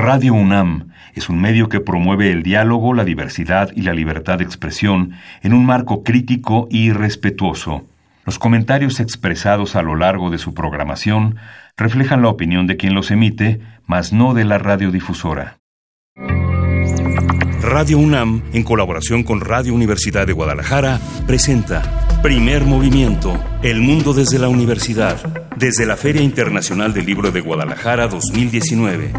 Radio UNAM es un medio que promueve el diálogo, la diversidad y la libertad de expresión en un marco crítico y respetuoso. Los comentarios expresados a lo largo de su programación reflejan la opinión de quien los emite, mas no de la radiodifusora. Radio UNAM, en colaboración con Radio Universidad de Guadalajara, presenta Primer Movimiento, El Mundo desde la Universidad, desde la Feria Internacional del Libro de Guadalajara 2019.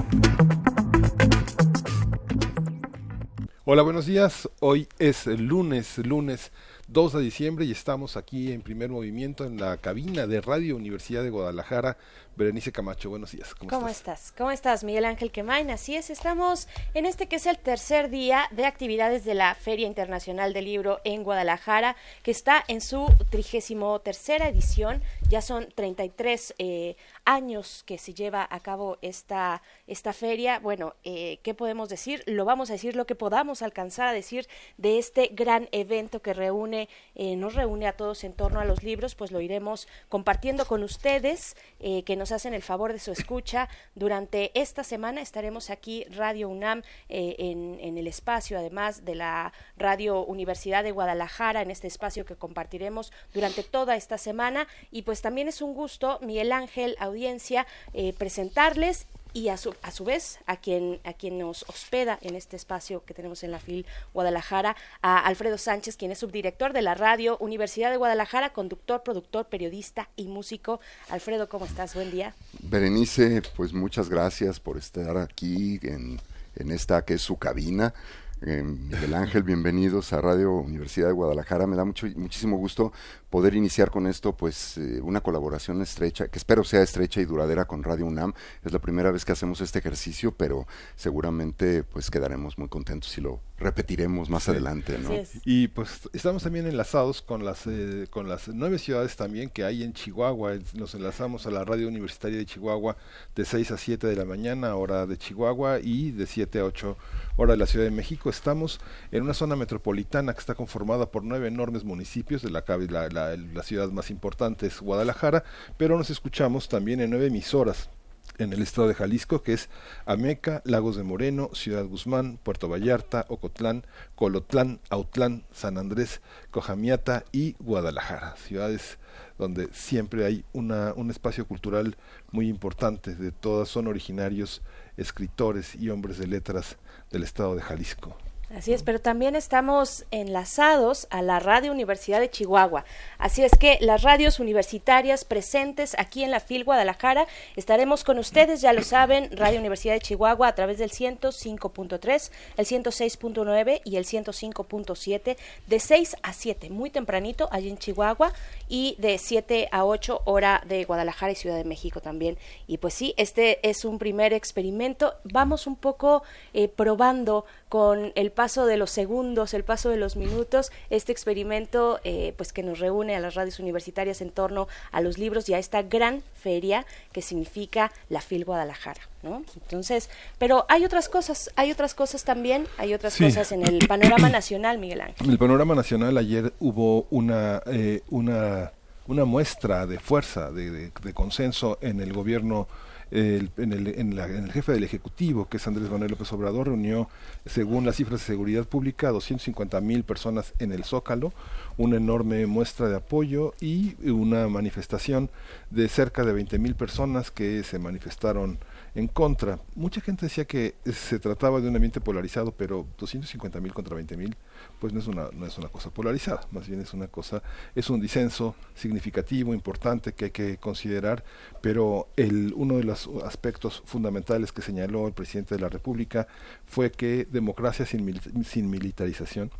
Hola, buenos días. Hoy es lunes, lunes 2 de diciembre y estamos aquí en primer movimiento en la cabina de Radio Universidad de Guadalajara Berenice Camacho, buenos días. ¿Cómo, estás? ¿Cómo estás, Miguel Ángel Quemain? Así es, estamos en este que es el tercer día de actividades de la Feria Internacional del Libro en Guadalajara, que está en su trigésimo tercera edición. Ya son 33 eh, años que se lleva a cabo esta, esta feria. Bueno, eh, ¿qué podemos decir? Lo vamos a decir lo que podamos alcanzar a decir de este gran evento que reúne, eh, nos reúne a todos en torno a los libros, pues lo iremos compartiendo con ustedes, que nos hacen el favor de su escucha. Durante esta semana estaremos aquí, Radio UNAM, eh, en, en, el espacio, además de la Radio Universidad de Guadalajara, en este espacio que compartiremos durante toda esta semana. Y pues también es un gusto, Miguel Ángel, audiencia, eh, presentarles y a su, a su vez a quien, a quien nos hospeda en este espacio que tenemos en la FIL Guadalajara, a Alfredo Sánchez, quien es subdirector de la radio Universidad de Guadalajara, conductor, productor, periodista y músico. Alfredo, ¿cómo estás? Buen día. Berenice, pues muchas gracias por estar aquí en, en esta que es su cabina. Eh, Miguel Ángel, bienvenidos a Radio Universidad de Guadalajara. Me da mucho, muchísimo gusto poder iniciar con esto, pues, eh, una colaboración estrecha, que espero sea estrecha y duradera con Radio UNAM. Es la primera vez que hacemos este ejercicio, pero seguramente, pues, quedaremos muy contentos y lo repetiremos más adelante, ¿no? Y pues estamos también enlazados con las eh, con las nueve ciudades también que hay en Chihuahua. Nos enlazamos a la Radio Universitaria de Chihuahua de 6 a 7 de la mañana, hora de Chihuahua, y de 7 a 8 hora de la Ciudad de México estamos en una zona metropolitana que está conformada por nueve enormes municipios, de la, la, la ciudad más importante es Guadalajara, pero nos escuchamos también en nueve emisoras en el estado de Jalisco, que es Ameca, Lagos de Moreno, Ciudad Guzmán, Puerto Vallarta, Ocotlán, Colotlán, Autlán, San Andrés, Cojamiata y Guadalajara, ciudades donde siempre hay una, un espacio cultural muy importante, de todas son originarios escritores y hombres de letras del estado de Jalisco. Así es, pero también estamos enlazados a la Radio Universidad de Chihuahua. Así es que las radios universitarias presentes aquí en la FIL Guadalajara estaremos con ustedes, ya lo saben, Radio Universidad de Chihuahua a través del 105.3, el 106.9 y el 105.7 de 6 a 7, muy tempranito allí en Chihuahua y de 7 a 8 hora de Guadalajara y Ciudad de México también. Y pues sí, este es un primer experimento. Vamos un poco eh, probando con el paso de los segundos, el paso de los minutos, este experimento eh, pues que nos reúne a las radios universitarias en torno a los libros y a esta gran feria que significa la FIL Guadalajara, ¿no? Entonces, pero hay otras cosas, hay otras cosas también, hay otras cosas en el panorama nacional, Miguel Ángel. En el panorama nacional ayer hubo una eh, una una muestra de fuerza, de consenso en el gobierno el, en, el, en, la, en, el jefe del Ejecutivo, que es Andrés Manuel López Obrador, reunió, según las cifras de seguridad pública, 250 mil personas en el Zócalo, una enorme muestra de apoyo y una manifestación de cerca de 20 mil personas que se manifestaron en contra. Mucha gente decía que se trataba de un ambiente polarizado, pero 250 mil contra 20 mil, pues no es una no es una cosa polarizada, más bien es una cosa es un disenso significativo, importante que hay que considerar, pero el uno de los aspectos fundamentales que señaló el presidente de la República fue que democracia sin, sin militarización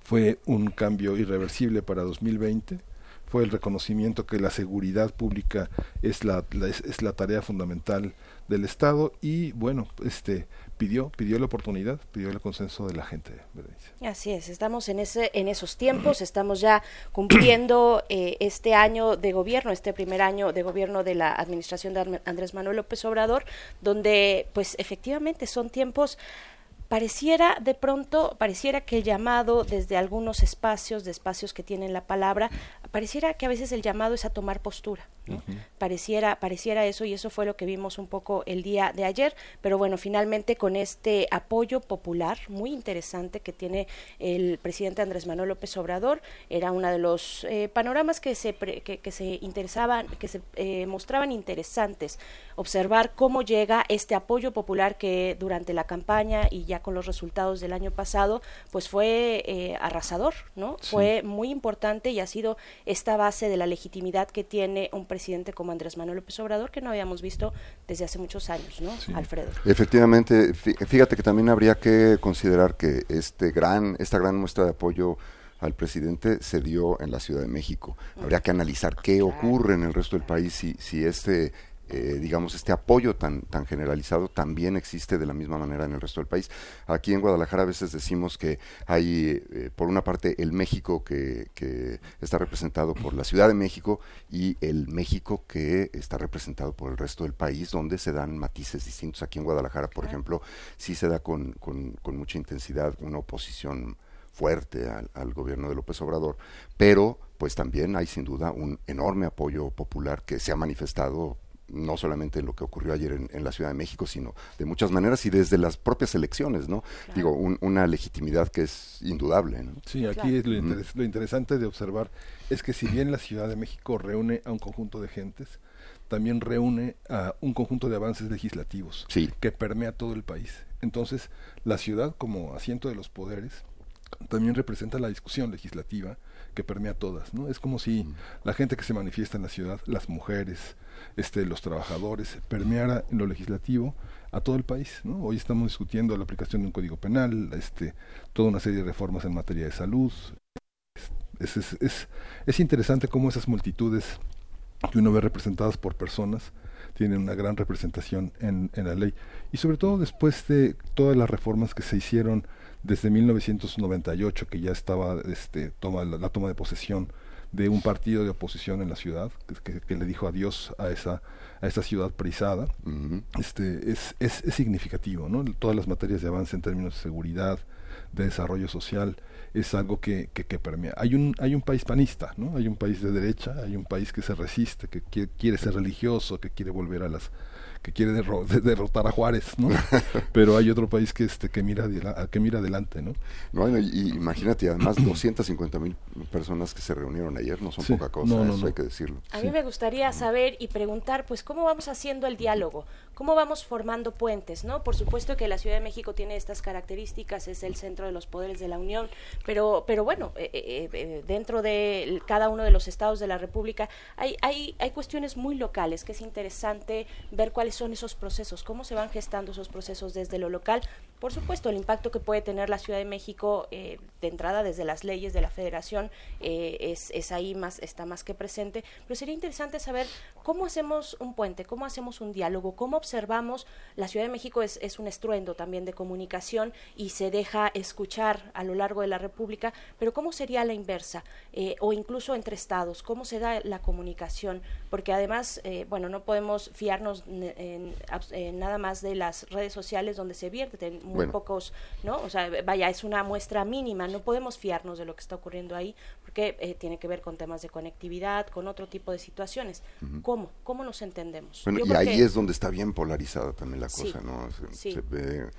fue un cambio irreversible para 2020 fue el reconocimiento que la seguridad pública es la, es, la tarea fundamental del Estado y bueno, este pidió pidió la oportunidad, pidió el consenso de la gente. Así es, estamos en ese en esos tiempos, estamos ya cumpliendo eh, este año de gobierno, este primer año de gobierno de la administración de Andrés Manuel López Obrador, donde pues efectivamente son tiempos pareciera de pronto, pareciera que el llamado desde algunos espacios, de espacios que tienen la palabra, pareciera que a veces el llamado es a tomar postura, pareciera, pareciera eso y eso fue lo que vimos un poco el día de ayer, pero bueno, finalmente con este apoyo popular muy interesante que tiene el presidente Andrés Manuel López Obrador, era uno de los eh, panoramas que se, que, se interesaban, que se eh, mostraban interesantes, observar cómo llega este apoyo popular que durante la campaña y ya con los resultados del año pasado, pues fue eh, arrasador, ¿no? Fue muy importante y ha sido esta base de la legitimidad que tiene un presidente como Andrés Manuel López Obrador que no habíamos visto desde hace muchos años, ¿no, Alfredo? Efectivamente, fíjate que también habría que considerar que este gran, esta gran muestra de apoyo al presidente se dio en la Ciudad de México. Habría que analizar qué ocurre en el resto del país si, si este eh, digamos, este apoyo tan, tan generalizado también existe de la misma manera en el resto del país. Aquí en Guadalajara a veces decimos que hay, eh, por una parte, el México que, que, está representado por la Ciudad de México y el México que está representado por el resto del país, donde se dan matices distintos. Aquí en Guadalajara, por ejemplo, sí se da con, con, mucha intensidad una oposición fuerte al, al, gobierno de López Obrador, pero pues también hay sin duda un enorme apoyo popular que se ha manifestado no solamente lo que ocurrió ayer en, la Ciudad de México, sino de muchas maneras y desde las propias elecciones, ¿no? Digo, una legitimidad que es indudable, ¿no? Sí, aquí lo, interesante de observar es que si bien la Ciudad de México reúne a un conjunto de gentes, también reúne a un conjunto de avances legislativos que permea todo el país. Entonces, la ciudad como asiento de los poderes también representa la discusión legislativa que permea todas, ¿no? Es como si la gente que se manifiesta en la ciudad, las mujeres, este, los trabajadores, permeara en lo legislativo a todo el país. ¿no? Hoy estamos discutiendo la aplicación de un código penal, este, toda una serie de reformas en materia de salud. Es, es, es, es interesante cómo esas multitudes que uno ve representadas por personas tienen una gran representación en, en la ley. Y sobre todo después de todas las reformas que se hicieron desde 1998, que ya estaba este, toma, la toma de posesión de un partido de oposición en la ciudad que, le dijo adiós a esa a esa ciudad prisada. Este es, es, es, significativo no todas las materias de avance en términos de seguridad de desarrollo social es algo que, que, permea. Hay un hay un país panista no hay un país de derecha hay un país que se resiste que quiere ser religioso que quiere volver a las que quiere derrotar a Juárez, ¿no? Pero hay otro país que este que mira que mira adelante, ¿no? Bueno, y, imagínate, además 250 mil personas que se reunieron ayer no son poca cosa, eso hay que decirlo. A mí me gustaría saber y preguntar, pues, ¿cómo vamos haciendo el diálogo? ¿Cómo vamos formando puentes, no? Por supuesto que la Ciudad de México tiene estas características, es el centro de los poderes de la Unión, pero, pero bueno, eh, eh, eh, dentro de cada uno de los estados de la República hay, hay, hay cuestiones muy locales que es interesante ver cuáles son esos procesos, cómo se van gestando esos procesos desde lo local. Por supuesto, el impacto que puede tener la Ciudad de México eh, de entrada desde las leyes de la Federación eh, es, es, ahí más está más que presente, pero sería interesante saber cómo hacemos un puente, cómo hacemos un diálogo, cómo observamos. La Ciudad de México es, es un estruendo también de comunicación y se deja escuchar a lo largo de la República, pero cómo sería la inversa eh, o incluso entre estados, cómo se da la comunicación, porque además, bueno, no podemos fiarnos en, nada más de las redes sociales donde se vierten muy pocos, ¿no? O sea, vaya, es una muestra mínima, no podemos fiarnos de lo que está ocurriendo ahí porque eh, tiene que ver con temas de conectividad, con otro tipo de situaciones. ¿Cómo? ¿Cómo nos entendemos? Bueno, y ahí es donde está bien polarizada también la cosa, ¿no? se ve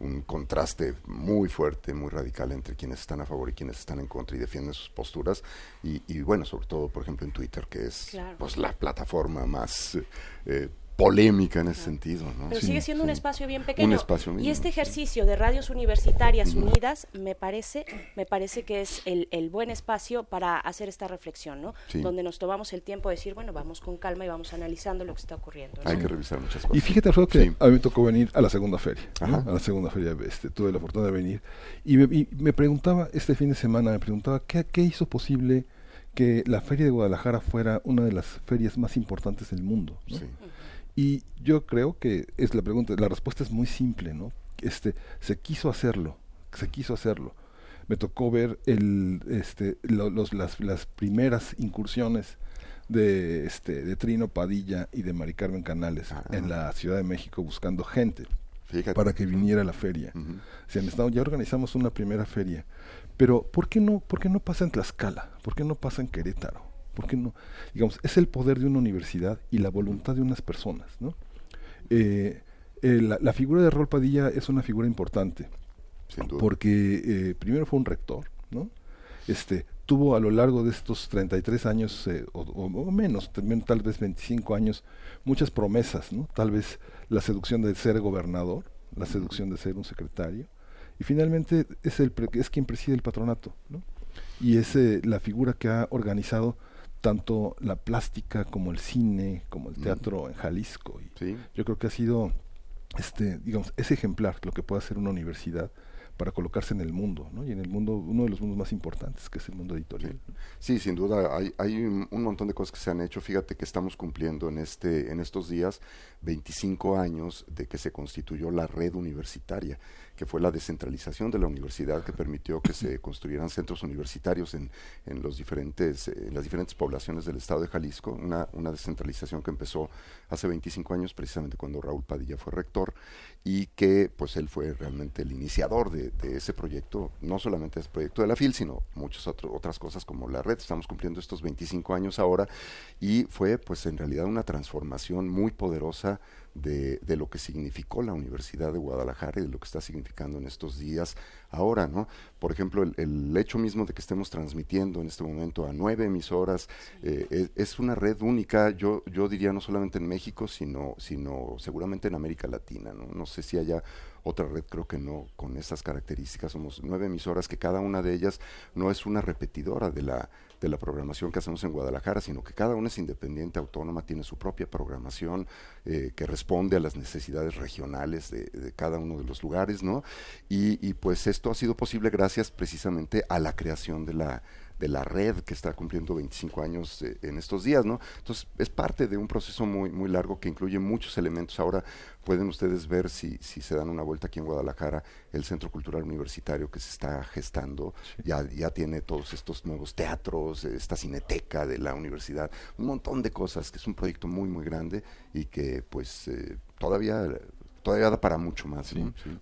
un contraste muy fuerte, muy radical entre quienes están a favor y quienes están en contra y defienden sus posturas. Y, y bueno, sobre todo, por ejemplo, en Twitter, que es pues la plataforma más eh, polémica en ese sentido. ¿no? Pero sigue siendo un espacio bien pequeño. y este ejercicio de radios universitarias unidas me parece, me parece que es el, el, buen espacio para hacer esta reflexión, ¿no? Donde nos tomamos el tiempo de decir, bueno, vamos con calma y vamos analizando lo que está ocurriendo. Hay que revisar muchas cosas. Y fíjate, Alfredo, que a mí me tocó venir a la segunda feria. A la segunda feria este, tuve la fortuna de venir. Y me, me, preguntaba, este fin de semana, me preguntaba, ¿qué, qué hizo posible que la feria de Guadalajara fuera una de las ferias más importantes del mundo? ¿no? Sí. Y yo creo que es la pregunta, la respuesta es muy simple, ¿no? Este, se quiso hacerlo, se quiso hacerlo. Me tocó ver el, este, los, las, las primeras incursiones de, este, de Trino Padilla y de Mari Carmen Canales ah. en la Ciudad de México buscando gente para que viniera a la feria. ya organizamos una primera feria, pero ¿por qué no, por qué no pasa en Tlaxcala? ¿Por qué no pasa en Querétaro? ¿Por qué no? Digamos, es el poder de una universidad y la voluntad de unas personas, ¿no? Eh, eh, la, figura de Rol Padilla es una figura importante, porque eh, primero fue un rector, ¿no? Este, tuvo a lo largo de estos 33 años o, o, menos, tal vez 25 años, muchas promesas, ¿no? Tal vez la seducción de ser gobernador, la seducción de ser un secretario, y finalmente es, el, es quien preside el patronato, ¿no? y es eh, la figura que ha organizado tanto la plástica como el cine, como el teatro en Jalisco. Y Yo creo que ha sido, este, digamos, ese ejemplar lo que puede hacer una universidad para colocarse en el mundo, ¿no? Y en el mundo, uno de los mundos más importantes, que es el mundo editorial. Sí, sin duda, hay, hay un, montón de cosas que se han hecho. Fíjate que estamos cumpliendo en, este, en estos días 25 años de que se constituyó la red universitaria que fue la descentralización de la universidad que permitió que se construyeran centros universitarios en, en, los diferentes, en las diferentes poblaciones del estado de Jalisco, una, una descentralización que empezó hace 25 años precisamente cuando Raúl Padilla fue rector y que pues él fue realmente el iniciador de, ese proyecto, no solamente ese proyecto de la FIL, sino muchas otras cosas como la red. Estamos cumpliendo estos 25 años ahora y fue pues en realidad una transformación muy poderosa de, de, lo que significó la Universidad de Guadalajara y de lo que está significando en estos días ahora, ¿no? Por ejemplo, el, hecho mismo de que estemos transmitiendo en este momento a nueve emisoras eh, es, una red única, yo, yo diría no solamente en México, sino, sino seguramente en América Latina, ¿no? No sé si haya otra red creo que no con esas características. Somos nueve emisoras que cada una de ellas no es una repetidora de la, de la programación que hacemos en Guadalajara, sino que cada una es independiente, autónoma, tiene su propia programación eh, que responde a las necesidades regionales de, cada uno de los lugares, ¿no? Y, y pues esto ha sido posible gracias precisamente a la creación de la de la red que está cumpliendo 25 años eh, en estos días, ¿no? Entonces, es parte de un proceso muy, muy largo que incluye muchos elementos. Ahora pueden ustedes ver, si, si se dan una vuelta aquí en Guadalajara, el Centro Cultural Universitario que se está gestando, ya, ya tiene todos estos nuevos teatros, esta cineteca de la universidad, un montón de cosas, que es un proyecto muy, muy grande y que pues eh, todavía todavía da para mucho más.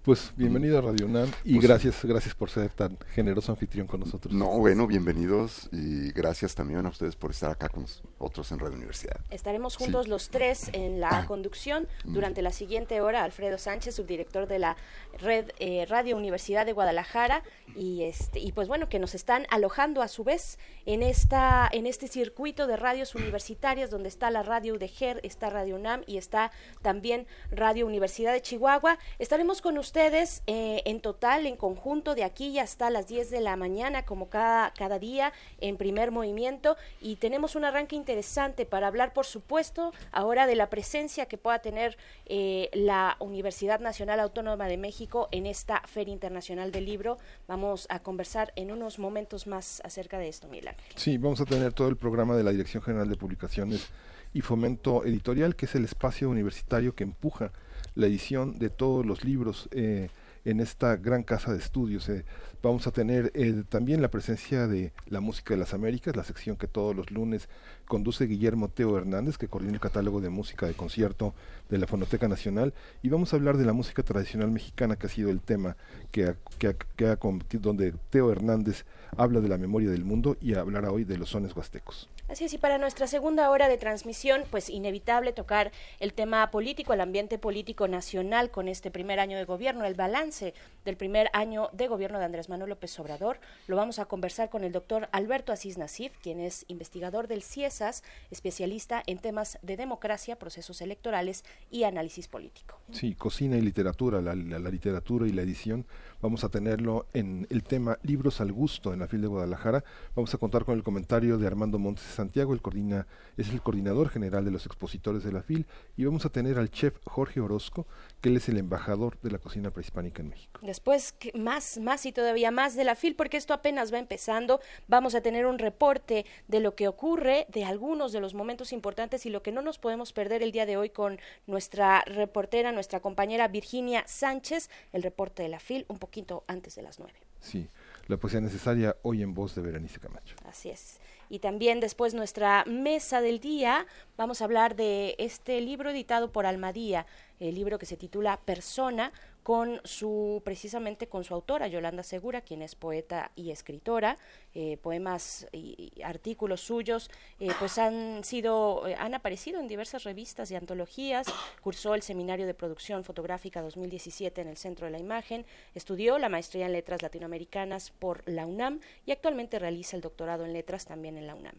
Pues bienvenido a Radio UNAM y pues gracias, gracias por ser tan generoso anfitrión con nosotros. No, bueno, bienvenidos y gracias también a ustedes por estar acá con nosotros en Radio Universidad. Estaremos juntos los tres en la conducción mm. durante la siguiente hora. Alfredo Sánchez, subdirector de la red eh, Radio Universidad de Guadalajara y este y pues bueno que nos están alojando a su vez en esta en este circuito de radios universitarias donde está la radio UDEGER, está Radio UNAM y está también Radio Universidad de Chihuahua. Estaremos con ustedes eh, en total, en conjunto, de aquí hasta las 10 de la mañana, como cada, cada día, en primer movimiento. Y tenemos un arranque interesante para hablar, por supuesto, ahora de la presencia que pueda tener eh, la Universidad Nacional Autónoma de México en esta Feria Internacional del Libro. Vamos a conversar en unos momentos más acerca de esto, Milán. Sí, vamos a tener todo el programa de la Dirección General de Publicaciones y Fomento Editorial, que es el espacio universitario que empuja la edición de todos los libros eh, en esta gran casa de estudios. Eh. Vamos a tener eh, también la presencia de la música de las Américas, la sección que todos los lunes conduce Guillermo Teo Hernández, que coordina el catálogo de música de concierto de la Fonoteca Nacional. Y vamos a hablar de la música tradicional mexicana, que ha sido el tema que que que donde Teo Hernández habla de la memoria del mundo y hablará hoy de los sones huastecos. Así es, y para nuestra segunda hora de transmisión, pues inevitable tocar el tema político, el ambiente político nacional con este primer año de gobierno, el balance del primer año de gobierno de Andrés Manuel López Obrador. Lo vamos a conversar con el doctor Alberto Asís Nasif, quien es investigador del CIESAS, especialista en temas de democracia, procesos electorales y análisis político. Sí, cocina y literatura, la, la literatura y la edición. Vamos a tenerlo en el tema Libros al Gusto en la FIL de Guadalajara. Vamos a contar con el comentario de Armando Montes Santiago, el coordina, es el coordinador general de los expositores de la FIL, y vamos a tener al chef Jorge Orozco, que él es el embajador de la cocina prehispánica en México. Después, más, más y todavía más de la FIL, porque esto apenas va empezando, vamos a tener un reporte de lo que ocurre, de algunos de los momentos importantes y lo que no nos podemos perder el día de hoy con nuestra reportera, nuestra compañera Virginia Sánchez, el reporte de la FIL, un poquito antes de las nueve. Sí, la poesía necesaria hoy en voz de Berenice Camacho. Así es y también después nuestra mesa del día vamos a hablar de este libro editado por Almadía, el libro que se titula Persona, con su, precisamente con su autora, Yolanda Segura, quien es poeta y escritora. Eh, poemas y, artículos suyos, eh, pues han sido, eh, han aparecido en diversas revistas y antologías. Cursó el Seminario de Producción Fotográfica 2017 en el Centro de la Imagen. Estudió la maestría en Letras Latinoamericanas por la UNAM y actualmente realiza el doctorado en Letras también en la UNAM.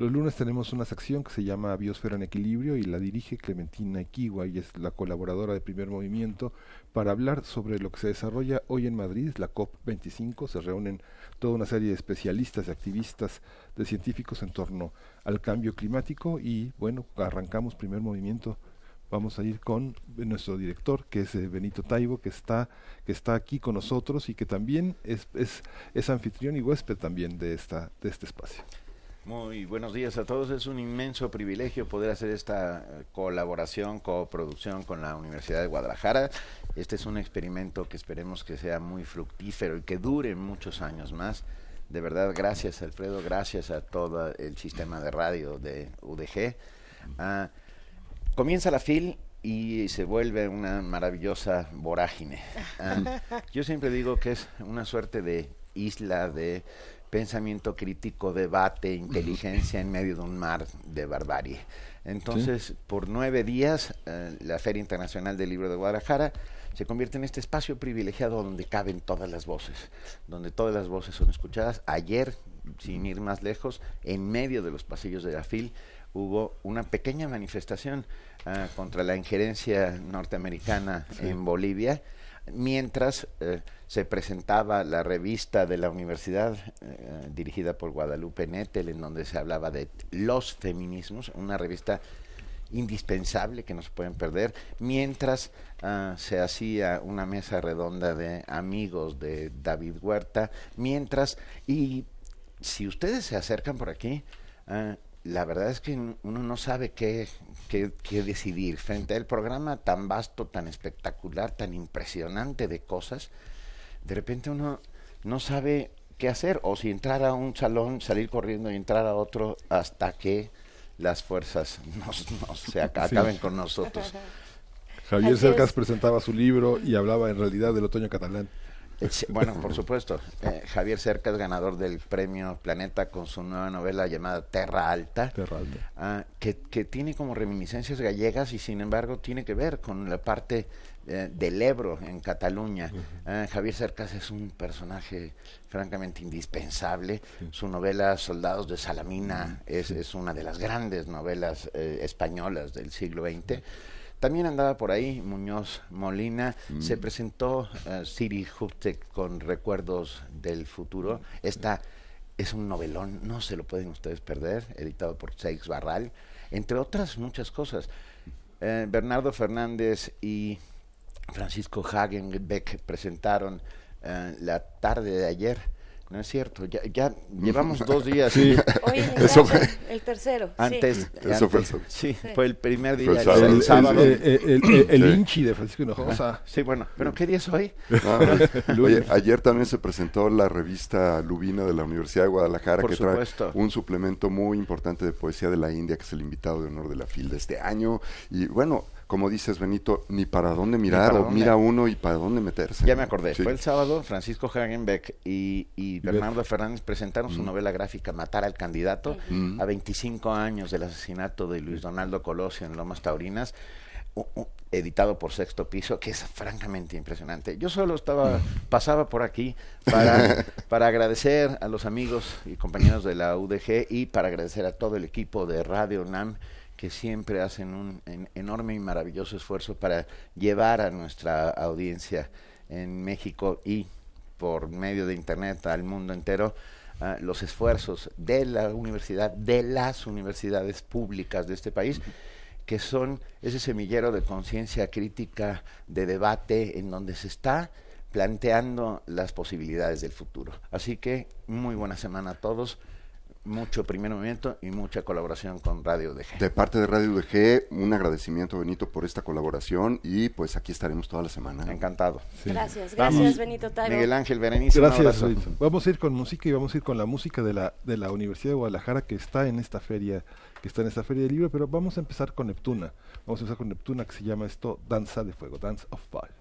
Los lunes tenemos una sección que se llama Biosfera en Equilibrio y la dirige Clementina Equigua y es la colaboradora de Primer Movimiento para hablar sobre lo que se desarrolla hoy en Madrid, la COP25. Se reúnen toda una serie de especialistas, de activistas, de científicos en torno al cambio climático y bueno, arrancamos Primer Movimiento vamos a ir con nuestro director, que es eh, Benito Taibo, que está, que está aquí con nosotros y que también es, es, es anfitrión y huésped también de, esta, de este espacio. Muy buenos días a todos. Es un inmenso privilegio poder hacer esta eh, colaboración, coproducción con la Universidad de Guadalajara. Este es un experimento que esperemos que sea muy fructífero y que dure muchos años más. De verdad, gracias Alfredo, gracias a todo el sistema de radio de UDG. Ah, comienza la FIL y se vuelve una maravillosa vorágine. Ah, yo siempre digo que es una suerte de isla de pensamiento crítico, debate, inteligencia en medio de un mar de barbarie. Entonces, por nueve días, eh, la Feria Internacional del Libro de Guadalajara se convierte en este espacio privilegiado donde caben todas las voces, donde todas las voces son escuchadas. Ayer, sin ir más lejos, en medio de los pasillos de la FIL, hubo una pequeña manifestación ah, contra la injerencia norteamericana en Bolivia mientras eh, se presentaba la revista de la universidad eh, dirigida por Guadalupe Nettel, en donde se hablaba de los feminismos, una revista indispensable que no se pueden perder, mientras ah, se hacía una mesa redonda de amigos de David Huerta, mientras, y si ustedes se acercan por aquí, ah, la verdad es que uno no sabe qué, qué, decidir frente al programa tan vasto, tan espectacular, tan impresionante de cosas. De repente uno no sabe qué hacer o si entrar a un salón, salir corriendo y entrar a otro hasta que las fuerzas no se acaben con nosotros. Javier Cercas presentaba su libro y hablaba en realidad del otoño catalán. Bueno, por supuesto. Eh, Javier Cercas, ganador del premio Planeta con su nueva novela llamada Terra Alta, ah, que, tiene como reminiscencias gallegas y sin embargo tiene que ver con la parte eh, del Ebro en Cataluña. Ah, Javier Cercas es un personaje francamente indispensable. Su novela Soldados de Salamina es, es, una de las grandes novelas eh, españolas del siglo XX. También andaba por ahí Muñoz Molina, mm. se presentó uh, Siri Huptek con Recuerdos del Futuro. Esta es un novelón, no se lo pueden ustedes perder, editado por Seix Barral, entre otras muchas cosas. Eh, Bernardo Fernández y Francisco Hagenbeck presentaron eh, la tarde de ayer no es cierto, ya, ya llevamos dos días. Sí. Hoy eso fue, el tercero. Antes, eso fue, sí, fue el primer día, el, sábado. El, sábado. el, el, Inchi de Francisco Hinojosa. Sí, bueno, pero ¿qué día es hoy? oye, ayer también se presentó la revista Lubina de la Universidad de Guadalajara, que trae un suplemento muy importante de poesía de la India, que es el invitado de honor de la FIL de este año. Y bueno, como dices Benito, ni para dónde mirar, o mira uno y para dónde meterse. Ya me acordé, fue el sábado, Francisco Hagenbeck y, Bernardo Fernández presentaron su mm. novela gráfica Matar al candidato mm. a 25 años del asesinato de Luis Donaldo Colosio en Lomas Taurinas. editado por Sexto Piso, que es francamente impresionante. Yo solo estaba, pasaba por aquí para, para agradecer a los amigos y compañeros de la UDG y para agradecer a todo el equipo de Radio NAM que siempre hacen un enorme y maravilloso esfuerzo para llevar a nuestra audiencia en México y por medio de Internet al mundo entero ah, los esfuerzos de la universidad, de las universidades públicas de este país, que son ese semillero de conciencia crítica, de debate, en donde se está planteando las posibilidades del futuro. Así que muy buena semana a todos mucho primer movimiento y mucha colaboración con Radio UDG. De parte de Radio UDG, un agradecimiento, Benito, por esta colaboración y pues aquí estaremos toda la semana. Encantado. Gracias, gracias, Benito Taibo. Miguel Ángel Berenice. Gracias, Vamos a ir con música y vamos a ir con la música de la, de la Universidad de Guadalajara que está en esta feria que está en esta feria de libro, pero vamos a empezar con Neptuna. Vamos a empezar con Neptuna que se llama esto Danza de Fuego, Dance of Fire.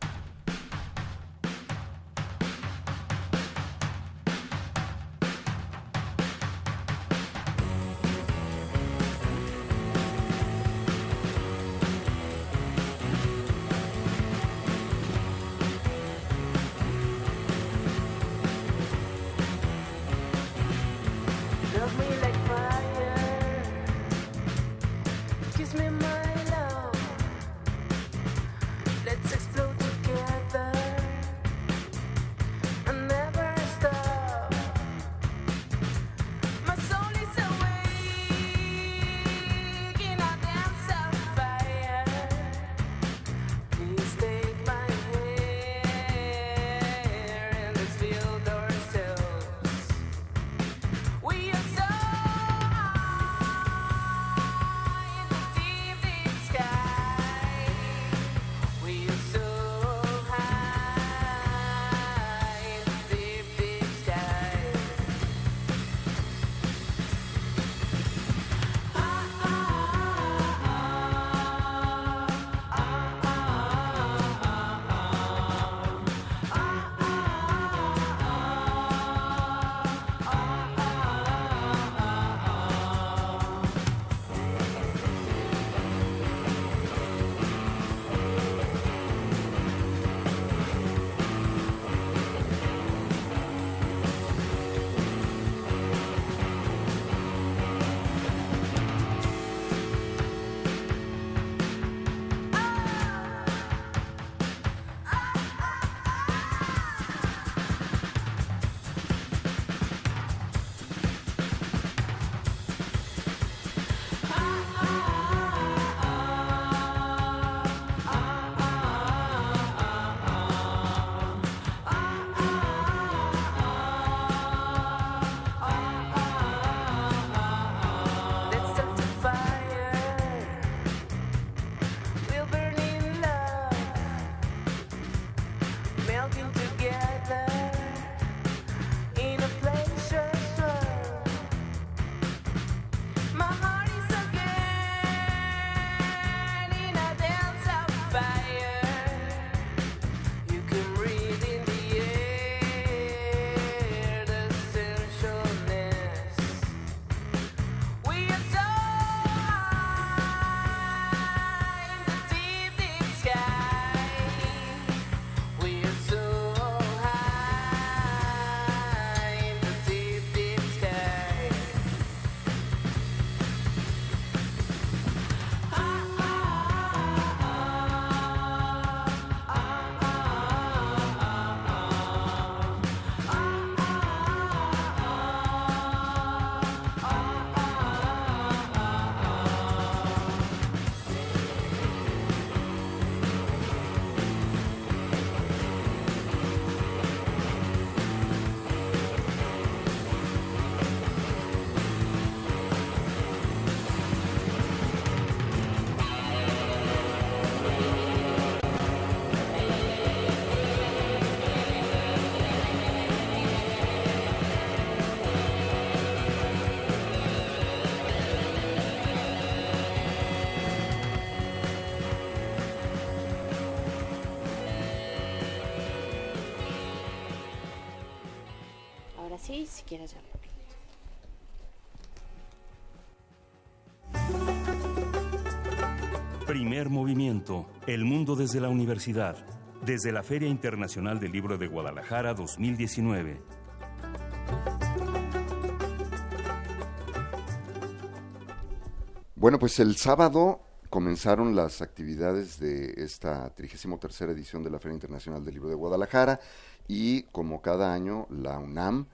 melting together. Quieres ya. Primer movimiento, El mundo desde la universidad, desde la Feria Internacional del Libro de Guadalajara 2019. Bueno, pues el sábado comenzaron las actividades de esta 33 edición de la Feria Internacional del Libro de Guadalajara y como cada año la UNAM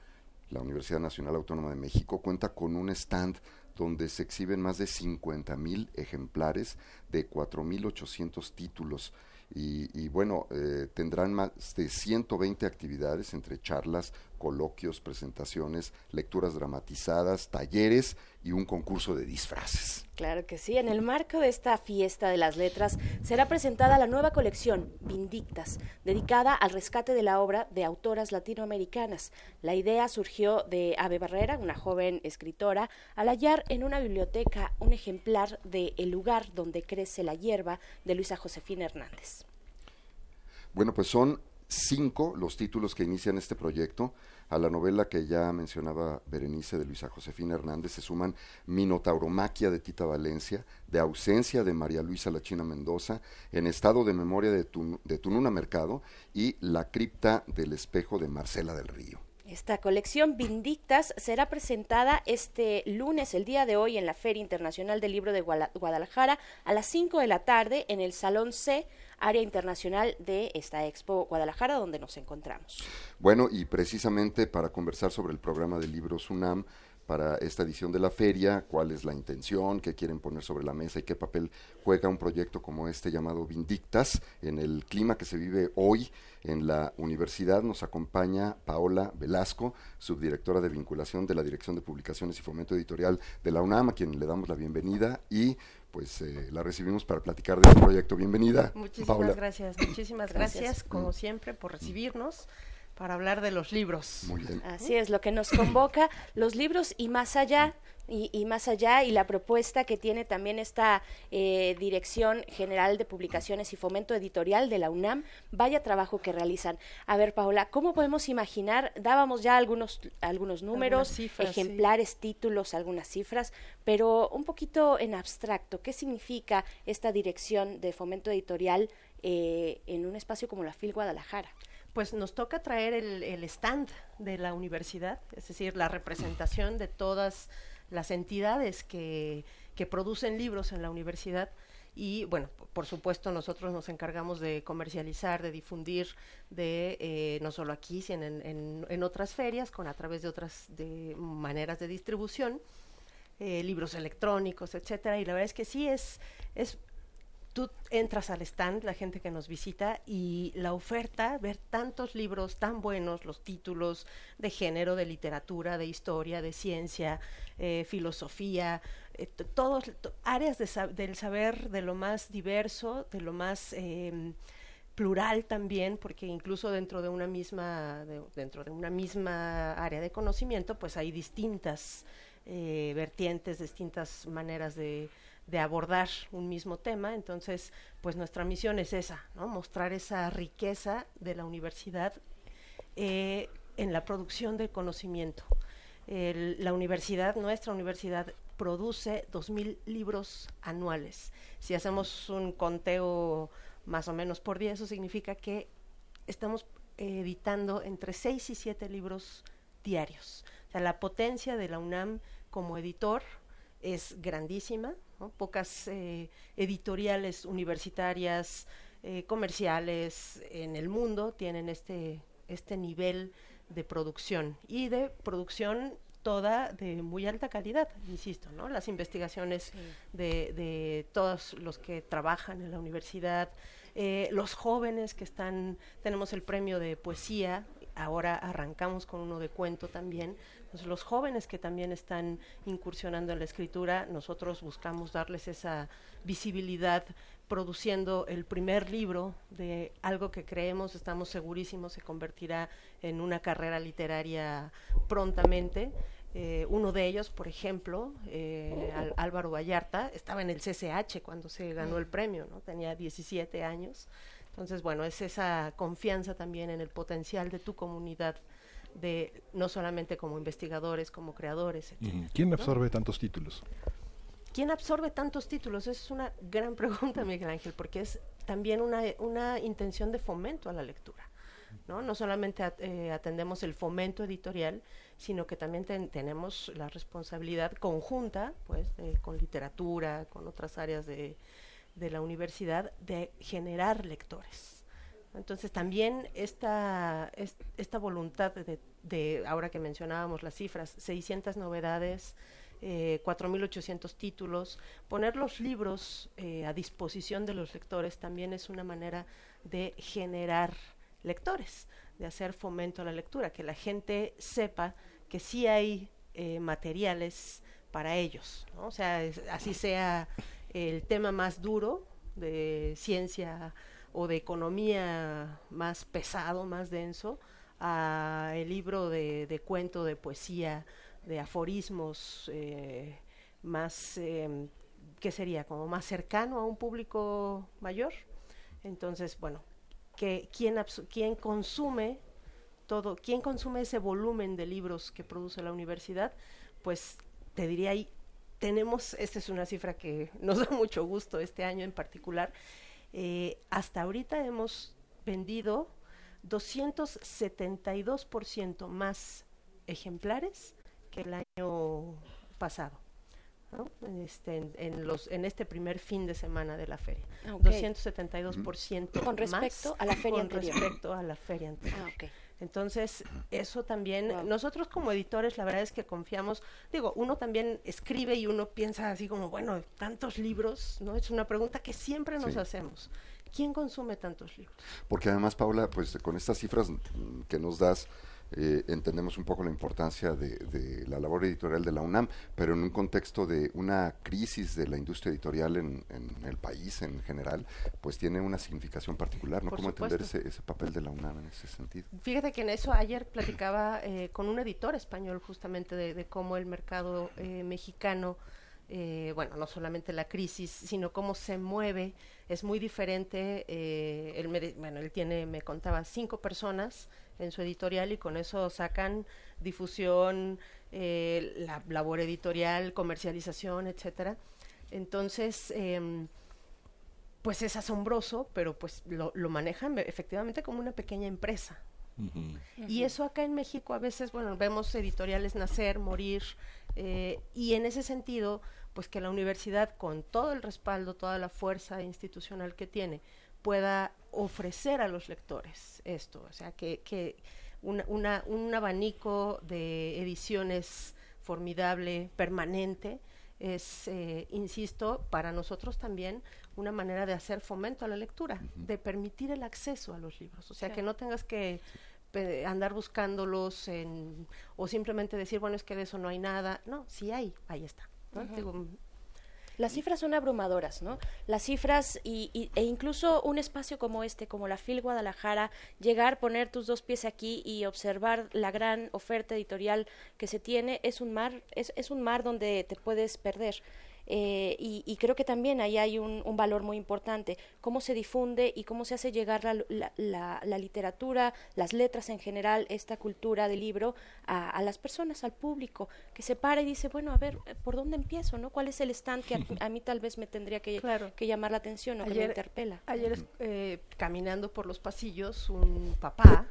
la Universidad Nacional Autónoma de México cuenta con un stand donde se exhiben más de 50 mil ejemplares de 4.800 títulos. Y, y bueno, eh, tendrán más de 120 actividades entre charlas, coloquios, presentaciones, lecturas dramatizadas, talleres y un concurso de disfraces. Claro que sí. En el marco de esta fiesta de las letras será presentada la nueva colección Vindictas, dedicada al rescate de la obra de autoras latinoamericanas. La idea surgió de Ave Barrera, una joven escritora, al hallar en una biblioteca un ejemplar de El lugar donde crece la hierba de Luisa Josefina Hernández. Bueno, pues son cinco los títulos que inician este proyecto. A la novela que ya mencionaba Berenice de Luisa Josefina Hernández se suman Minotauromaquia de Tita Valencia, De ausencia de María Luisa Lachina Mendoza, En estado de memoria de, de Tununa Mercado y La cripta del espejo de Marcela del Río. Esta colección Vindictas será presentada este lunes, el día de hoy, en la Feria Internacional del Libro de Guadalajara a las 5 de la tarde en el Salón C, área internacional de esta Expo Guadalajara, donde nos encontramos. Bueno, y precisamente para conversar sobre el programa de libros UNAM, para esta edición de la feria, cuál es la intención, qué quieren poner sobre la mesa y qué papel juega un proyecto como este llamado Vindictas en el clima que se vive hoy en la universidad. Nos acompaña Paola Velasco, subdirectora de vinculación de la Dirección de Publicaciones y Fomento Editorial de la UNAM, a quien le damos la bienvenida y pues eh, la recibimos para platicar de este proyecto. Bienvenida. Muchísimas gracias, muchísimas gracias, como siempre, por recibirnos para hablar de los libros. Muy bien. Así es, lo que nos convoca, los libros y más allá. Y, más allá, y la propuesta que tiene también esta eh, Dirección General de Publicaciones y Fomento Editorial de la UNAM, vaya trabajo que realizan. A ver, Paola, ¿cómo podemos imaginar? Dábamos ya algunos, algunos números, ejemplares, títulos, algunas cifras, pero un poquito en abstracto, ¿qué significa esta Dirección de Fomento Editorial eh, en un espacio como la FIL Guadalajara? pues nos toca traer el, stand de la universidad, es decir, la representación de todas las entidades que, producen libros en la universidad. Y bueno, por supuesto nosotros nos encargamos de comercializar, de difundir, de eh, no solo aquí, sino en, en, otras ferias, con a través de otras de maneras de distribución, eh, libros electrónicos, etcétera. Y la verdad es que sí es, es tú entras al stand, la gente que nos visita, y la oferta, ver tantos libros tan buenos, los títulos de género, de literatura, de historia, de ciencia, eh, filosofía, eh, todos áreas del saber de lo más diverso, de lo más... Em, plural también, porque incluso dentro de una misma, dentro de una misma área de conocimiento, pues hay distintas eh, vertientes, distintas maneras de, de, abordar un mismo tema. Entonces, pues nuestra misión es esa, ¿no? mostrar esa riqueza de la universidad eh, en la producción del conocimiento. la universidad, nuestra universidad, produce 2.000 libros anuales. Si hacemos un conteo más o menos por día, eso significa que estamos editando entre 6 y 7 libros diarios. O sea, la potencia de la UNAM como editor es grandísima, pocas eh, editoriales universitarias, eh, comerciales en el mundo tienen este, este nivel de producción y de producción toda de muy alta calidad, insisto, ¿no? Las investigaciones de, de, todos los que trabajan en la universidad, eh, los jóvenes que están, tenemos el premio de poesía, ahora arrancamos con uno de cuento también, entonces los jóvenes que también están incursionando en la escritura, nosotros buscamos darles esa visibilidad produciendo el primer libro de algo que creemos, estamos segurísimos, se convertirá en una carrera literaria prontamente. Eh, uno de ellos, por ejemplo, eh, Álvaro Vallarta, estaba en el CCH cuando se ganó el premio, ¿no? tenía 17 años. Entonces, bueno, es esa confianza también en el potencial de tu comunidad, de no solamente como investigadores, como creadores. ¿Quién absorbe tantos títulos? ¿Quién absorbe tantos títulos? Esa es una gran pregunta, Miguel Ángel, porque es también una, una intención de fomento a la lectura. ¿no? No solamente eh, atendemos el fomento editorial, sino que también tenemos la responsabilidad conjunta, pues, con literatura, con otras áreas de, de la universidad, de generar lectores. Entonces también esta, esta voluntad de, ahora que mencionábamos las cifras, 600 novedades, eh, 4.800 títulos, poner los libros eh, a disposición de los lectores también es una manera de generar lectores, de hacer fomento a la lectura, que la gente sepa que sí hay eh, materiales para ellos, ¿no? o sea, así sea el tema más duro de ciencia o de economía más pesado, más denso, a el libro de, de cuento, de poesía, de aforismos eh, más, eh, ¿qué sería? Como más cercano a un público mayor. Entonces, bueno, que quién, quién consume todo, quién consume ese volumen de libros que produce la universidad, pues te diría ahí, tenemos, esta es una cifra que nos da mucho gusto este año en particular, eh, hasta ahorita hemos vendido 272% más ejemplares que el año pasado. Este, en, los, en este primer fin de semana de la feria. 272% con respecto a la feria con respecto a la feria anterior. Ah, Entonces, eso también, nosotros como editores, la verdad es que confiamos, digo, uno también escribe y uno piensa así como, bueno, tantos libros, ¿no? Es una pregunta que siempre nos hacemos. ¿Quién consume tantos libros? Porque además, Paula, pues con estas cifras que nos das, eh, entendemos un poco la importancia de, la labor editorial de la UNAM, pero en un contexto de una crisis de la industria editorial en, el país en general, pues tiene una significación particular, ¿no? ¿Cómo entender ese, papel de la UNAM en ese sentido? Fíjate que en eso ayer platicaba eh, con un editor español justamente de, cómo el mercado eh, mexicano eh, bueno, no solamente la crisis, sino cómo se mueve, es muy diferente. Eh, él bueno, él tiene, me contaba, cinco personas en su editorial y con eso sacan difusión, eh, la labor editorial, comercialización, etcétera. Entonces, em, pues es asombroso, pero pues lo, lo manejan efectivamente como una pequeña empresa, y eso acá en México a veces, bueno, vemos editoriales nacer, morir, eh, y en ese sentido, pues que la universidad, con todo el respaldo, toda la fuerza institucional que tiene, pueda ofrecer a los lectores esto, o sea, que, que una, un abanico de ediciones formidable, permanente, es, eh, insisto, para nosotros también una manera de hacer fomento a la lectura, de permitir el acceso a los libros, o sea, que no tengas que andar buscándolos en, o simplemente decir, bueno, es que de eso no hay nada. No, sí hay, ahí está. Las cifras son abrumadoras, ¿no? Las cifras y, e incluso un espacio como este, como la FIL Guadalajara, llegar, poner tus dos pies aquí y observar la gran oferta editorial que se tiene, es un mar, es, es un mar donde te puedes perder. Eh, y, creo que también ahí hay un, valor muy importante, cómo se difunde y cómo se hace llegar la, la, literatura, las letras en general, esta cultura del libro a, las personas, al público, que se para y dice, bueno, a ver, ¿por dónde empiezo? no ¿Cuál es el stand que a, mí tal vez me tendría que, que llamar la atención o que me interpela? Ayer, eh, caminando por los pasillos, un papá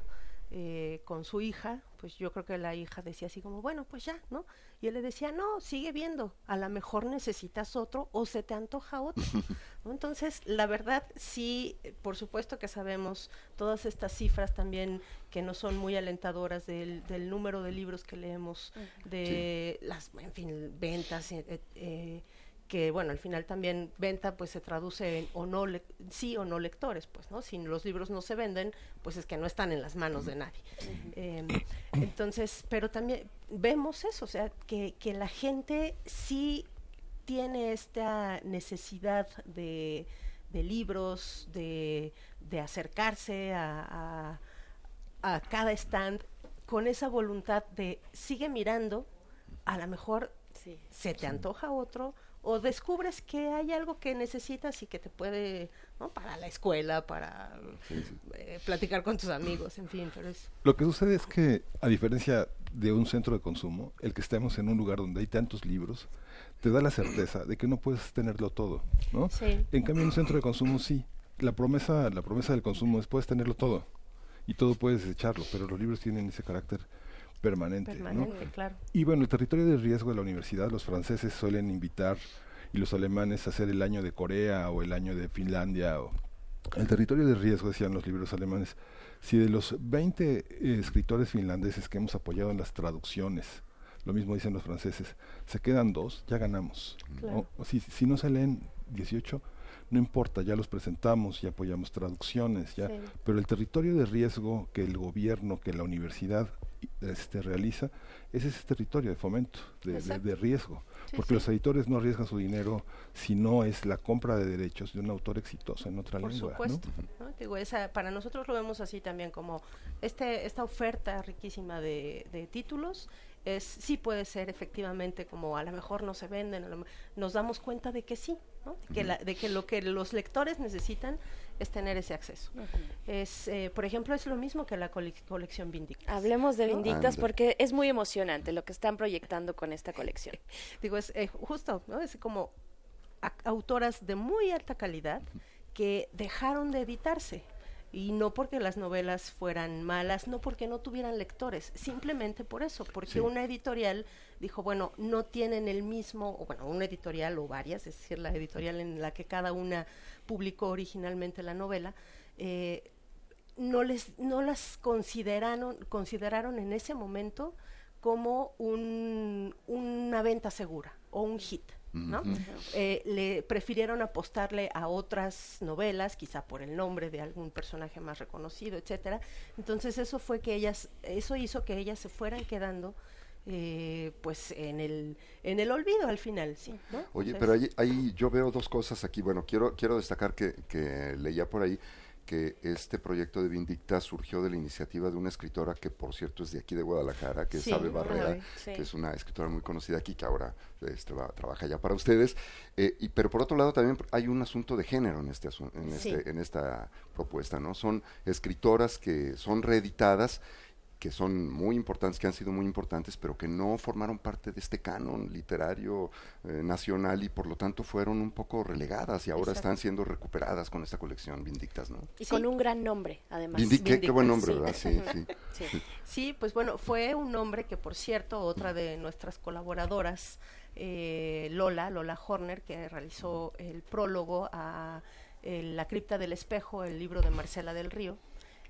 eh, con su hija, pues yo creo que la hija decía así como, bueno, pues ya, ¿no? Y él le decía, no, sigue viendo, a lo mejor necesitas otro o se te antoja otro. Entonces, la verdad, sí, por supuesto que sabemos todas estas cifras también que no son muy alentadoras del, del número de libros que leemos, de las, en fin, ventas, eh, eh, que bueno, al final también venta pues se traduce en o no sí o no lectores, pues, ¿no? Si los libros no se venden, pues es que no están en las manos de nadie. Em, entonces, pero también vemos eso, o sea, que, que la gente sí tiene esta necesidad de, de libros, de, de acercarse a, a, a cada stand con esa voluntad de sigue mirando, a lo mejor se te antoja otro, o descubres que hay algo que necesitas y que te puede, ¿no? Para la escuela, para eh, platicar con tus amigos, en fin, pero es... Lo que sucede es que, a diferencia de un centro de consumo, el que estemos en un lugar donde hay tantos libros, te da la certeza de que no puedes tenerlo todo, ¿no? En cambio, en un centro de consumo sí. La promesa, la promesa del consumo es puedes tenerlo todo y todo puedes desecharlo, pero los libros tienen ese carácter permanente. claro. Y bueno, el territorio de riesgo de la universidad, los franceses suelen invitar y los alemanes a hacer el año de Corea o el año de Finlandia. O... El territorio de riesgo, decían los libros alemanes, si de los 20 eh, escritores finlandeses que hemos apoyado en las traducciones, lo mismo dicen los franceses, se quedan dos, ya ganamos. si, si no se leen 18, no importa, ya los presentamos, ya apoyamos traducciones, ya, pero el territorio de riesgo que el gobierno, que la universidad este, realiza, es ese territorio de fomento, de, riesgo, porque los editores no arriesgan su dinero si no es la compra de derechos de un autor exitoso en otra lengua. Por supuesto, Digo, esa, para nosotros lo vemos así también como este, esta oferta riquísima de, de títulos es sí puede ser efectivamente como a lo mejor no se venden, nos damos cuenta de que sí, de, que de que lo que los lectores necesitan es tener ese acceso. Es, eh, por ejemplo, es lo mismo que la colección Vindictas. Hablemos de Vindictas porque es muy emocionante lo que están proyectando con esta colección. Digo, es eh, justo, ¿no? Es como autoras de muy alta calidad que dejaron de editarse y no porque las novelas fueran malas, no porque no tuvieran lectores, simplemente por eso, porque una editorial dijo, bueno, no tienen el mismo, o bueno, una editorial o varias, es decir, la editorial en la que cada una publicó originalmente la novela, eh, no les no las consideraron consideraron en ese momento como un, una venta segura o un hit. ¿no? Eh, le prefirieron apostarle a otras novelas, quizá por el nombre de algún personaje más reconocido, etcétera. Entonces eso fue que ellas, eso hizo que ellas se fueran quedando eh, pues en el en el olvido al final, sí. Oye, pero ahí, ahí, yo veo dos cosas aquí. Bueno, quiero quiero destacar que, que leía por ahí que este proyecto de Vindicta surgió de la iniciativa de una escritora que, por cierto, es de aquí de Guadalajara, que es Abe Barrera, que es una escritora muy conocida aquí, que ahora este, trabaja ya para ustedes. Eh, y, pero por otro lado, también hay un asunto de género en, este, en, este, en esta propuesta, ¿no? Son escritoras que son reeditadas que son muy importantes, que han sido muy importantes, pero que no formaron parte de este canon literario eh, nacional y por lo tanto fueron un poco relegadas y ahora están siendo recuperadas con esta colección Vindictas, ¿no? Y con un gran nombre, además. qué, buen nombre, ¿verdad? Sí, sí. sí, pues bueno, fue un nombre que, por cierto, otra de nuestras colaboradoras, eh, Lola, Lola Horner, que realizó el prólogo a eh, La cripta del espejo, el libro de Marcela del Río,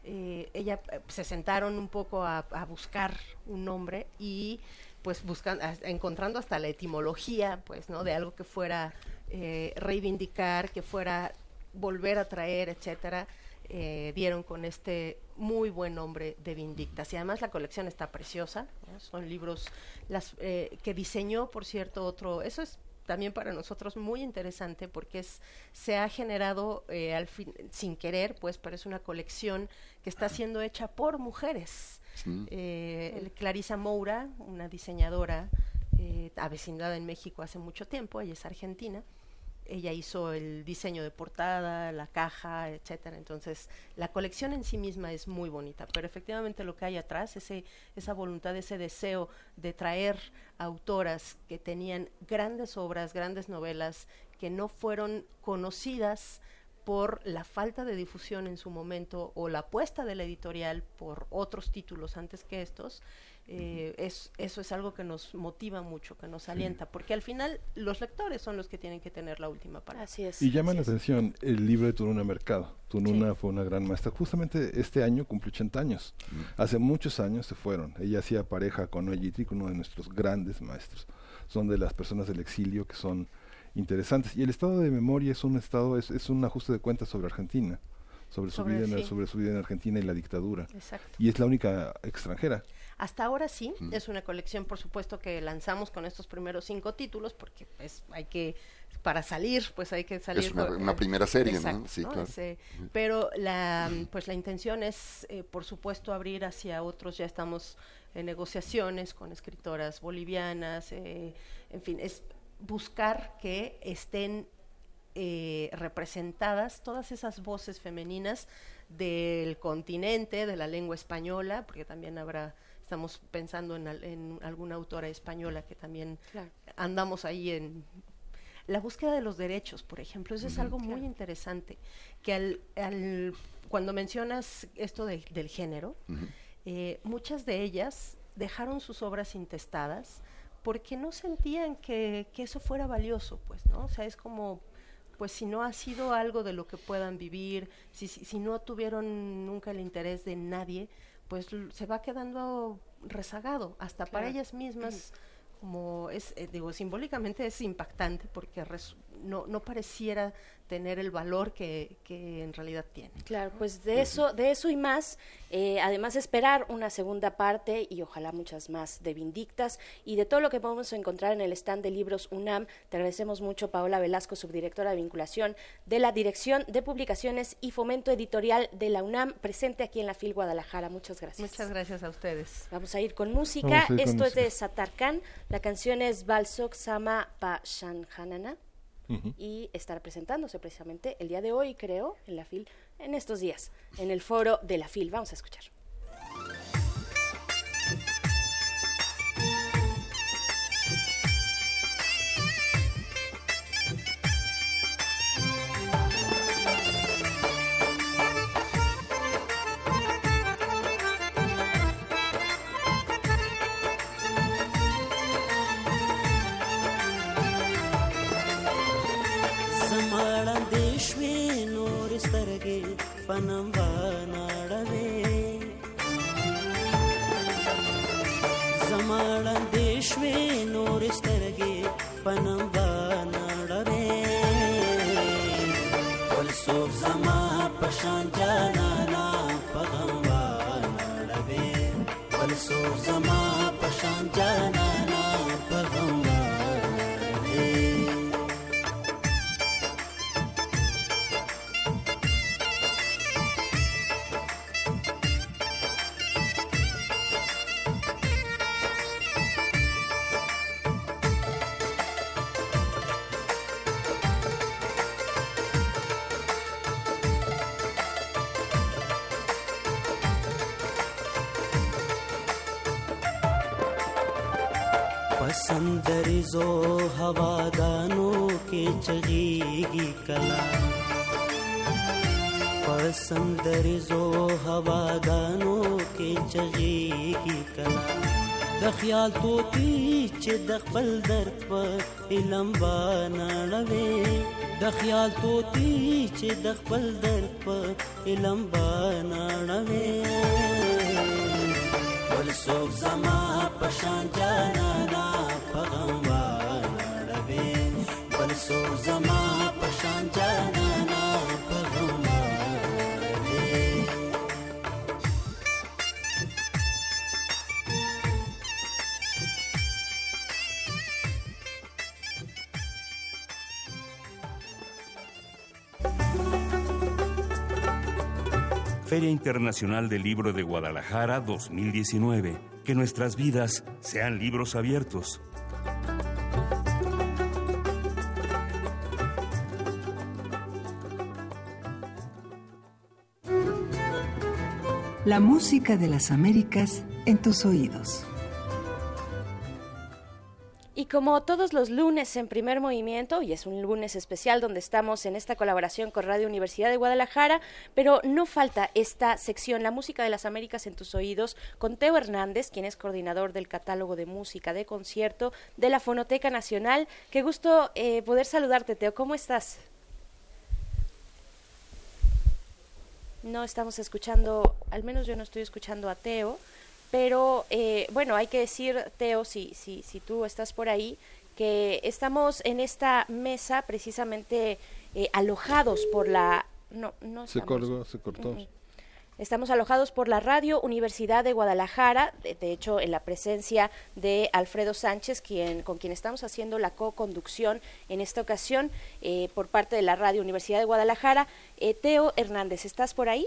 eh, ella eh, se sentaron un poco a, buscar un nombre y pues buscando encontrando hasta la etimología pues no de algo que fuera eh, reivindicar que fuera volver a traer etcétera dieron con este muy buen nombre de Vindictas. Y además la colección está preciosa son libros las que diseñó por cierto otro eso es también para nosotros muy interesante porque es, se ha generado eh, al fin, sin querer, pues, pero es una colección que está siendo hecha por mujeres. Eh, Clarisa Moura, una diseñadora eh, avecindada en México hace mucho tiempo, ella es argentina, ella hizo el diseño de portada, la caja, etcétera. Entonces, la colección en sí misma es muy bonita, pero efectivamente lo que hay atrás, ese, esa voluntad, ese deseo de traer autoras que tenían grandes obras, grandes novelas, que no fueron conocidas por la falta de difusión en su momento o la apuesta de la editorial por otros títulos antes que estos, eh, es, eso es algo que nos motiva mucho, que nos alienta, porque al final los lectores son los que tienen que tener la última palabra. Así es. Y llama la atención el libro de Tununa Mercado. Tununa fue una gran maestra. Justamente este año cumplió 80 años. Hace muchos años se fueron. Ella hacía pareja con Oyitri, uno de nuestros grandes maestros. Son de las personas del exilio que son interesantes. Y el estado de memoria es un estado, es, es un ajuste de cuentas sobre Argentina. Sobre, su vida en, sobre su vida en Argentina y la dictadura. Y es la única extranjera. Hasta ahora sí, es una colección, por supuesto, que lanzamos con estos primeros cinco títulos, porque pues, hay que, para salir, pues hay que salir. Es una, primera serie, ¿no? Sí, claro. pero la, pues la intención es, eh, por supuesto, abrir hacia otros. Ya estamos en negociaciones con escritoras bolivianas, eh, en fin, es buscar que estén eh, representadas todas esas voces femeninas del continente, de la lengua española, porque también habrá Estamos pensando en, alguna autora española que también andamos ahí en la búsqueda de los derechos, por ejemplo. Eso es algo muy interesante, que al, cuando mencionas esto del género, eh, muchas de ellas dejaron sus obras intestadas porque no sentían que, que, eso fuera valioso, pues, ¿no? O sea, es como, pues si no ha sido algo de lo que puedan vivir, si, si, si no tuvieron nunca el interés de nadie, pues se va quedando rezagado, hasta para ellas mismas, como es, eh, digo, simbólicamente es impactante porque no, no pareciera tener el valor que, que en realidad tiene. Claro, pues de eso, de eso y más, eh, además esperar una segunda parte y ojalá muchas más de Vindictas y de todo lo que podemos encontrar en el stand de libros UNAM. Te agradecemos mucho, Paola Velasco, subdirectora de vinculación de la Dirección de Publicaciones y Fomento Editorial de la UNAM, presente aquí en la FIL Guadalajara. Muchas gracias. Muchas gracias a ustedes. Vamos a ir con música. Esto es de Satarkan. La canción es Balsok Sama Pa Shanhanana y estar presentándose precisamente el día de hoy, creo, en la FIL, en estos días, en el foro de la FIL. Vamos a escuchar. பணம் வானாடவே சமாளந்தேஷ்வே நோரிஸ்தரகே பணம் வானாடவே பல்சோப் சமா பஷான் ஜானானா பகம் வானாடவே பல்சோப் சமா د خیال توتی چې د خپل درد په علم باندې د خیال توتی چې د خپل درد په علم باندې ول څوک زما پشان جانا پغم وانړوي بل سو زما Internacional del Libro de Guadalajara 2019. Que nuestras vidas sean libros abiertos. La música de las Américas en tus oídos. Y como todos los lunes en primer movimiento, y es un lunes especial donde estamos en esta colaboración con Radio Universidad de Guadalajara, pero no falta esta sección, la música de las Américas en tus oídos, con Teo Hernández, quien es coordinador del catálogo de música de concierto de la Fonoteca Nacional. Qué gusto eh, poder saludarte, Teo. ¿Cómo estás? no estamos escuchando, al menos yo no estoy escuchando a Teo, pero eh, bueno, hay que decir, Teo, si, si, si tú estás por ahí, que estamos en esta mesa precisamente eh, alojados por la... No, no se colgó, se cortó. Estamos alojados por la Radio Universidad de Guadalajara, de, hecho en la presencia de Alfredo Sánchez, quien, con quien estamos haciendo la co-conducción en esta ocasión eh, por parte de la Radio Universidad de Guadalajara. Eh, Teo Hernández, ¿estás por ahí?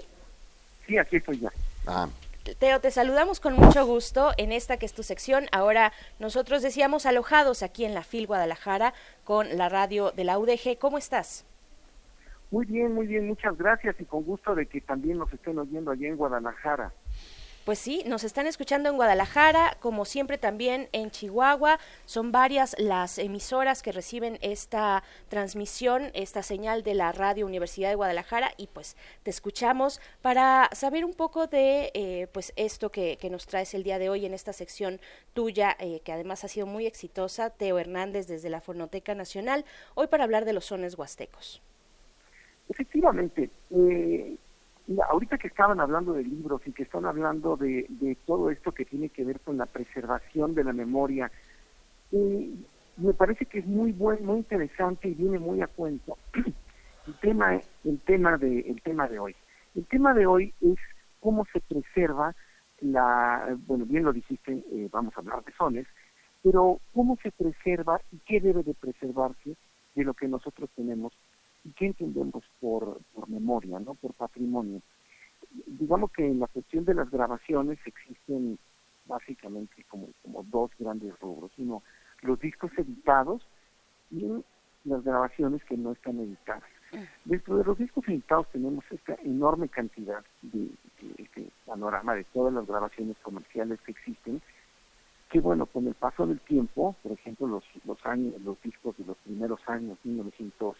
Sí, aquí estoy ya. Ah. Teo, te saludamos con mucho gusto en esta que es tu sección. Ahora nosotros decíamos alojados aquí en la FIL Guadalajara con la radio de la UDG. ¿Cómo estás? Muy bien, muy bien, muchas gracias y con gusto de que también nos estén oyendo allá en Guadalajara. Pues sí, nos están escuchando en Guadalajara, como siempre también en Chihuahua. Son varias las emisoras que reciben esta transmisión, esta señal de la Radio Universidad de Guadalajara y pues te escuchamos para saber un poco de eh, pues esto que, nos traes el día de hoy en esta sección tuya, eh, que además ha sido muy exitosa, Teo Hernández desde la Fonoteca Nacional, hoy para hablar de los sones huastecos. Efectivamente, eh, ahorita que estaban hablando de libros y que están hablando de, todo esto que tiene que ver con la preservación de la memoria, eh, me parece que es muy buen, muy interesante y viene muy a cuento el tema, el tema de, el tema de hoy. El tema de hoy es cómo se preserva la, bueno, bien lo dijiste, eh, vamos a hablar de sones, pero cómo se preserva y qué debe de preservarse de lo que nosotros tenemos ¿Y qué entendemos por, por memoria, no por patrimonio? Digamos que en la cuestión de las grabaciones existen básicamente como, como dos grandes rubros. Uno, los discos editados y las grabaciones que no están editadas. Dentro de los discos editados tenemos esta enorme cantidad de, este panorama de todas las grabaciones comerciales que existen, que bueno, con el paso del tiempo, por ejemplo, los, los años, los discos de los primeros años, 1900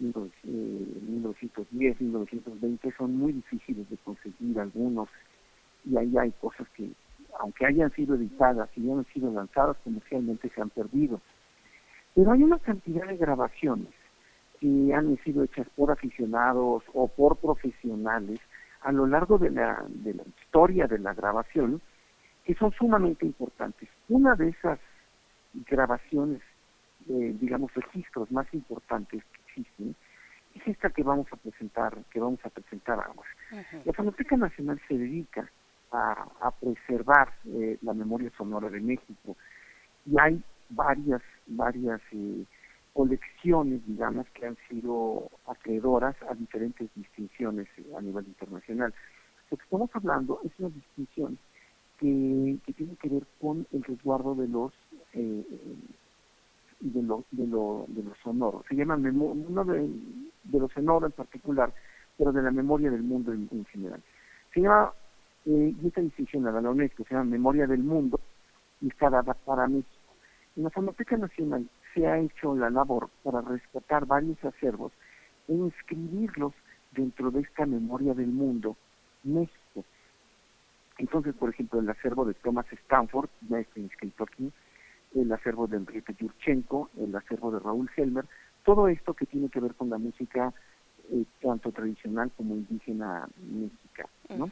1910, 1920 son muy difíciles de conseguir algunos y ahí hay cosas que, aunque hayan sido editadas y hayan sido lanzadas comercialmente, se han perdido. Pero hay una cantidad de grabaciones que han sido hechas por aficionados o por profesionales a lo largo de la, de la historia de la grabación que son sumamente importantes. Una de esas grabaciones, eh, digamos, registros más importantes es esta que vamos a presentar, que vamos a presentar ahora. La Fonoteca Nacional se dedica a, preservar eh, la memoria sonora de México y hay varias, varias eh, colecciones, digamos, que han sido acreedoras a diferentes distinciones eh, a nivel internacional. Lo que estamos hablando es una distinción que, que tiene que ver con el resguardo de los y de lo, de lo, de lo sonoro. Se llama no de, de lo sonoro en particular, pero de la memoria del mundo en, general. Se llama, eh, y esta distinción a la UNESCO, se llama Memoria del Mundo y está dada para México. En la Fonoteca Nacional se ha hecho la labor para rescatar varios acervos e inscribirlos dentro de esta memoria del mundo México. Entonces, por ejemplo, el acervo de Thomas Stanford ya está inscrito aquí, el acervo de Enrique Yurchenko, el acervo de Raúl Helmer, todo esto que tiene que ver con la música eh, tanto tradicional como indígena mexicana.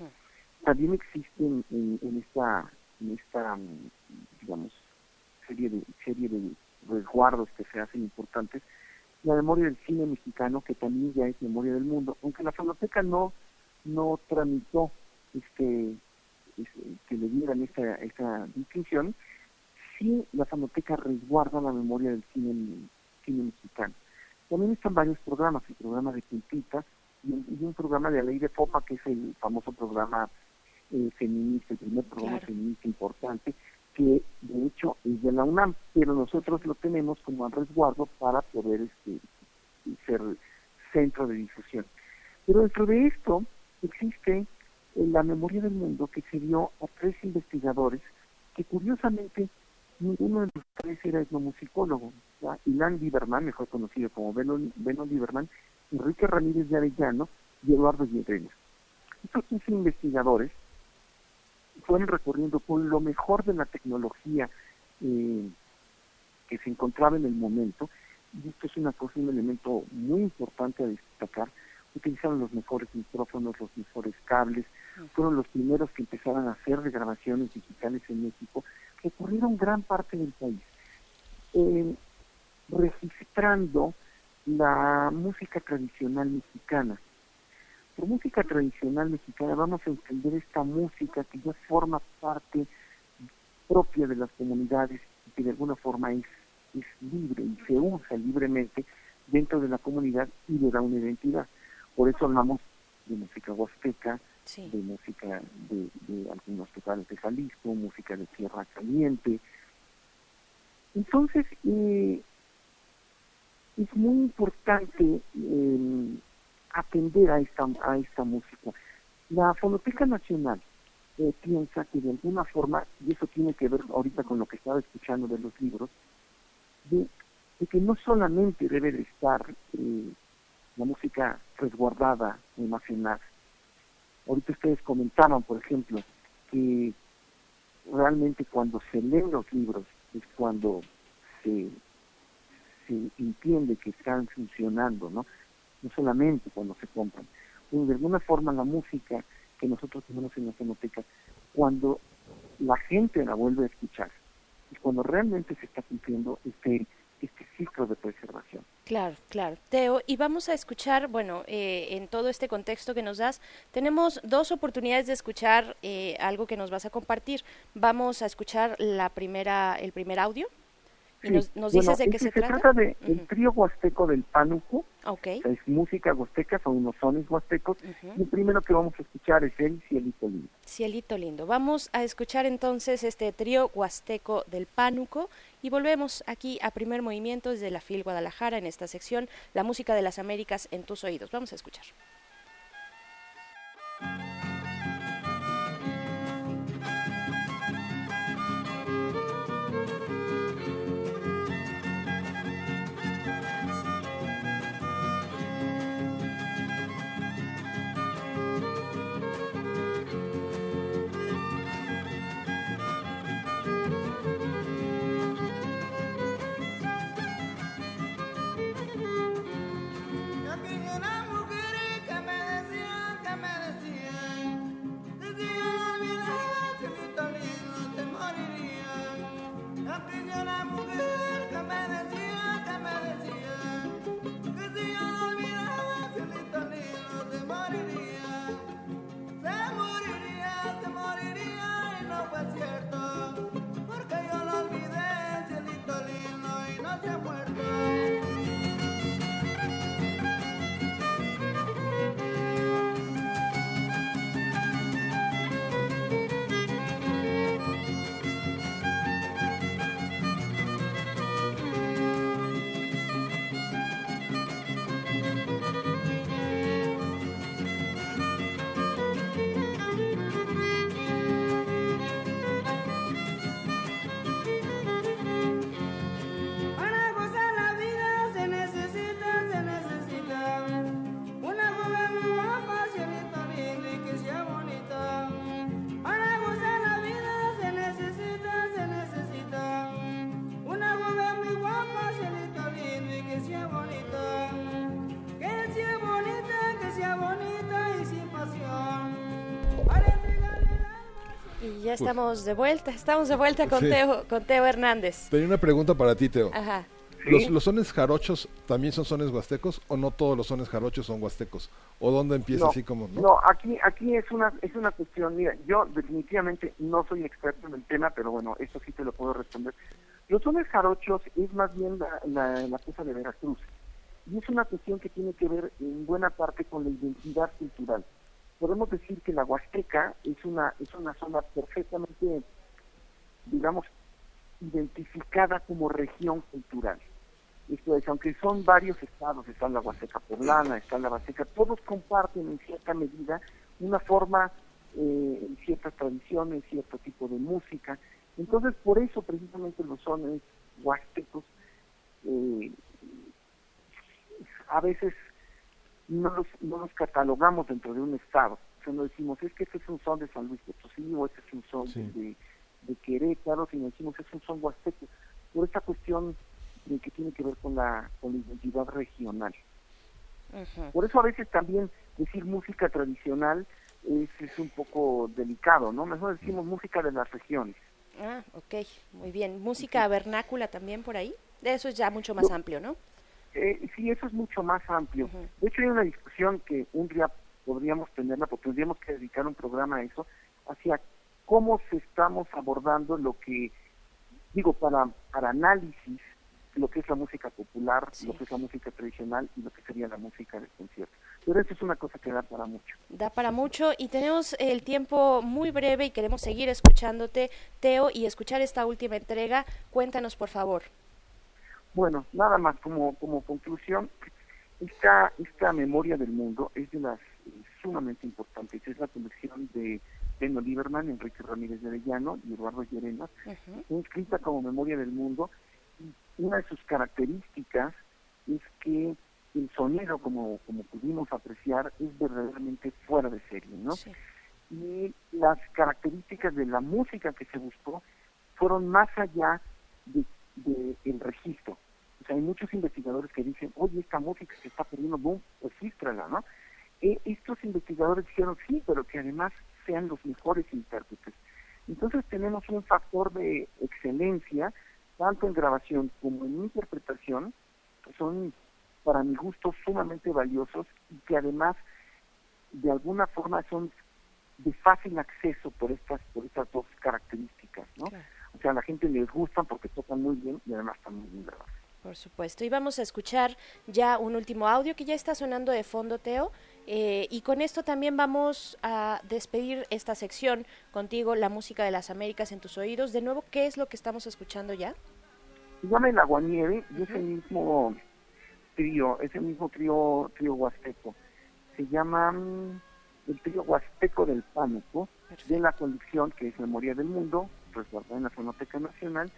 También existen en, esta, en esta, digamos, serie de, serie de resguardos que se hacen importantes, la memoria del cine mexicano, que también ya es memoria del mundo, aunque la Fonoteca no, no tramitó este, este que le dieran esta, esta distinción, sí la Fonoteca resguarda la memoria del cine, cine mexicano. También están varios programas, el programa de Quintitas, y un, y un programa de la ley de FOPA, que es el famoso programa eh, feminista, el primer programa Claro. feminista importante, que de hecho es de la UNAM, pero nosotros lo tenemos como a resguardo para poder este, ser centro de difusión. Pero dentro de esto existe eh, la memoria del mundo que se dio a tres investigadores que curiosamente ninguno de los tres era etnomusicólogo. ¿ya? Ilan Lieberman, mejor conocido como Beno, Beno Lieberman, Enrique Ramírez de Arellano y Eduardo Llereña. Estos tres investigadores fueron recorriendo con lo mejor de la tecnología eh, que se encontraba en el momento, y esto es una cosa, un elemento muy importante a destacar, utilizaron los mejores micrófonos, los mejores cables, fueron los primeros que empezaron a hacer grabaciones digitales en México, que ocurrieron gran parte del país, eh, registrando la música tradicional mexicana. Por música tradicional mexicana vamos a entender esta música que ya forma parte propia de las comunidades y que de alguna forma es, es libre y se usa libremente dentro de la comunidad y le da una identidad. Por eso hablamos de música huasteca, De música de, algunos lugares de Jalisco, música de Tierra Caliente. Entonces, eh, es muy importante eh, atender a esta, a esta música. La Fonoteca Nacional eh, piensa que de alguna forma, y eso tiene que ver ahorita con lo que estaba escuchando de los libros, de, de que no solamente debe de estar eh, la música resguardada, almacenada. Ahorita ustedes comentaban, por ejemplo, que realmente cuando se leen los libros es cuando se, entiende que están funcionando, ¿no? No solamente cuando se compran. Pues de alguna forma la música que nosotros tenemos en la fonoteca, cuando la gente la vuelve a escuchar, es cuando realmente se está cumpliendo este, este ciclo de preservación. Claro, claro. Teo, y vamos a escuchar, bueno, eh, en todo este contexto que nos das, tenemos dos oportunidades de escuchar eh, algo que nos vas a compartir. Vamos a escuchar la primera, el primer audio. Sí, nos, nos bueno, dices de qué este se trata. trata de el Ujú. trío huasteco del Pánuco, Ok. o sea, es música huasteca, son unos sones huastecos, Ujú. y el primero que vamos a escuchar es el Cielito Lindo. Cielito lindo. Vamos a escuchar entonces este trío huasteco del Pánuco y volvemos aquí a primer movimiento desde la FIL Guadalajara en esta sección, la música de las Américas en tus oídos. Vamos a escuchar. Estamos de vuelta, estamos de vuelta con Sí. Teo, con Teo Hernández. Tenía una pregunta para ti, Teo. Ajá. ¿Los, ¿Los sones jarochos también son sones huastecos o no todos los sones jarochos son huastecos? ¿O dónde empieza no, así como...? ¿no? no, aquí aquí es una es una cuestión, mira, yo definitivamente no soy experto en el tema, pero bueno, esto sí te lo puedo responder. Los sones jarochos es más bien la, la, la cosa de Veracruz. y es una cuestión que tiene que ver en buena parte con la identidad cultural. Podemos decir que la Huasteca es una, es una zona perfectamente, digamos, identificada como región cultural. Esto es, aunque son varios estados, está la Huasteca Poblana, está la Huasteca, todos comparten en cierta medida una forma, eh, ciertas tradiciones, cierto tipo de música. Entonces, por eso precisamente los sones huastecos eh, a veces no los, no los catalogamos dentro de un estado. O sea, no decimos, es que este es un son de San Luis Potosí o este es un son Sí. de, de Querétaro, sino decimos, es un son huasteco. Por esta cuestión de que tiene que ver con la, con la identidad regional. Por eso a veces también decir música tradicional es, es un poco delicado, ¿no? Mejor decimos música de las regiones. Ah, ok, muy bien. ¿Música vernácula también por ahí? De eso es ya mucho más No. amplio, ¿no? Eh, sí, eso es mucho más amplio. De hecho, hay una discusión que un día podríamos tenerla, porque tendríamos que dedicar un programa a eso, hacia cómo se estamos abordando lo que, digo, para, para análisis, lo que es la música popular, Sí. lo que es la música tradicional y lo que sería la música de concierto. Pero eso es una cosa que da para mucho. Da para mucho y tenemos el tiempo muy breve y queremos seguir escuchándote, Teo, y escuchar esta última entrega. Cuéntanos, por favor. Bueno, nada más como, como conclusión, esta, esta memoria del mundo es de las eh, sumamente importantes. Es la colección de Beno Lieberman, Enrique Ramírez de Arellano y Eduardo Llerenas, Ujú. Está inscrita como memoria del mundo. Y una de sus características es que el sonido, como, como pudimos apreciar, es verdaderamente fuera de serie, ¿no? Sí. y las características de la música que se buscó fueron más allá de, de el registro. O sea, hay muchos investigadores que dicen, oye, esta música se está perdiendo, boom, regístrala, ¿no? Eh, estos investigadores dijeron, sí, pero que además sean los mejores intérpretes. Entonces tenemos un factor de excelencia, tanto en grabación como en interpretación, que son, para mi gusto, sumamente valiosos y que además, de alguna forma, son de fácil acceso por estas por estas dos características, ¿no? Claro. O sea, a la gente les gustan porque tocan muy bien y además están muy bien grabados. Por supuesto. Y vamos a escuchar ya un último audio que ya está sonando de fondo, Teo. eh, y con esto también vamos a despedir esta sección contigo, la música de las Américas en tus oídos. De nuevo, ¿qué es lo que estamos escuchando ya? Se llama El Aguanieve y ese mismo trío, ese mismo trío, trío huasteco, se llama mm, el trío huasteco del Pánico, de la colección que es Memoria del Mundo, resguardada en la Fonoteca Nacional,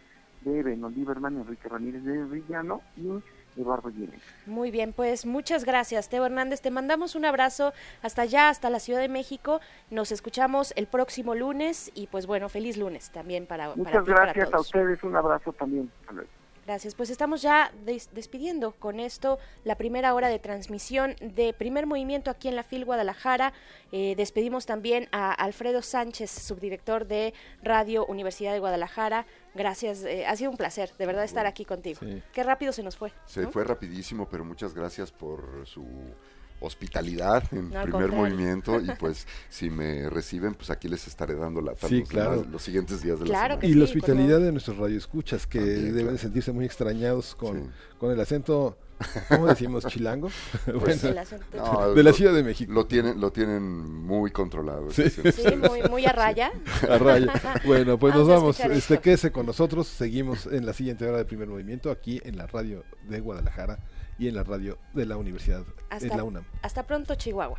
de Beno Lieberman, Enrique Ramírez de Villano y Eduardo Llenes. Muy bien, pues muchas gracias, Teo Hernández. Te mandamos un abrazo hasta allá, hasta la Ciudad de México. Nos escuchamos el próximo lunes y pues bueno, feliz lunes también para, para Muchas ti para gracias a ustedes, un abrazo también. Hasta luego. Gracias. Pues estamos ya des- despidiendo con esto la primera hora de transmisión de primer movimiento aquí en la FIL Guadalajara. Eh, despedimos también a Alfredo Sánchez, subdirector de Radio Universidad de Guadalajara. Gracias, eh, ha sido un placer, de verdad, estar aquí contigo. Sí. Qué rápido se nos fue. Se ¿no? fue rapidísimo, pero muchas gracias por su hospitalidad en No, primer movimiento y pues si me reciben pues aquí les estaré dando la Sí, claro. los, siguientes días de Claro la que Y la hospitalidad de nuestros radioescuchas que También, deben claro. sentirse muy extrañados con, Sí. con el acento, ¿cómo decimos? ¿Chilango? Pues Bueno, el acento- No, de la Ciudad de México. Lo tienen, lo tienen muy controlado. Sí. muy, muy a raya. A raya. Bueno, pues nos Vamos Este, quédese con nosotros. Seguimos en la siguiente hora de primer movimiento aquí en la radio de Guadalajara y en la radio de la Universidad, Hasta, en la UNAM. hasta pronto, Chihuahua.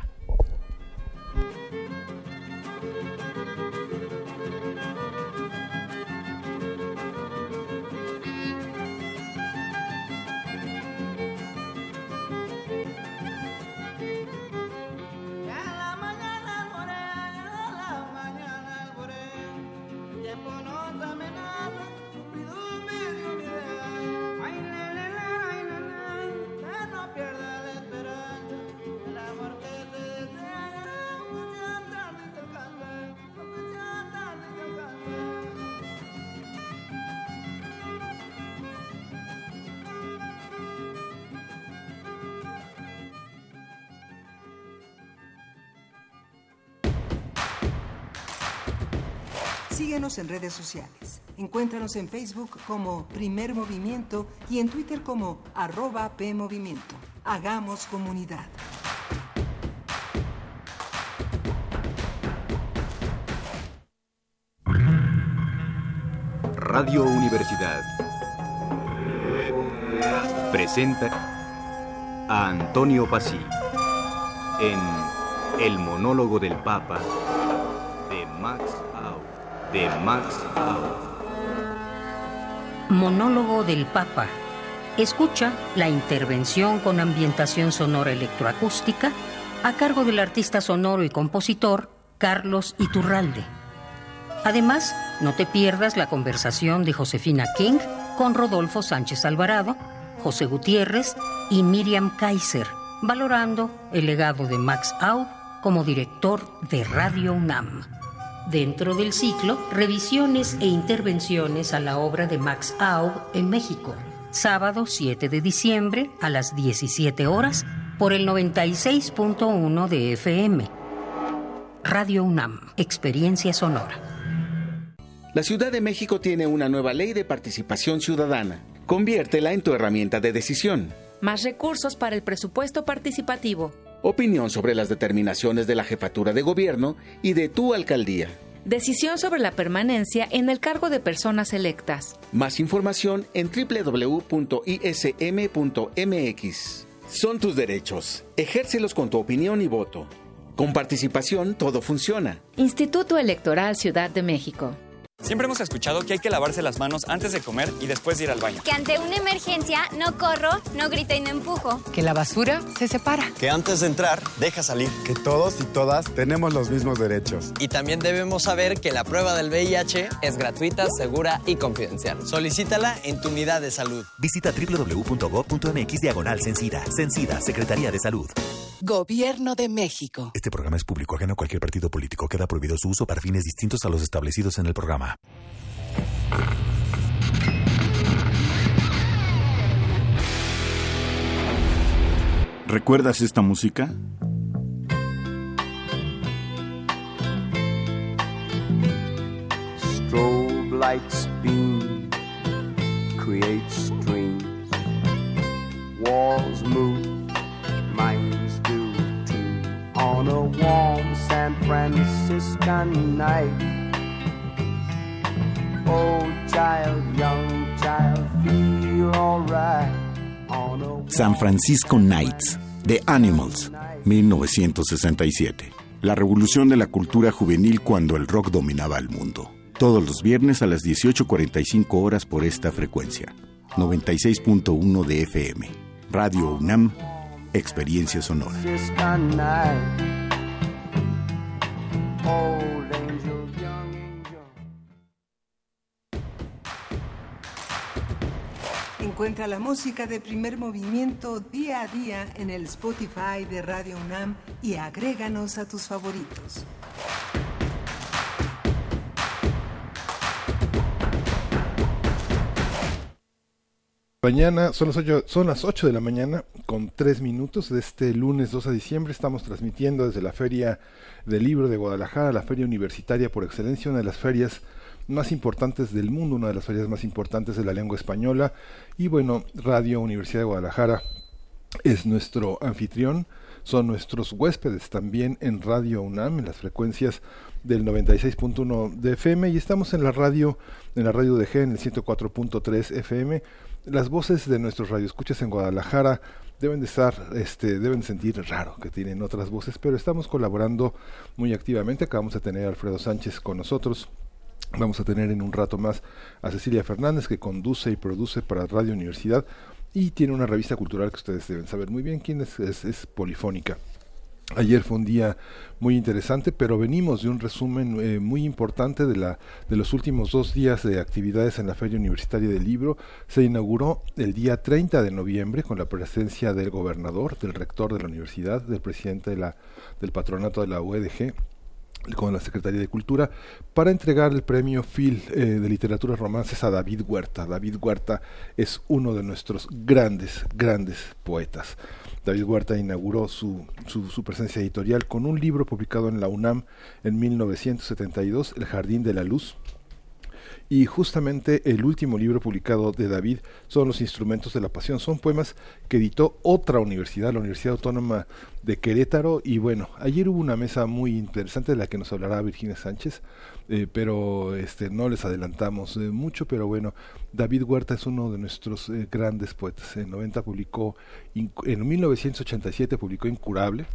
Síguenos en redes sociales. Encuéntranos en Facebook como Primer Movimiento y en Twitter como arroba PMovimiento. Hagamos comunidad. Radio Universidad presenta a Antonio Pasí en El monólogo del Papa de Max. De Max Au. Monólogo del Papa. Escucha la intervención con ambientación sonora electroacústica a cargo del artista sonoro y compositor Carlos Iturralde. Además, no te pierdas la conversación de Josefina King con Rodolfo Sánchez Alvarado, José Gutiérrez y Miriam Kaiser, valorando el legado de Max Au como director de Radio UNAM. Dentro del ciclo, revisiones e intervenciones a la obra de Max Au en México. Sábado 7 de diciembre a las 17 horas por el 96.1 de FM. Radio UNAM, Experiencia Sonora. La Ciudad de México tiene una nueva ley de participación ciudadana. Conviértela en tu herramienta de decisión. Más recursos para el presupuesto participativo. Opinión sobre las determinaciones de la jefatura de gobierno y de tu alcaldía. Decisión sobre la permanencia en el cargo de personas electas. Más información en www.ism.mx. Son tus derechos. Ejércelos con tu opinión y voto. Con participación todo funciona. Instituto Electoral Ciudad de México. Siempre hemos escuchado que hay que lavarse las manos antes de comer y después de ir al baño. Que ante una emergencia no corro, no grito y no empujo. Que la basura se separa. Que antes de entrar, deja salir. Que todos y todas tenemos los mismos derechos. Y también debemos saber que la prueba del VIH es gratuita, segura y confidencial. Solicítala en tu unidad de salud. Visita www.gov.mx diagonal Sencida. Sencida, Secretaría de Salud. Gobierno de México. Este programa es público ajeno a cualquier partido político. Queda prohibido su uso para fines distintos a los establecidos en el programa. ¿Recuerdas esta música? Strobe lights beam, create streams, walls move, minds do too. On a warm San Franciscan night, San Francisco Nights, The Animals, 1967. La revolución de la cultura juvenil cuando el rock dominaba el mundo. Todos los viernes a las 18.45 horas por esta frecuencia. 96.1 de FM. Radio UNAM, Experiencia Sonora. Encuentra la música de primer movimiento día a día en el Spotify de Radio UNAM y agréganos a tus favoritos. Mañana son las 8, son las 8 de la mañana con 3 minutos de este lunes 2 de diciembre. Estamos transmitiendo desde la Feria del Libro de Guadalajara, la feria universitaria por excelencia, una de las ferias más importantes del mundo, una de las ferias más importantes de la lengua española. Y bueno, Radio Universidad de Guadalajara es nuestro anfitrión, son nuestros huéspedes también en Radio UNAM, en las frecuencias del 96.1 de FM y estamos en la radio, en la radio de G en el 104.3 FM. Las voces de nuestros radioescuchas en Guadalajara deben de estar, este, deben sentir raro que tienen otras voces, pero estamos colaborando muy activamente. Acabamos de tener a Alfredo Sánchez con nosotros. Vamos a tener en un rato más a Cecilia Fernández que conduce y produce para Radio Universidad y tiene una revista cultural que ustedes deben saber muy bien quién es, es, Polifónica. Ayer fue un día muy interesante, pero venimos de un resumen eh, muy importante de, la, de los últimos dos días de actividades en la Feria Universitaria del Libro. Se inauguró el día 30 de noviembre con la presencia del gobernador, del rector de la universidad, del presidente de la, del patronato de la UEDG, con la Secretaría de Cultura para entregar el premio Phil eh, de Literatura Romances a David Huerta. David Huerta es uno de nuestros grandes, grandes poetas. David Huerta inauguró su, su, su, presencia editorial con un libro publicado en la UNAM en 1972, El Jardín de la Luz. Y justamente el último libro publicado de David son Los Instrumentos de la Pasión. Son poemas que editó otra universidad, la Universidad Autónoma de Querétaro. Y bueno, ayer hubo una mesa muy interesante de la que nos hablará Virginia Sánchez, eh, pero este, no les adelantamos eh, mucho, pero bueno, David Huerta es uno de nuestros eh, grandes poetas. En 90 publicó, en 1987 publicó Incurable,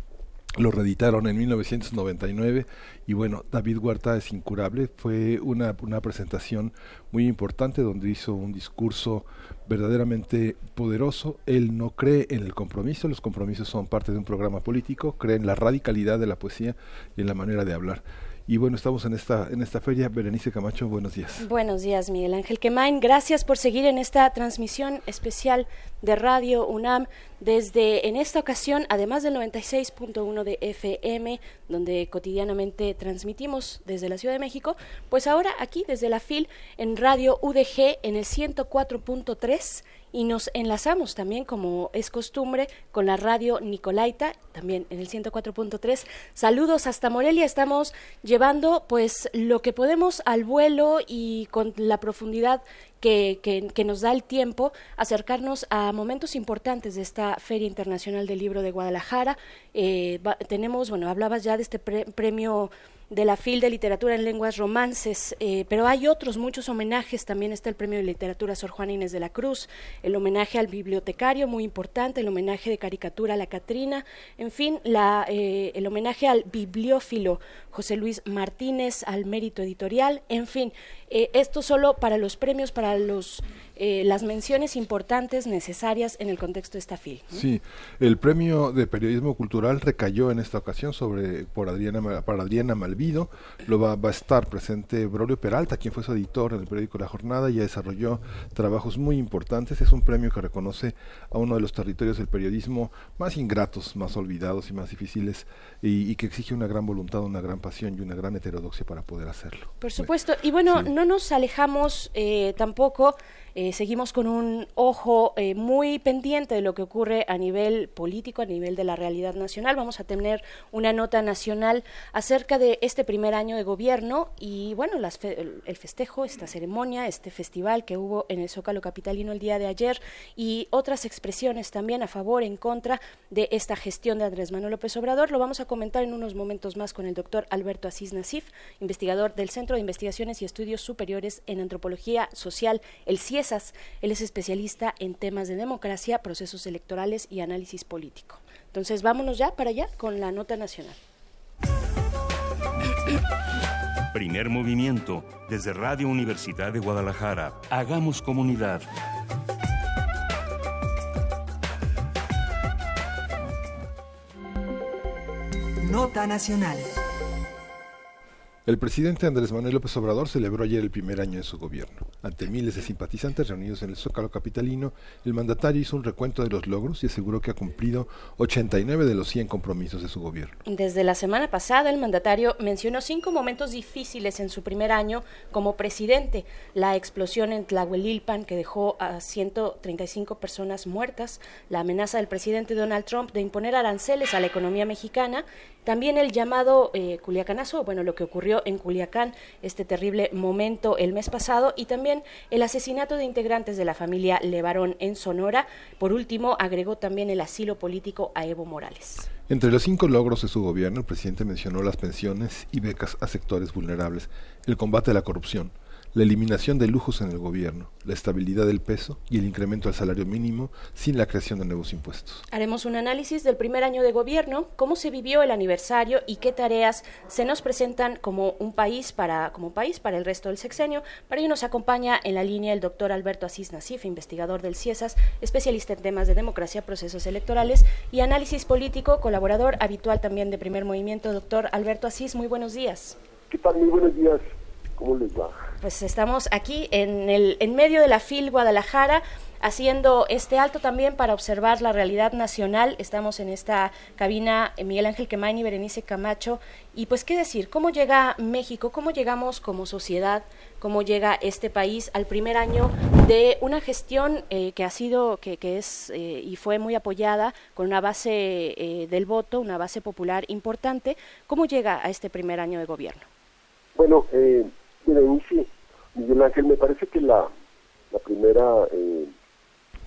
lo reeditaron en 1999 y bueno, David Huerta es incurable. Fue una, una presentación muy importante donde hizo un discurso verdaderamente poderoso. Él no cree en el compromiso, los compromisos son parte de un programa político, cree en la radicalidad de la poesía y en la manera de hablar. Y bueno, estamos en esta, en esta feria. Berenice Camacho, buenos días. Buenos días, Miguel Ángel Quemain. Gracias por seguir en esta transmisión especial de Radio UNAM desde, en esta ocasión, además del 96.1 de FM, donde cotidianamente transmitimos desde la Ciudad de México, pues ahora aquí desde la FIL en Radio UDG en el 104.3 y nos enlazamos también, como es costumbre, con la radio Nicolaita, también en el 104.3. Saludos hasta Morelia, estamos llevando pues lo que podemos al vuelo y con la profundidad que, que, nos da el tiempo acercarnos a momentos importantes de esta Feria Internacional del Libro de Guadalajara. Eh, tenemos, bueno, hablabas ya de este premio de la FIL de Literatura en Lenguas Romances, eh, pero hay otros, muchos homenajes, también está el Premio de Literatura Sor Juana Inés de la Cruz, el homenaje al bibliotecario, muy importante, el homenaje de caricatura a la Catrina, en fin, la, eh, el homenaje al bibliófilo José Luis Martínez, al mérito editorial, en fin, eh, esto solo para los premios, para los eh, las menciones importantes necesarias en el contexto de esta FIL. Sí, el premio de periodismo cultural recayó en esta ocasión sobre por Adriana para Adriana Malvido. Lo va, va a estar presente Braulio Peralta, quien fue su editor en el periódico La Jornada y desarrolló trabajos muy importantes. Es un premio que reconoce a uno de los territorios del periodismo más ingratos, más olvidados y más difíciles y, que exige una gran voluntad, una gran pasión y una gran heterodoxia para poder hacerlo. Por supuesto. Y bueno, no nos alejamos eh, tampoco eh, seguimos con un ojo eh, muy pendiente de lo que ocurre a nivel político, a nivel de la realidad nacional. Vamos a tener una nota nacional acerca de este primer año de gobierno y, bueno, las el festejo, esta ceremonia, este festival que hubo en el Zócalo Capitalino el día de ayer y otras expresiones también a favor, en contra de esta gestión de Andrés Manuel López Obrador. Lo vamos a comentar en unos momentos más con el doctor Alberto Asís Nasif, investigador del Centro de Investigaciones y Estudios Superiores en Antropología Social, el CIES él es especialista en temas de democracia, procesos electorales y análisis político. Entonces, vámonos ya para allá con la nota nacional. Primer movimiento desde Radio Universidad de Guadalajara. Hagamos comunidad. Nota nacional. El presidente Andrés Manuel López Obrador celebró ayer el primer año de su gobierno. Ante miles de simpatizantes reunidos en el Zócalo Capitalino, el mandatario hizo un recuento de los logros y aseguró que ha cumplido 89 de los 100 compromisos de su gobierno. Desde la semana pasada, el mandatario mencionó cinco momentos difíciles en su primer año como presidente. La explosión en Tlahuelilpan, que dejó a 135 personas muertas, la amenaza del presidente Donald Trump de imponer aranceles a la economía mexicana, también el llamado eh, Culiacanazo, bueno, lo que ocurrió en Culiacán, este terrible momento el mes pasado, y también el asesinato de integrantes de la familia Levarón en Sonora. Por último, agregó también el asilo político a Evo Morales. Entre los cinco logros de su gobierno, el presidente mencionó las pensiones y becas a sectores vulnerables, el combate a la corrupción, la eliminación de lujos en el gobierno, la estabilidad del peso y el incremento al salario mínimo sin la creación de nuevos impuestos. Haremos un análisis del primer año de gobierno, cómo se vivió el aniversario y qué tareas se nos presentan como un país para como país para el resto del sexenio. Para ello nos acompaña en la línea el doctor Alberto Asís Nasif, investigador del CIESAS, especialista en temas de democracia, procesos electorales y análisis político, colaborador habitual también de Primer Movimiento. Doctor Alberto Asís, muy buenos días. ¿Qué tal? Muy buenos días. ¿Cómo les va? Pues estamos aquí en, el, en medio de la FIL Guadalajara haciendo este alto también para observar la realidad nacional. Estamos en esta cabina eh, Miguel Ángel Quemain y Berenice Camacho. Y pues qué decir, ¿cómo llega México? ¿Cómo llegamos como sociedad? ¿Cómo llega este país al primer año de una gestión eh, que ha sido, que, que es eh, y fue muy apoyada con una base del voto, una base popular importante? ¿Cómo llega a este primer año de gobierno? Bueno, eh, Berenice, Miguel Ángel, me parece que la, primera eh,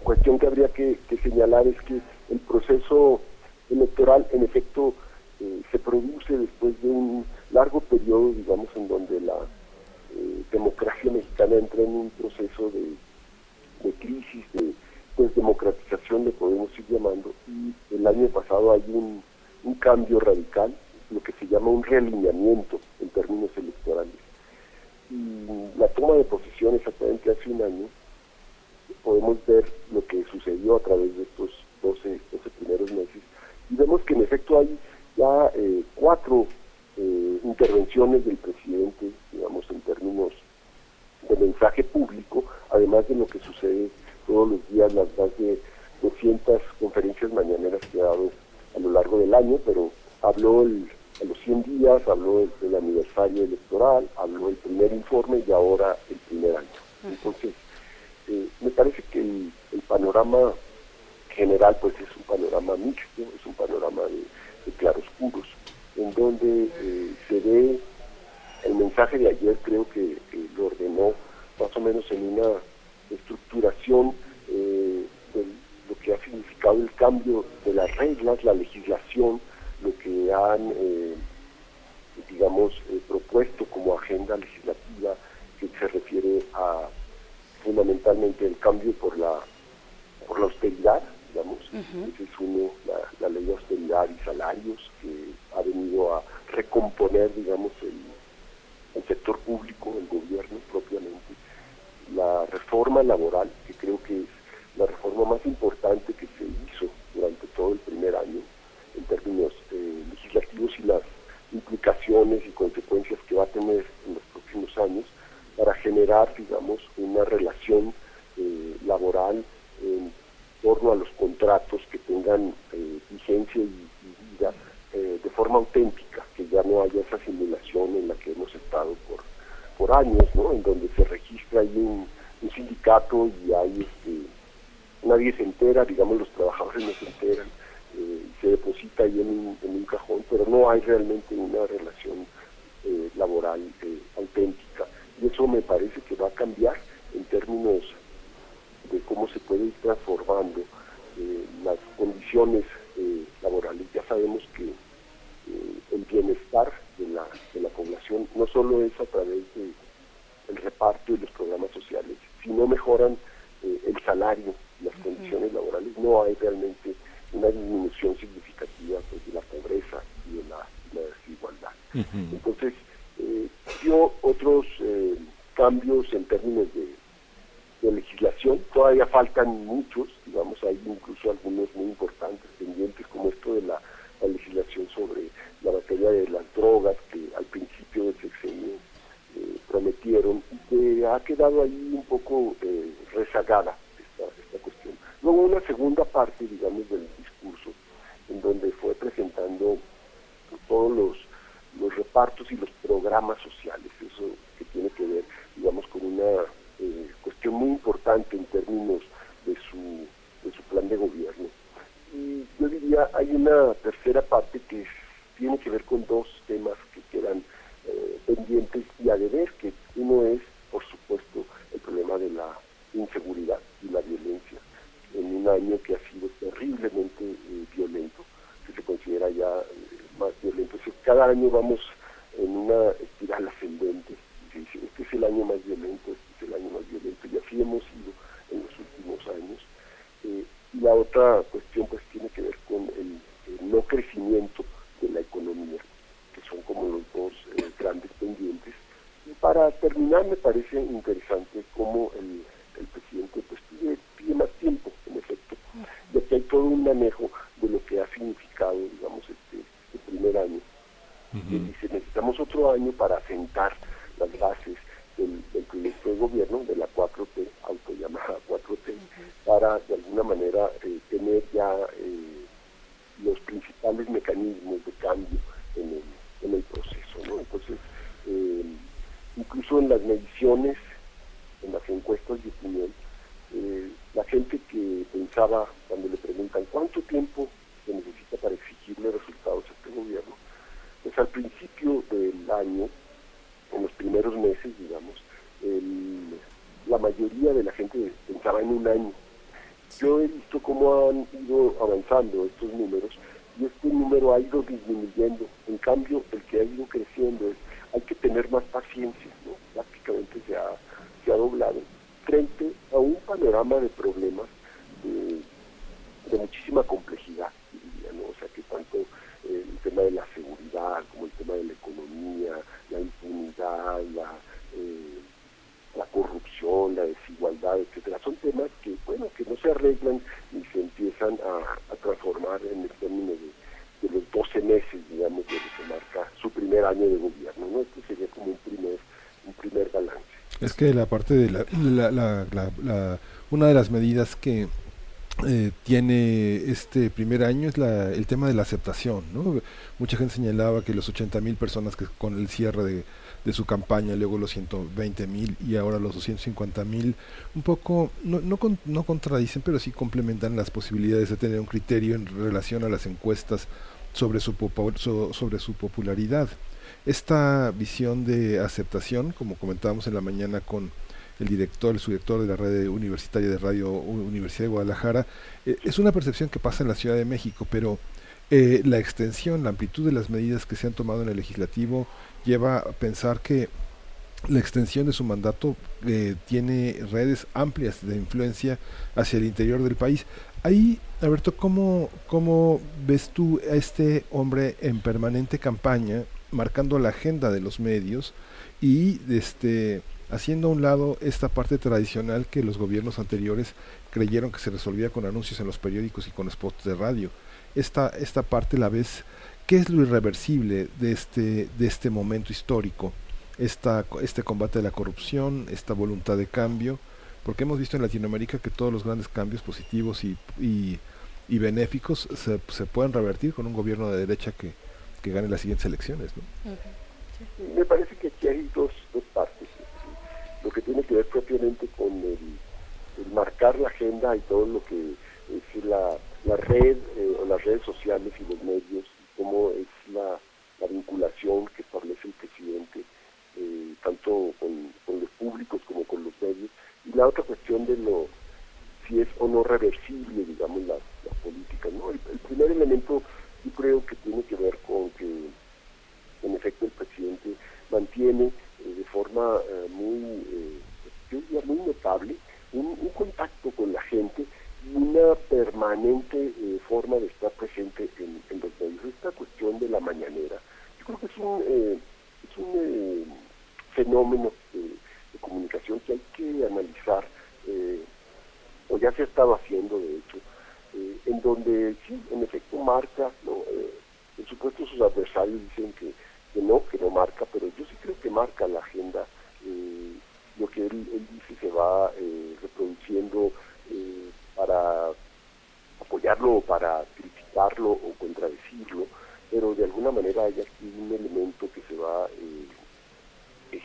cuestión que habría que, señalar es que el proceso electoral, en efecto, eh, se produce después de un largo periodo, digamos, en donde la eh, democracia mexicana entra en un proceso de, de crisis, de pues, democratización, le podemos ir llamando, y el año pasado hay un cambio radical, lo que se llama un realineamiento en términos electorales. Y la toma de posesión exactamente hace un año, podemos ver lo que sucedió a través de estos 12, 12 primeros meses, y vemos que en efecto hay ya eh, cuatro eh, intervenciones del presidente, digamos, en términos de mensaje público, además de lo que sucede todos los días, las más de 200 conferencias mañaneras que ha dado a lo largo del año, pero habló el, a los 100 días, habló del, del aniversario electoral, habló el primer informe y ahora el primer año. Entonces, eh, me parece que el, el panorama general pues es un panorama mixto, es un panorama de, de claroscuros, en donde eh, se ve el mensaje de ayer, creo que lo ordenó más o menos en una estructuración eh, de lo que ha significado el cambio de las reglas, la legislación, lo que han, eh, digamos, eh, propuesto como agenda legislativa que se refiere a fundamentalmente el cambio por la por la austeridad, digamos, ese es uno, la, la ley de austeridad y salarios que ha venido a recomponer, digamos, el, el sector público, el gobierno propiamente, la reforma laboral, que creo que es la reforma más importante que se hizo durante todo el primer año en términos eh, legislativos y las implicaciones y consecuencias que va a tener en los próximos años para generar, digamos, una relación eh, laboral en torno a los contratos que tengan eh, vigencia y, vida de forma auténtica, que ya no haya esa simulación en la que hemos estado por, por años, ¿no? En donde se registra ahí un, un sindicato y hay este, nadie se entera, digamos los trabajadores no se enteran, eh, se deposita ahí en un, en un cajón, pero no hay realmente una relación eh, laboral eh, auténtica. Y eso me parece que va a cambiar en términos de cómo se puede ir transformando eh, las condiciones laborales. Ya sabemos que el bienestar de la, de la población no solo es a través de el reparto y los programas sociales, si no mejoran el salario, las condiciones laborales, no hay realmente una disminución significativa pues, de la pobreza y de la, la desigualdad. Entonces, eh, dio otros eh, cambios en términos de, de legislación, todavía faltan muchos, digamos, hay incluso algunos muy importantes pendientes, como esto de la, la legislación sobre la materia de las drogas, que al principio del sexenio eh, prometieron, y que ha quedado ahí un poco eh, rezagada esta, esta cuestión. Luego una segunda parte, digamos, del discurso, en donde fue presentando todos los, los repartos y los programas sociales, eso que tiene que ver, digamos, con una eh, cuestión muy importante en términos de su, de su plan de gobierno. Y yo diría, hay una tercera parte que tiene que ver con dos temas que quedan eh, pendientes y a deber, que uno es, por supuesto, el problema de la inseguridad y la violencia en un año que ha sido terriblemente eh, violento, que se considera ya eh, más violento. O cada año vamos en una espiral ascendente. este es el año más violento, este es el año más violento, y así hemos ido en los últimos años. Eh, y la otra cuestión pues tiene que ver con el, el no crecimiento de la economía, que son como los dos grandes pendientes. Y para terminar me parece interesante cómo el, el presidente pues más tiempo, en efecto, ya que hay todo un manejo de lo que ha significado, digamos, este, este primer año. Y dice, necesitamos otro año para asentar las bases del, del proyecto de gobierno, de la 4T, autollamada 4T, para de alguna manera eh, tener ya eh, los principales mecanismos de cambio en el, en el proceso. ¿no? Entonces, eh, incluso en las mediciones, en las encuestas de opinión, eh, la gente que pensaba, cuando le preguntan cuánto tiempo se necesita para exigirle resultados a este gobierno, pues al principio del año, en los primeros meses, digamos, el la mayoría de la gente pensaba en un año. Yo he visto cómo han ido avanzando estos números y este número ha ido disminuyendo. En cambio, el que ha ido creciendo es hay que tener más paciencia, ¿no? prácticamente se ha, se ha doblado, frente a un panorama de problemas de, de muchísima complejidad, diría, ¿no? o sea que tanto eh, el tema de la seguridad como el tema de la economía, la impunidad, la, eh, la corrupción, la desigualdad, etcétera, son temas que, bueno, que no se arreglan ni se empiezan a, transformar en el término de, de los 12 meses, digamos, de lo que marca su primer año de gobierno, ¿no? Este sería como un primer, un primer balance. Es que la parte de la, la- la- la- una de las medidas que eh, tiene este primer año es la, el tema de la aceptación, ¿no? Mucha gente señalaba que los 80 mil personas que con el cierre de, su campaña, luego los 120 mil y ahora los 250 mil, un poco, no, no, con- no contradicen, pero sí complementan las posibilidades de tener un criterio en relación a las encuestas sobre su, sobre su popularidad. Esta visión de aceptación, como comentábamos en la mañana con el director, el subdirector de la red universitaria de Radio Universidad de Guadalajara, eh, es una percepción que pasa en la Ciudad de México, pero eh, la extensión, la amplitud de las medidas que se han tomado en el legislativo lleva a pensar que la extensión de su mandato eh, tiene redes amplias de influencia hacia el interior del país. Ahí, Alberto, ¿cómo, ¿cómo ves tú a este hombre en permanente campaña, marcando la agenda de los medios y este, haciendo a un lado esta parte tradicional que los gobiernos anteriores creyeron que se resolvía con anuncios en los periódicos y con spots de radio? Esta, esta parte la ves, ¿qué es lo irreversible de este, de este momento histórico? esta, este combate a la corrupción, esta voluntad de cambio, porque hemos visto en Latinoamérica que todos los grandes cambios positivos y, y, y benéficos se, se pueden revertir con un gobierno de derecha que, que gane las siguientes elecciones. ¿no? Me parece que aquí hay dos, dos partes. Lo que tiene que ver propiamente con el, el marcar la agenda y todo lo que es la, la red eh, o las redes sociales y los medios, y cómo es la, la vinculación que establece el presidente, eh, tanto con, con los públicos como con los medios. Y la otra cuestión de lo si es o no reversible, digamos, la, la política. ¿no? El, el primer elemento creo que tiene que ver con que en efecto el presidente mantiene eh, de forma eh, muy, eh, muy notable, un, contacto con la gente y una permanente eh, forma de estar presente en, en los medios. Esta cuestión de la mañanera, yo creo que es un, eh, es un fenómeno de, comunicación que hay que analizar, o ya se ha estado haciendo de hecho, eh, en donde sí, en efecto marca, ¿no? Eh, por supuesto sus adversarios dicen que, que no, que no marca, pero yo sí creo que marca la agenda, eh, lo que él, él dice se va eh, reproduciendo para apoyarlo o para criticarlo o contradecirlo, pero de alguna manera hay aquí un elemento que se va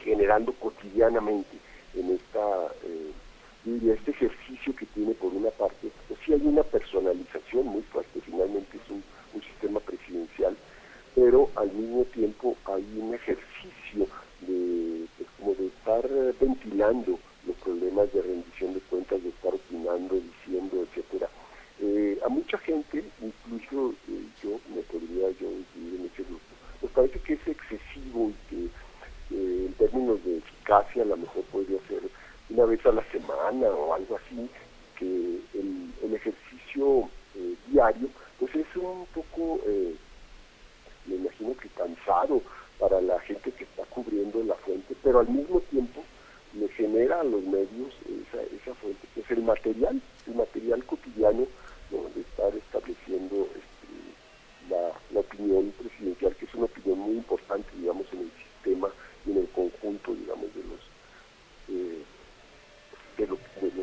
generando cotidianamente en esta diría, este ejercicio que tiene por una parte, pues sí hay una personalización muy fuerte, finalmente es un, un sistema presidencial, pero al mismo tiempo hay un ejercicio de, pues, como de estar ventilando los problemas de rendición de cuentas, de estar opinando, diciendo, etcétera. Eh, a mucha gente, incluso eh, yo me podría yo incluir en ese grupo, nos parece que es excesivo y que eh, en términos de eficacia a lo mejor podría ser una vez a la semana o algo así, que el, ejercicio eh, diario pues es un poco, eh, me imagino que cansado para la gente que está cubriendo la fuente, pero al mismo tiempo le genera a los medios esa, fuente, que es el material, el material cotidiano ¿no? de estar estableciendo este, la, la opinión presidencial, que es una opinión muy importante, digamos, en el sistema y en el conjunto, digamos, de los eh, de, lo,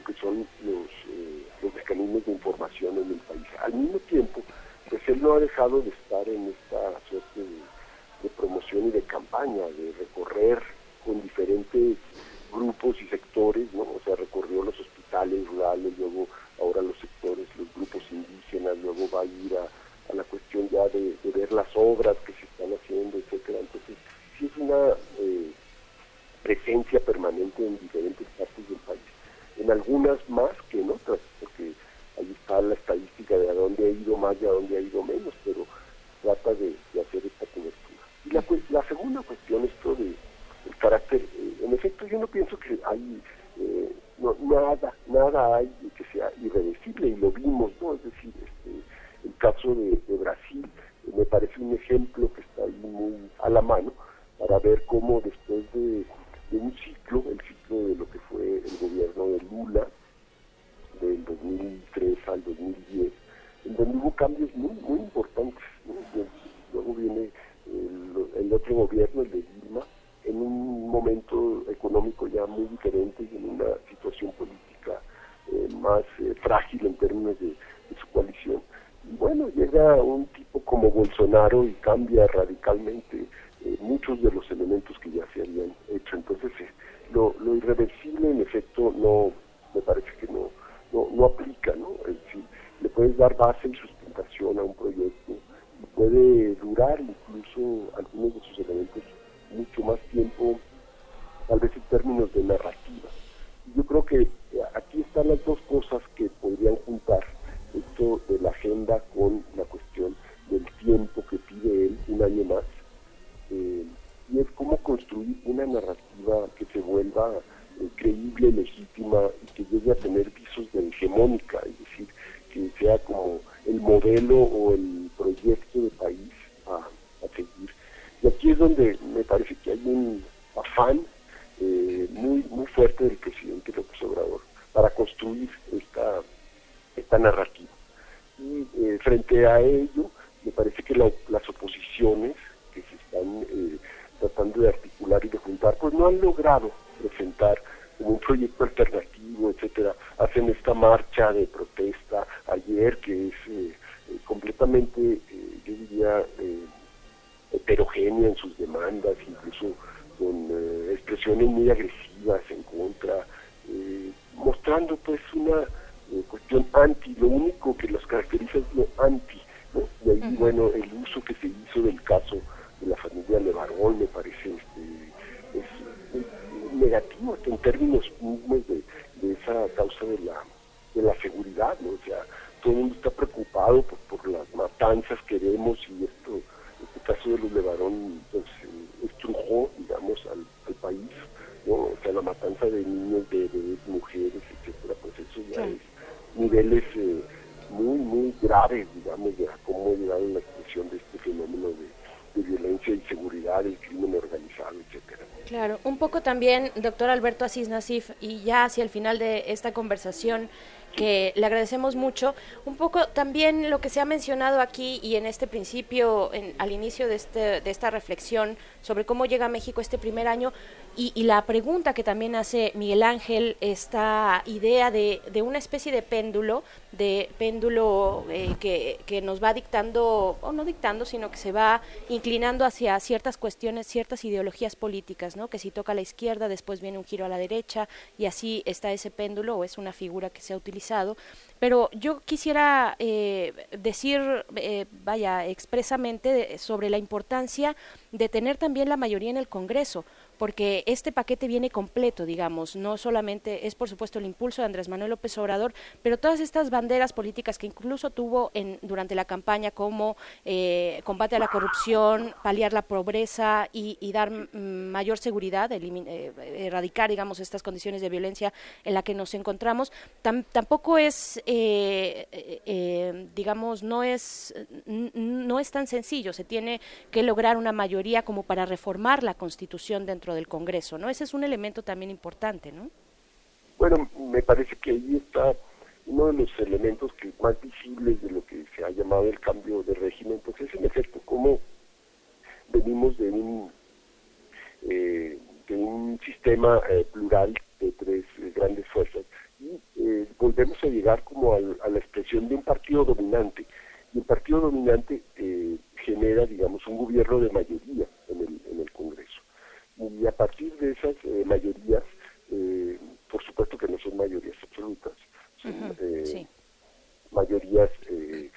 que son los, eh, los mecanismos de información en el país. Al mismo tiempo, pues él no ha dejado de estar en esta suerte de, promoción y de campaña, de recorrer con diferentes grupos y sectores, ¿no? O sea, recorrió los hospitales rurales, luego ahora los sectores, los grupos indígenas, luego va a ir a, a la cuestión ya de, de, ver las obras que se están haciendo, etcétera. Entonces, sí es una eh, presencia permanente en diferentes partes del país. En algunas más que en otras, porque ahí está la estadística de a dónde ha ido más y a dónde ha ido menos, pero trata de, hacer esta cobertura. Y la, cue- la segunda cuestión, esto de el carácter, eh, en efecto yo no pienso que hay eh, nada, nada hay que sea irreversible y lo vimos, ¿no? Es decir, este, el caso de, también, doctor Alberto Asís Nasif, y ya hacia el final de esta conversación, que le agradecemos mucho, un poco también lo que se ha mencionado aquí y en este principio, en- al inicio de, este, de esta reflexión sobre cómo llega a México este primer año, y, la pregunta que también hace Miguel Ángel, esta idea de, de una especie de péndulo, de péndulo eh, que, que nos va dictando, o no dictando, sino que se va inclinando hacia ciertas cuestiones, ciertas ideologías políticas, ¿no? Que si toca a la izquierda, después viene un giro a la derecha, y así está ese péndulo, o es una figura que se ha utilizado. Pero yo quisiera eh, decir, eh, vaya, expresamente sobre la importancia de tener también la mayoría en el Congreso, porque este paquete viene completo, digamos, no solamente es por supuesto el impulso de Andrés Manuel López Obrador, pero todas estas banderas políticas que incluso tuvo en, durante la campaña como eh, combate a la corrupción, paliar la pobreza y, dar mayor seguridad, eh, erradicar, digamos, estas condiciones de violencia en la que nos encontramos, tam- tampoco es, eh, eh, eh, digamos, no es, no es tan sencillo, se tiene que lograr una mayoría como para reformar la Constitución dentro del Congreso, ¿no? Ese es un elemento también importante, ¿no? Bueno, me parece que ahí está uno de los elementos que más visibles de lo que se ha llamado el cambio de régimen, pues es en efecto cómo venimos de un eh, de un sistema eh, plural de tres eh, grandes fuerzas y volvemos a llegar como a la expresión de un partido dominante y el partido dominante genera digamos un gobierno de mayoría en el Congreso y a partir de esas eh, mayorías eh, por supuesto que no son mayorías absolutas son eh, mayorías eh,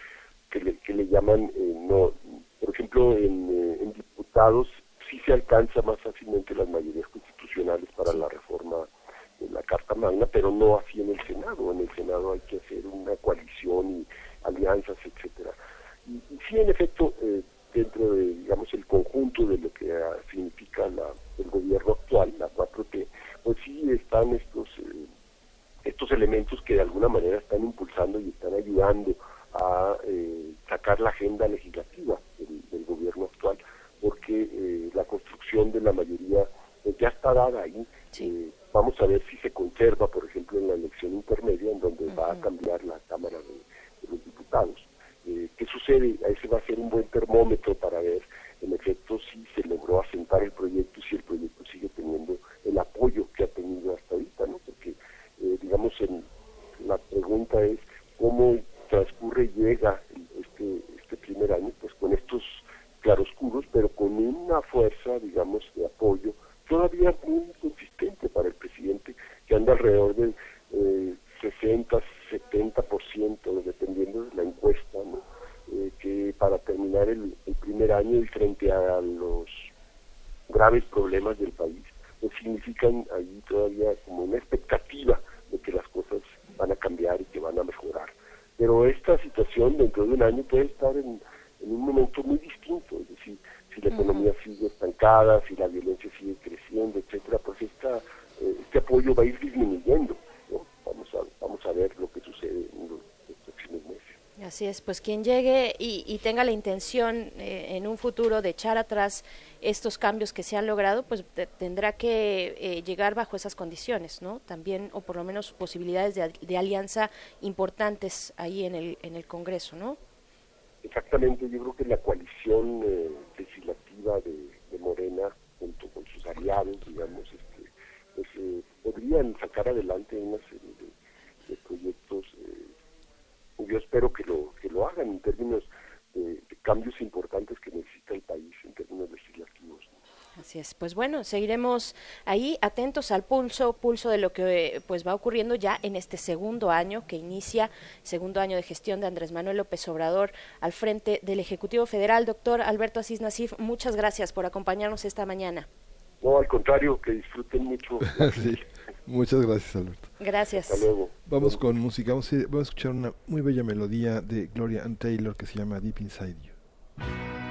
que, le, que le llaman eh, no por ejemplo en, eh, en diputados sí se alcanza más fácilmente las mayorías constitucionales para la reforma de la Carta Magna, pero no así en el Senado. En el Senado hay que hacer una coalición y alianzas, etcétera. Y, y sí, en efecto, eh, dentro de, digamos, el conjunto de lo que ah, significa la, el gobierno actual, la 4T, pues sí están estos eh, estos elementos que de alguna manera están impulsando y están ayudando a eh, sacar la agenda legislativa del, del gobierno actual, porque eh, la construcción de la mayoría pues, ya está dada ahí. Eh, vamos a ver si se conserva, por ejemplo, en la elección intermedia, en donde va a cambiar la Cámara de, de los Diputados. Eh, ¿Qué sucede? Ese va a ser un buen termómetro para ver, en efecto, si se logró asentar el proyecto, si el proyecto sigue teniendo el apoyo que ha tenido hasta ahorita, ¿no? Porque, eh, digamos, en, la pregunta es cómo transcurre y llega el- este, este primer año, pues con estos claroscuros, pero con una fuerza, digamos, de apoyo todavía muy consistente para el presidente, que anda alrededor del eh, 60, 70%, dependiendo de la encuesta, ¿no? Eh, que para terminar el, el primer año y frente a los graves problemas del país, pues significan ahí todavía como una expectativa de que las cosas van a cambiar y que van a mejorar. Pero esta situación dentro de un año puede estar en, en un momento muy distinto, es decir, si la economía sigue estancada, si la violencia sigue creciendo, etcétera, pues esta, eh, este apoyo va a ir disminuyendo. ¿no? Vamos, a, vamos a ver lo que sucede en los, los próximos meses. Pues quien llegue y, y tenga la intención eh, en un futuro de echar atrás estos cambios que se han logrado, pues te- tendrá que eh, llegar bajo esas condiciones, ¿no? También, o por lo menos posibilidades de, al- de alianza importantes ahí en el, en el Congreso, ¿no? Exactamente, yo creo que la coalición eh, legislativa de, de Morena, junto con sus aliados, digamos, este, pues, eh, podrían sacar adelante una serie de, de proyectos. eh, yo espero que lo, que lo hagan en términos de, de cambios importantes que necesita el país en términos legislativos. Pues bueno, seguiremos ahí atentos al pulso, pulso de lo que pues va ocurriendo ya en este segundo año que inicia, segundo año de gestión de Andrés Manuel López Obrador al frente del Ejecutivo Federal. Doctor Alberto Asís Nasif, muchas gracias por acompañarnos esta mañana. No, al contrario, que disfruten mucho. Sí. Muchas gracias, Alberto. Gracias. Hasta luego. Vamos con música. Vamos a, vamos a escuchar una muy bella melodía de Gloria Ann Taylor que se llama Deep Inside You.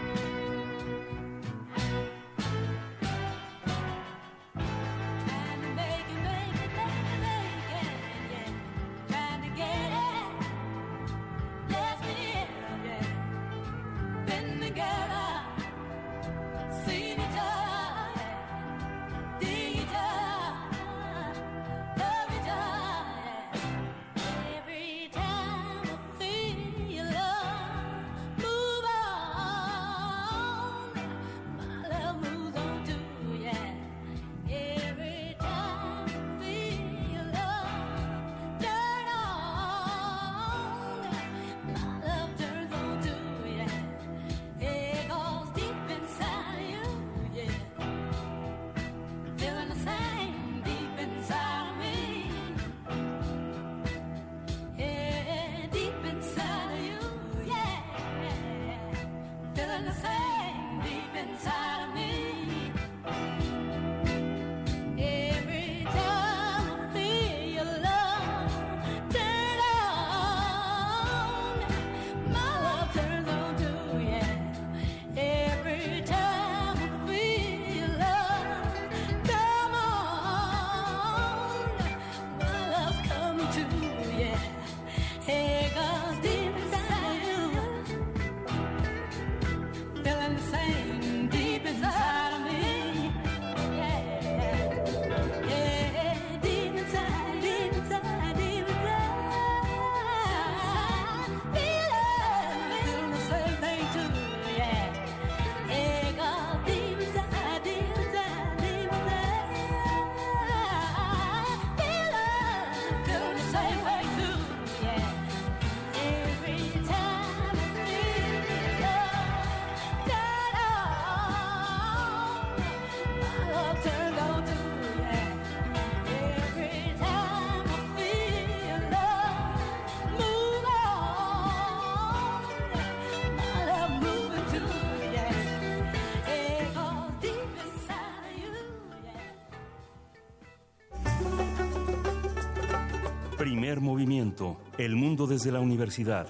El mundo desde la universidad.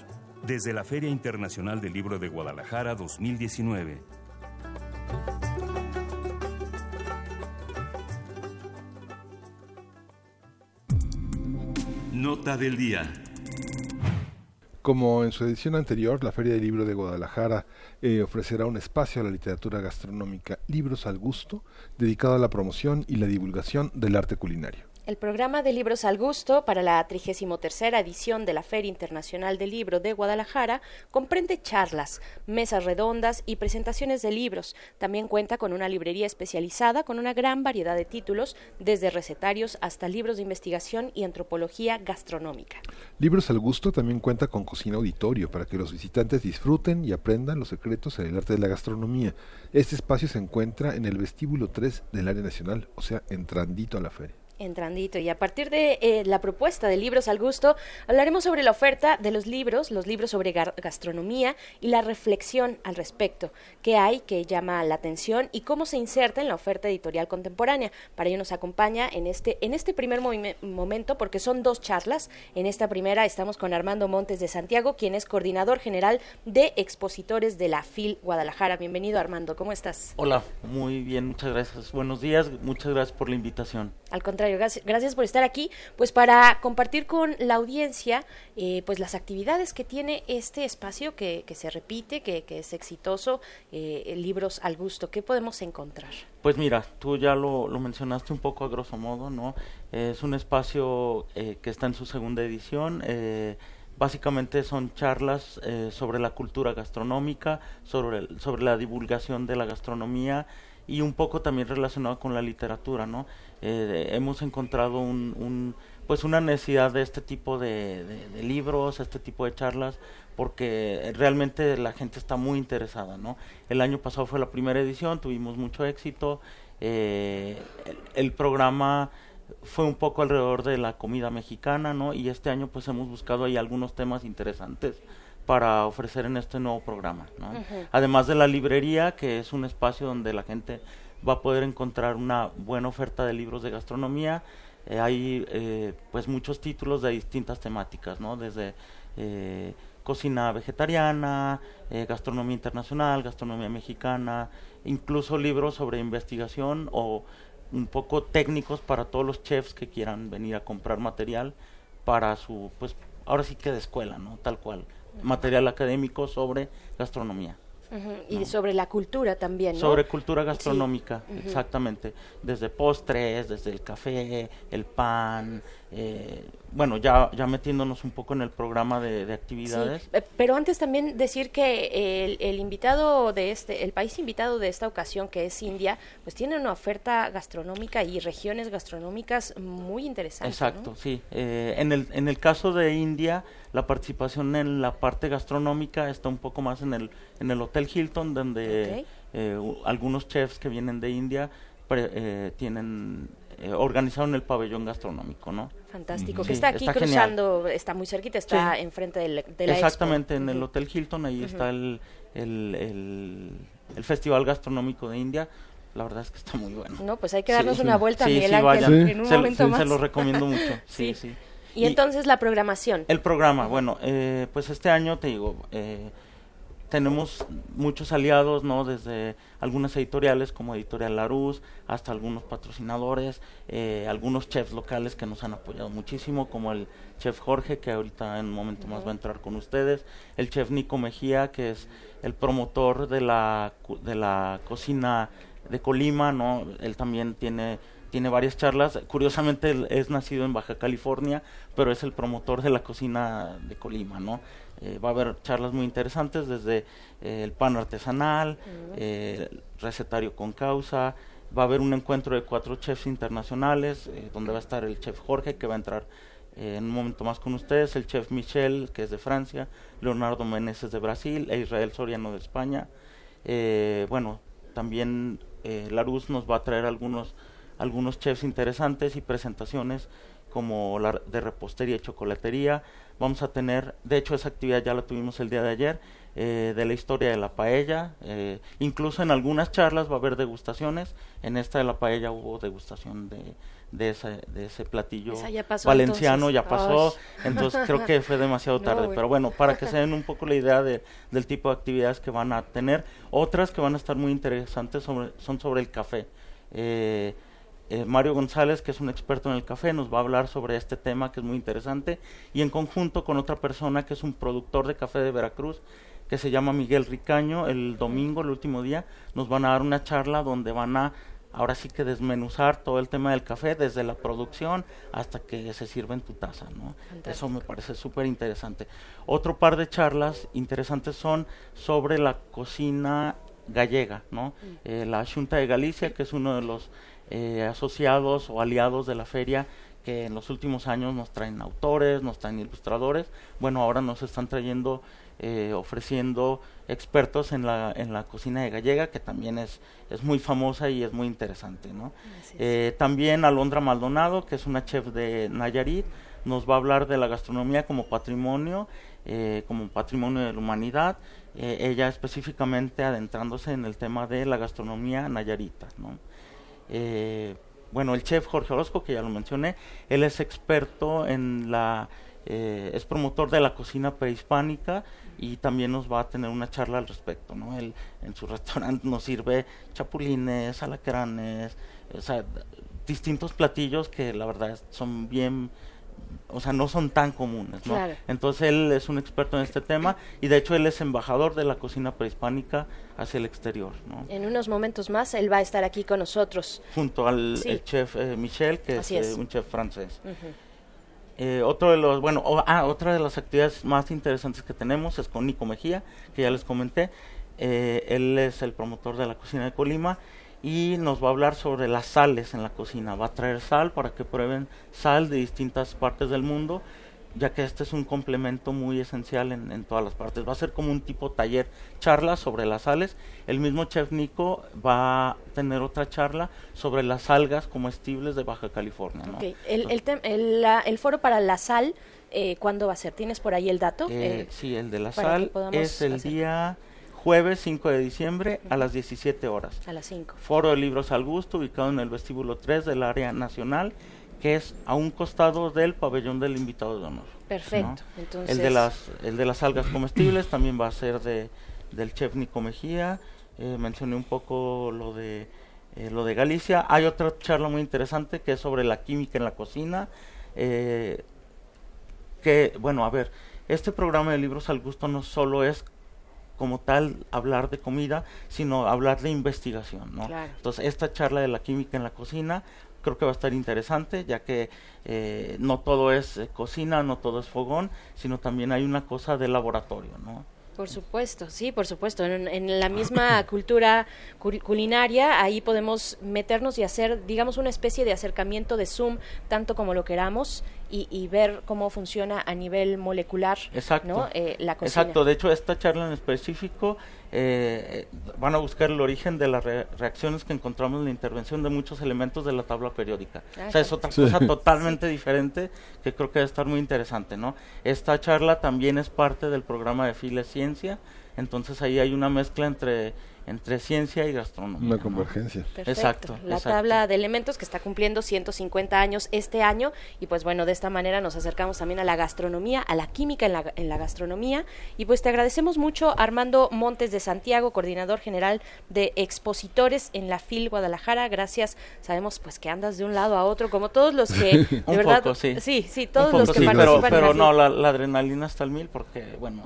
Desde la Feria Internacional del Libro de Guadalajara 2019. Nota del día. Como en su edición anterior, la Feria del Libro de Guadalajara eh, ofrecerá un espacio a la literatura gastronómica Libros al Gusto, dedicado a la promoción y la divulgación del arte culinario. El programa de Libros al Gusto para la 33 edición de la Feria Internacional del Libro de Guadalajara comprende charlas, mesas redondas y presentaciones de libros. También cuenta con una librería especializada con una gran variedad de títulos, desde recetarios hasta libros de investigación y antropología gastronómica. Libros al Gusto también cuenta con cocina auditorio para que los visitantes disfruten y aprendan los secretos en el arte de la gastronomía. Este espacio se encuentra en el vestíbulo 3 del área nacional, o sea, entrandito a la feria. Entrandito. Y a partir de eh, la propuesta de libros al gusto, hablaremos sobre la oferta de los libros, los libros sobre gastronomía y la reflexión al respecto. ¿Qué hay que llama la atención y cómo se inserta en la oferta editorial contemporánea? Para ello nos acompaña en este, en este primer momento, porque son dos charlas. En esta primera estamos con Armando Montes de Santiago, quien es coordinador general de expositores de la FIL Guadalajara. Bienvenido, Armando. ¿Cómo estás? Hola, muy bien, muchas gracias. Buenos días, muchas gracias por la invitación. Al contrario, gracias, por estar aquí, pues para compartir con la audiencia eh, pues las actividades que tiene este espacio que, que se repite, que, es exitoso, eh, libros al gusto. ¿Qué podemos encontrar? Pues mira, tú ya lo, mencionaste un poco a grosso modo, ¿no? es un espacio eh, que está en su segunda edición. Básicamente son charlas sobre la cultura gastronómica, sobre, sobre la divulgación de la gastronomía y un poco también relacionado con la literatura, ¿no? Eh, hemos encontrado un, pues una necesidad de este tipo de, libros, este tipo de charlas, porque realmente la gente está muy interesada, ¿no? El año pasado fue la primera edición, tuvimos mucho éxito, eh, el, programa fue un poco alrededor de la comida mexicana, ¿no? Y este año pues hemos buscado ahí algunos temas interesantes para ofrecer en este nuevo programa, ¿no? Además de la librería, que es un espacio donde la gente va a poder encontrar una buena oferta de libros de gastronomía. Eh, hay eh, pues muchos títulos de distintas temáticas, ¿no? Desde eh, cocina vegetariana, gastronomía internacional, gastronomía mexicana, incluso libros sobre investigación o un poco técnicos para todos los chefs que quieran venir a comprar material para su, pues ahora sí que de escuela, ¿no? Tal cual, material académico sobre gastronomía. Y sobre la cultura también, ¿no? Sobre cultura gastronómica, exactamente. Desde postres, desde el café, el pan, eh, bueno, ya, ya metiéndonos un poco en el programa de, actividades. Eh, pero antes también decir que el, invitado de este, el país invitado de esta ocasión, que es India, pues tiene una oferta gastronómica y regiones gastronómicas muy interesantes. Exacto, sí. Eh, en, el, en el caso de India, la participación en la parte gastronómica está un poco más en el, en el Hotel Hilton, donde algunos chefs que vienen de India tienen eh, organizaron el pabellón gastronómico, ¿no? Fantástico, que está aquí cruzando, está muy cerquita, está enfrente del, de la Exactamente, en el Hotel Hilton, ahí está el, el, el, Festival Gastronómico de India, la verdad es que está muy bueno. No, pues hay que darnos una vuelta, sí, Miguel Ángel, en un se, momento más. Se lo recomiendo mucho, sí, sí. Y, entonces la programación. El programa, bueno, eh, pues este año te digo, eh, tenemos muchos aliados, ¿no? Desde algunas editoriales como Editorial Laruz hasta algunos patrocinadores, eh, algunos chefs locales que nos han apoyado muchísimo, como el chef Jorge, que ahorita en un momento más va a entrar con ustedes, el chef Nico Mejía, que es el promotor de la, de la cocina de Colima, ¿no? Él también tiene tiene varias charlas. Curiosamente es nacido en Baja California, pero es el promotor de la cocina de Colima, ¿no? Eh, va a haber charlas muy interesantes desde eh, el pan artesanal, eh, el recetario con causa, va a haber un encuentro de cuatro chefs internacionales, donde va a estar el chef Jorge, que va a entrar en un momento más con ustedes, el chef Michel, que es de Francia, Leonardo Meneses de Brasil, e Israel Soriano de España. bueno, también Larus nos va a traer algunos, algunos chefs interesantes y presentaciones como la de repostería y chocolatería, Vamos a tener, de hecho esa actividad ya la tuvimos el día de ayer, eh, de la historia de la paella. Eh, incluso en algunas charlas va a haber degustaciones. En esta de la paella hubo degustación de, de ese, de ese platillo Esa ya pasó, valenciano, entonces. ya pasó, Ay. entonces creo que fue demasiado No, tarde, bueno. pero bueno, para que se den un poco la idea de, del tipo de actividades que van a tener, otras que van a estar muy interesantes sobre, son sobre el café. Eh, eh, Mario González, que es un experto en el café, nos va a hablar sobre este tema que es muy interesante y en conjunto con otra persona que es un productor de café de Veracruz que se llama Miguel Ricaño, el domingo, el último día, nos van a dar una charla donde van a ahora sí que desmenuzar todo el tema del café desde la producción hasta que se sirve en tu taza, ¿no? Eso me parece súper interesante. Otro par de charlas interesantes son sobre la cocina gallega, ¿no? Eh, la Junta de Galicia, que es uno de los eh, asociados o aliados de la feria que en los últimos años nos traen autores, nos traen ilustradores, bueno, ahora nos están trayendo, eh, ofreciendo expertos en la, en la cocina de gallega, que también es, es muy famosa y es muy interesante, ¿no? Eh, también Alondra Maldonado, que es una chef de Nayarit, nos va a hablar de la gastronomía como patrimonio, eh, como patrimonio de la humanidad, eh, ella específicamente adentrándose en el tema de la gastronomía nayarita, ¿no? Eh, bueno, el chef Jorge Orozco, que ya lo mencioné, él es experto en la, eh, es promotor de la cocina prehispánica y también nos va a tener una charla al respecto, ¿no? Él en su restaurante nos sirve chapulines, alacranes, o sea, distintos platillos que la verdad son bien, o sea, no son tan comunes, ¿no? Claro. Entonces él es un experto en este tema y de hecho él es embajador de la cocina prehispánica hacia el exterior, ¿no? En unos momentos más él va a estar aquí con nosotros. junto al Sí. el chef eh, Michel, que es, eh, es. un chef francés. Eh, otro de los, bueno, ah, otra de las actividades más interesantes que tenemos es con Nico Mejía, que ya les comenté. Eh, él es el promotor de la cocina de Colima y nos va a hablar sobre las sales en la cocina. Va a traer sal para que prueben sal de distintas partes del mundo, ya que este es un complemento muy esencial en, en todas las partes. Va a ser como un tipo taller, charla sobre las sales. El mismo chef Nico va a tener otra charla sobre las algas comestibles de Baja California. ¿no? Ok, El, el, el, la- el foro para la sal, eh, ¿cuándo va a ser? ¿Tienes por ahí el dato? Eh, Eh, sí, el de la sal es el hacer- día jueves 5 de diciembre a las 17 horas. A las 5. Foro de Libros al Gusto, ubicado en el vestíbulo 3 del área nacional, que es a un costado del pabellón del invitado de honor. Perfecto, ¿no? entonces- El de las el de las algas comestibles también va a ser de del chef Nico Mejía. Eh, mencioné un poco lo de eh, lo de Galicia. Hay otra charla muy interesante que es sobre la química en la cocina. Eh, que, bueno, a ver, este programa de libros al gusto no solo es como tal hablar de comida, sino hablar de investigación, ¿no? Claro. Entonces, esta charla de la química en la cocina creo que va a estar interesante, ya que eh, no todo es eh, cocina, no todo es fogón, sino también hay una cosa de laboratorio, ¿no? Por supuesto, sí, por supuesto. En, en la misma cultura cul- culinaria, ahí podemos meternos y hacer, digamos, una especie de acercamiento de Zoom, tanto como lo queramos, y, y ver cómo funciona a nivel molecular Exacto. ¿no? Eh, la cocina. Exacto, de hecho esta charla en específico eh, van a buscar el origen de las re- reacciones que encontramos en la intervención de muchos elementos de la tabla periódica. Ah, o sea, es otra Sí. cosa totalmente diferente que creo que va a estar muy interesante, ¿no? Esta charla también es parte del programa de File Ciencia, entonces ahí hay una mezcla entre entre ciencia y gastronomía. Una convergencia. Exacto. La exacto. tabla de elementos que está cumpliendo 150 años este año y pues bueno, de esta manera nos acercamos también a la gastronomía, a la química en la, en la gastronomía y pues te agradecemos mucho Armando Montes de Santiago, coordinador general de expositores en la FIL Guadalajara. Gracias. Sabemos pues que andas de un lado a otro como todos los que de Un verdad poco, sí. sí, sí, todos poco, los que sí, pero, participan en pero la no, la, la adrenalina está al mil porque, bueno,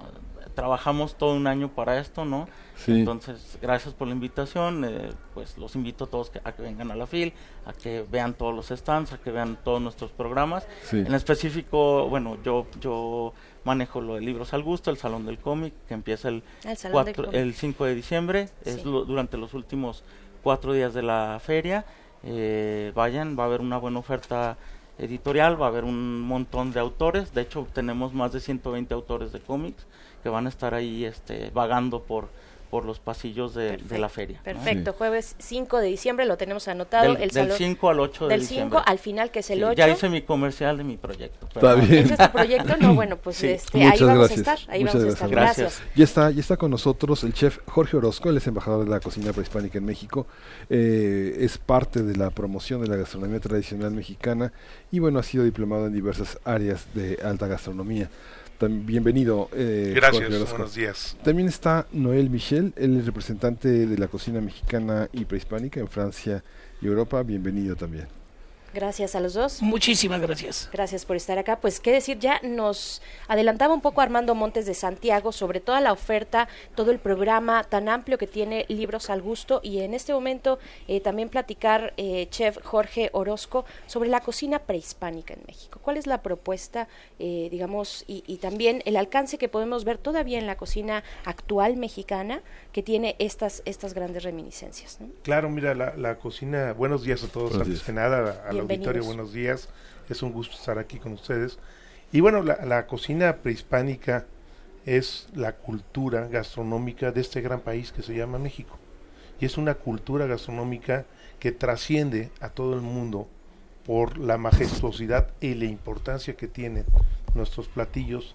trabajamos todo un año para esto, ¿no? Sí. Entonces, gracias por la invitación, eh, pues los invito a todos que- a que vengan a la FIL, a que vean todos los stands, a que vean todos nuestros programas. Sí. En específico, bueno, yo yo manejo lo de Libros al Gusto, el Salón del Cómic, que empieza el, el cuatro- el 5 de diciembre, es Sí. lo- durante los últimos cuatro días de la feria. Eh, vayan, va a haber una buena oferta editorial, va a haber un montón de autores. De hecho, tenemos más de 120 autores de cómics que van a estar ahí este, vagando por, por los pasillos de, de la feria. ¿no? Perfecto, jueves 5 de diciembre lo tenemos anotado. Del, el del salón 5 al 8 de del diciembre. 5 al final que es el Sí, 8. Ya hice mi comercial de mi proyecto. Está bien. ¿Ese es tu proyecto? No, bueno, pues Sí. este, ahí vamos gracias. a estar. Ahí Muchas vamos a estar. gracias. Gracias. Ya está, ya está con nosotros el chef Jorge Orozco, él es embajador de la cocina prehispánica en México, eh, es parte de la promoción de la gastronomía tradicional mexicana y bueno, ha sido diplomado en diversas áreas de alta gastronomía. Bienvenido. eh, Gracias, Jorge buenos días. También está Noel Michel, es representante de la cocina mexicana y prehispánica en Francia y Europa. Bienvenido también. Gracias a los dos. Muchísimas gracias. Gracias por estar acá. Pues qué decir, ya nos adelantaba un poco Armando Montes de Santiago sobre toda la oferta, todo el programa tan amplio que tiene Libros al Gusto y en este momento eh, también platicar, eh, chef Jorge Orozco, sobre la cocina prehispánica en México. ¿Cuál es la propuesta, eh, digamos, y, y también el alcance que podemos ver todavía en la cocina actual mexicana que tiene estas, estas grandes reminiscencias? ¿no? Claro, mira, la, la cocina, buenos días a todos, Buenos antes días. que nada. Auditorio, buenos días, es un gusto estar aquí con ustedes. Y bueno, la, la cocina prehispánica es la cultura gastronómica de este gran país que se llama México. Y es una cultura gastronómica que trasciende a todo el mundo por la majestuosidad y la importancia que tienen nuestros platillos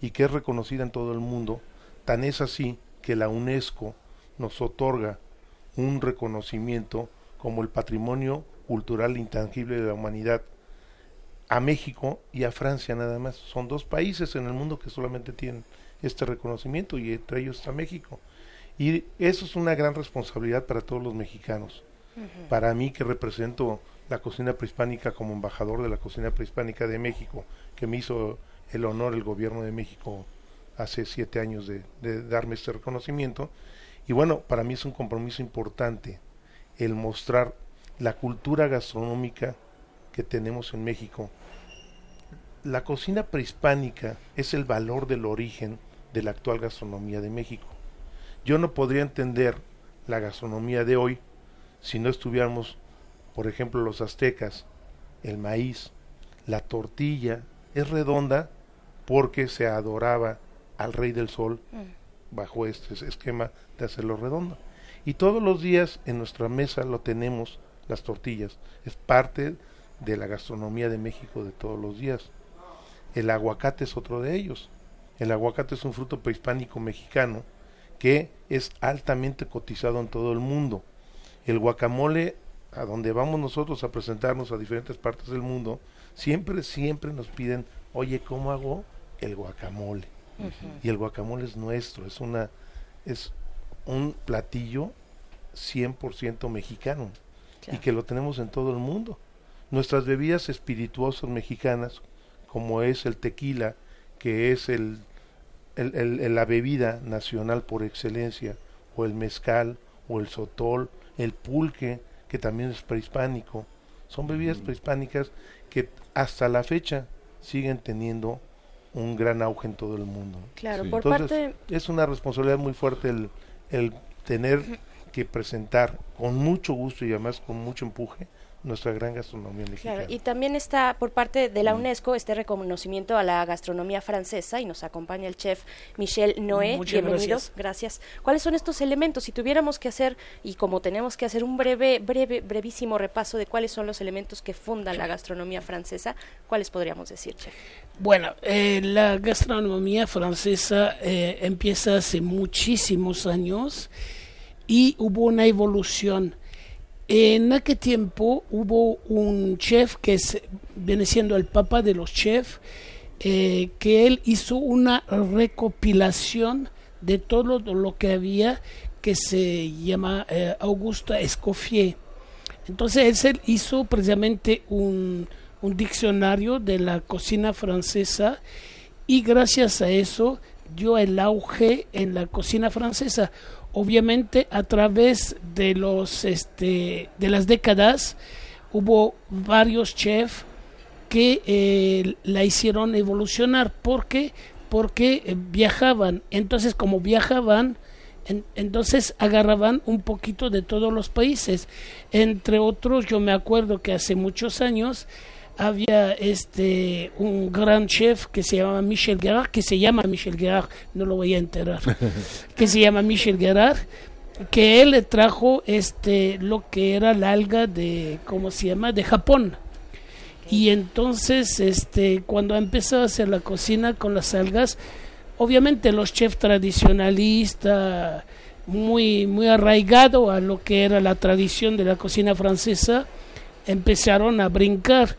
y que es reconocida en todo el mundo. Tan es así que la UNESCO nos otorga un reconocimiento como el patrimonio cultural intangible de la humanidad a México y a Francia nada más. Son dos países en el mundo que solamente tienen este reconocimiento y entre ellos está México. Y eso es una gran responsabilidad para todos los mexicanos. Para mí que represento la cocina prehispánica como embajador de la cocina prehispánica de México, que me hizo el honor el gobierno de México hace siete años de, de darme este reconocimiento. Y bueno, para mí es un compromiso importante el mostrar la cultura gastronómica que tenemos en México. La cocina prehispánica es el valor del origen de la actual gastronomía de México. Yo no podría entender la gastronomía de hoy si no estuviéramos, por ejemplo, los aztecas, el maíz, la tortilla es redonda porque se adoraba al rey del sol bajo este esquema de hacerlo redondo. Y todos los días en nuestra mesa lo tenemos las tortillas. Es parte de la gastronomía de México de todos los días. El aguacate es otro de ellos. El aguacate es un fruto prehispánico mexicano que es altamente cotizado en todo el mundo. El guacamole, a donde vamos nosotros a presentarnos a diferentes partes del mundo, siempre, siempre nos piden, oye, ¿cómo hago el guacamole? Y el guacamole es nuestro, es una, es un platillo 100% mexicano y que lo tenemos en todo el mundo. Nuestras bebidas espirituosas mexicanas, como es el tequila, que es el, el- el- el- la bebida nacional por excelencia, o el mezcal, o el sotol, el pulque, que también es prehispánico, son bebidas prehispánicas que hasta la fecha siguen teniendo un gran auge en todo el mundo. Claro, por Entonces, parte- es una responsabilidad muy fuerte el, el tener que presentar con mucho gusto y además con mucho empuje nuestra gran gastronomía mexicana. Claro, y también está por parte de la UNESCO este reconocimiento a la gastronomía francesa y nos acompaña el chef Michel Noé. Muchas Bienvenido, gracias. gracias. ¿Cuáles son estos elementos? Si tuviéramos que hacer, y como tenemos que hacer un breve, breve, brevísimo repaso de cuáles son los elementos que fundan la gastronomía francesa, ¿cuáles podríamos decir, chef? Bueno, eh, la gastronomía francesa eh, empieza hace muchísimos años y hubo una evolución. En aquel tiempo hubo un chef que viene siendo el papa de los chefs, eh, que él hizo una recopilación de todo lo, lo que había que se llama eh, Augusta Escoffier. Entonces él hizo precisamente un, un diccionario de la cocina francesa y gracias a eso dio el auge en la cocina francesa. Obviamente a través de los este de las décadas hubo varios chefs que eh, la hicieron evolucionar. ¿Por qué? Porque eh, viajaban. Entonces, como viajaban, en- entonces agarraban un poquito de todos los países. Entre otros, yo me acuerdo que hace muchos años había este un gran chef que se llamaba Michel Gerard, que se llama Michel Gerard, no lo voy a enterar, que se llama Michel Gerard, que él trajo este lo que era la alga de, ¿cómo se llama? de Japón. Y entonces, este, cuando empezó a hacer la cocina con las algas, obviamente los chefs tradicionalistas, muy, muy arraigado a lo que era la tradición de la cocina francesa, empezaron a brincar,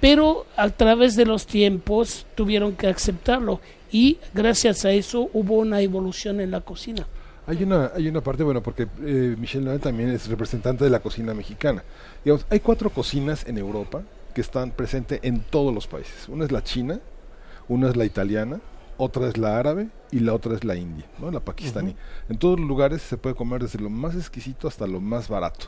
pero a través de los tiempos tuvieron que aceptarlo y gracias a eso hubo una evolución en la cocina. Hay una, hay una parte, bueno, porque eh, Michel Noel también es representante de la cocina mexicana. Digamos, hay cuatro cocinas en Europa que están presentes en todos los países. Una es la china, una es la italiana, otra es la árabe y la otra es la india, ¿no? La pakistaní. En todos los lugares se puede comer desde lo más exquisito hasta lo más barato.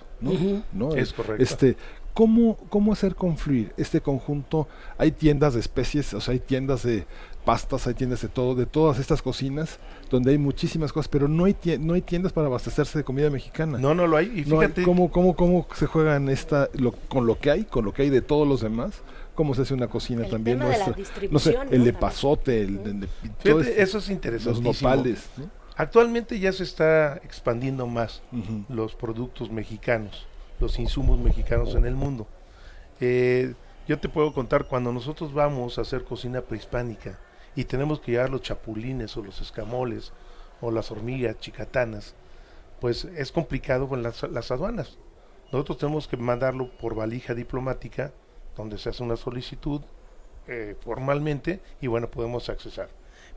¿No? Es correcto. Este, ¿cómo, ¿Cómo hacer confluir este conjunto? Hay tiendas de especies, o sea, hay tiendas de pastas, hay tiendas de todo, de todas estas cocinas, donde hay muchísimas cosas, pero no hay, tie- no hay tiendas para abastecerse de comida mexicana. No, no lo hay. Y No hay- fíjate, ¿cómo, cómo, ¿Cómo se juega en esta, lo- con lo que hay, con lo que hay de todos los demás? ¿Cómo se hace una cocina El también tema de la nuestra? No sé, el ¿no? de pasote, el de, de- Fíjate, todo este- eso es interesante. Los nopales, ¿no? Actualmente ya se está expandiendo más los productos mexicanos, los insumos mexicanos en el mundo. Eh, yo te puedo contar, cuando nosotros vamos a hacer cocina prehispánica y tenemos que llevar los chapulines o los escamoles o las hormigas chicatanas, pues es complicado con las, las aduanas. Nosotros tenemos que mandarlo por valija diplomática, donde se hace una solicitud eh, formalmente y bueno, podemos accesar.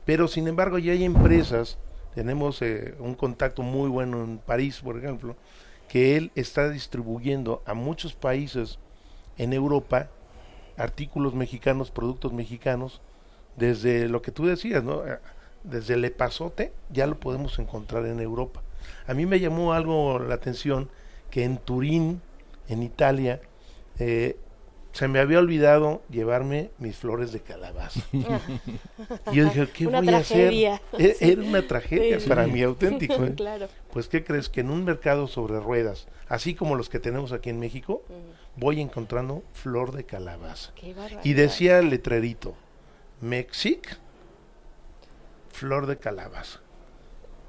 Pero sin embargo ya hay empresas, tenemos eh, un contacto muy bueno en París, por ejemplo, que él está distribuyendo a muchos países en Europa artículos mexicanos, productos mexicanos, desde lo que tú decías, ¿no? Eh, Desde el epazote ya lo podemos encontrar en Europa. A mí me llamó algo la atención que en Turín, en Italia, eh, se me había olvidado llevarme mis flores de calabaza. Y yo dije, ¿qué Una voy tragedia. a hacer? E- Sí. Era una tragedia Sí. para mí auténtico. ¿eh? Claro. Pues, ¿qué crees? Que en un mercado sobre ruedas, así como los que tenemos aquí en México, voy encontrando flor de calabaza. Qué. Y decía el letrerito, Mexic, flor de calabaza.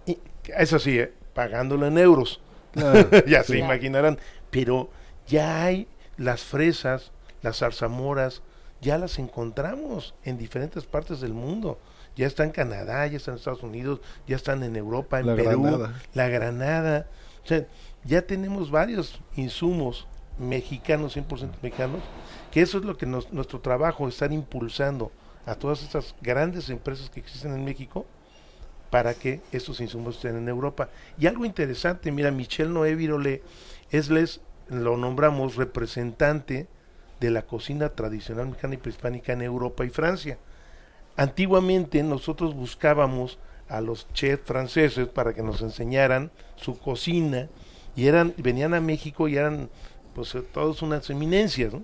Y eso sí, ¿eh? pagándolo en euros. Claro, ya sí. se imaginarán. Pero ya hay las fresas, las zarzamoras, ya las encontramos en diferentes partes del mundo. Ya está en Canadá, ya está en Estados Unidos, ya están en Europa, en La Perú, granada. la granada. O sea, ya tenemos varios insumos mexicanos, 100% mexicanos, que eso es lo que nos- nuestro trabajo, estar impulsando a todas estas grandes empresas que existen en México para que estos insumos estén en Europa. Y algo interesante, mira, Michel Noé Virole es, les, lo nombramos representante de la cocina tradicional mexicana y prehispánica en Europa y Francia. Antiguamente nosotros buscábamos a los chefs franceses para que nos enseñaran su cocina y eran venían a México y eran pues eh, todos unas eminencias, ¿no?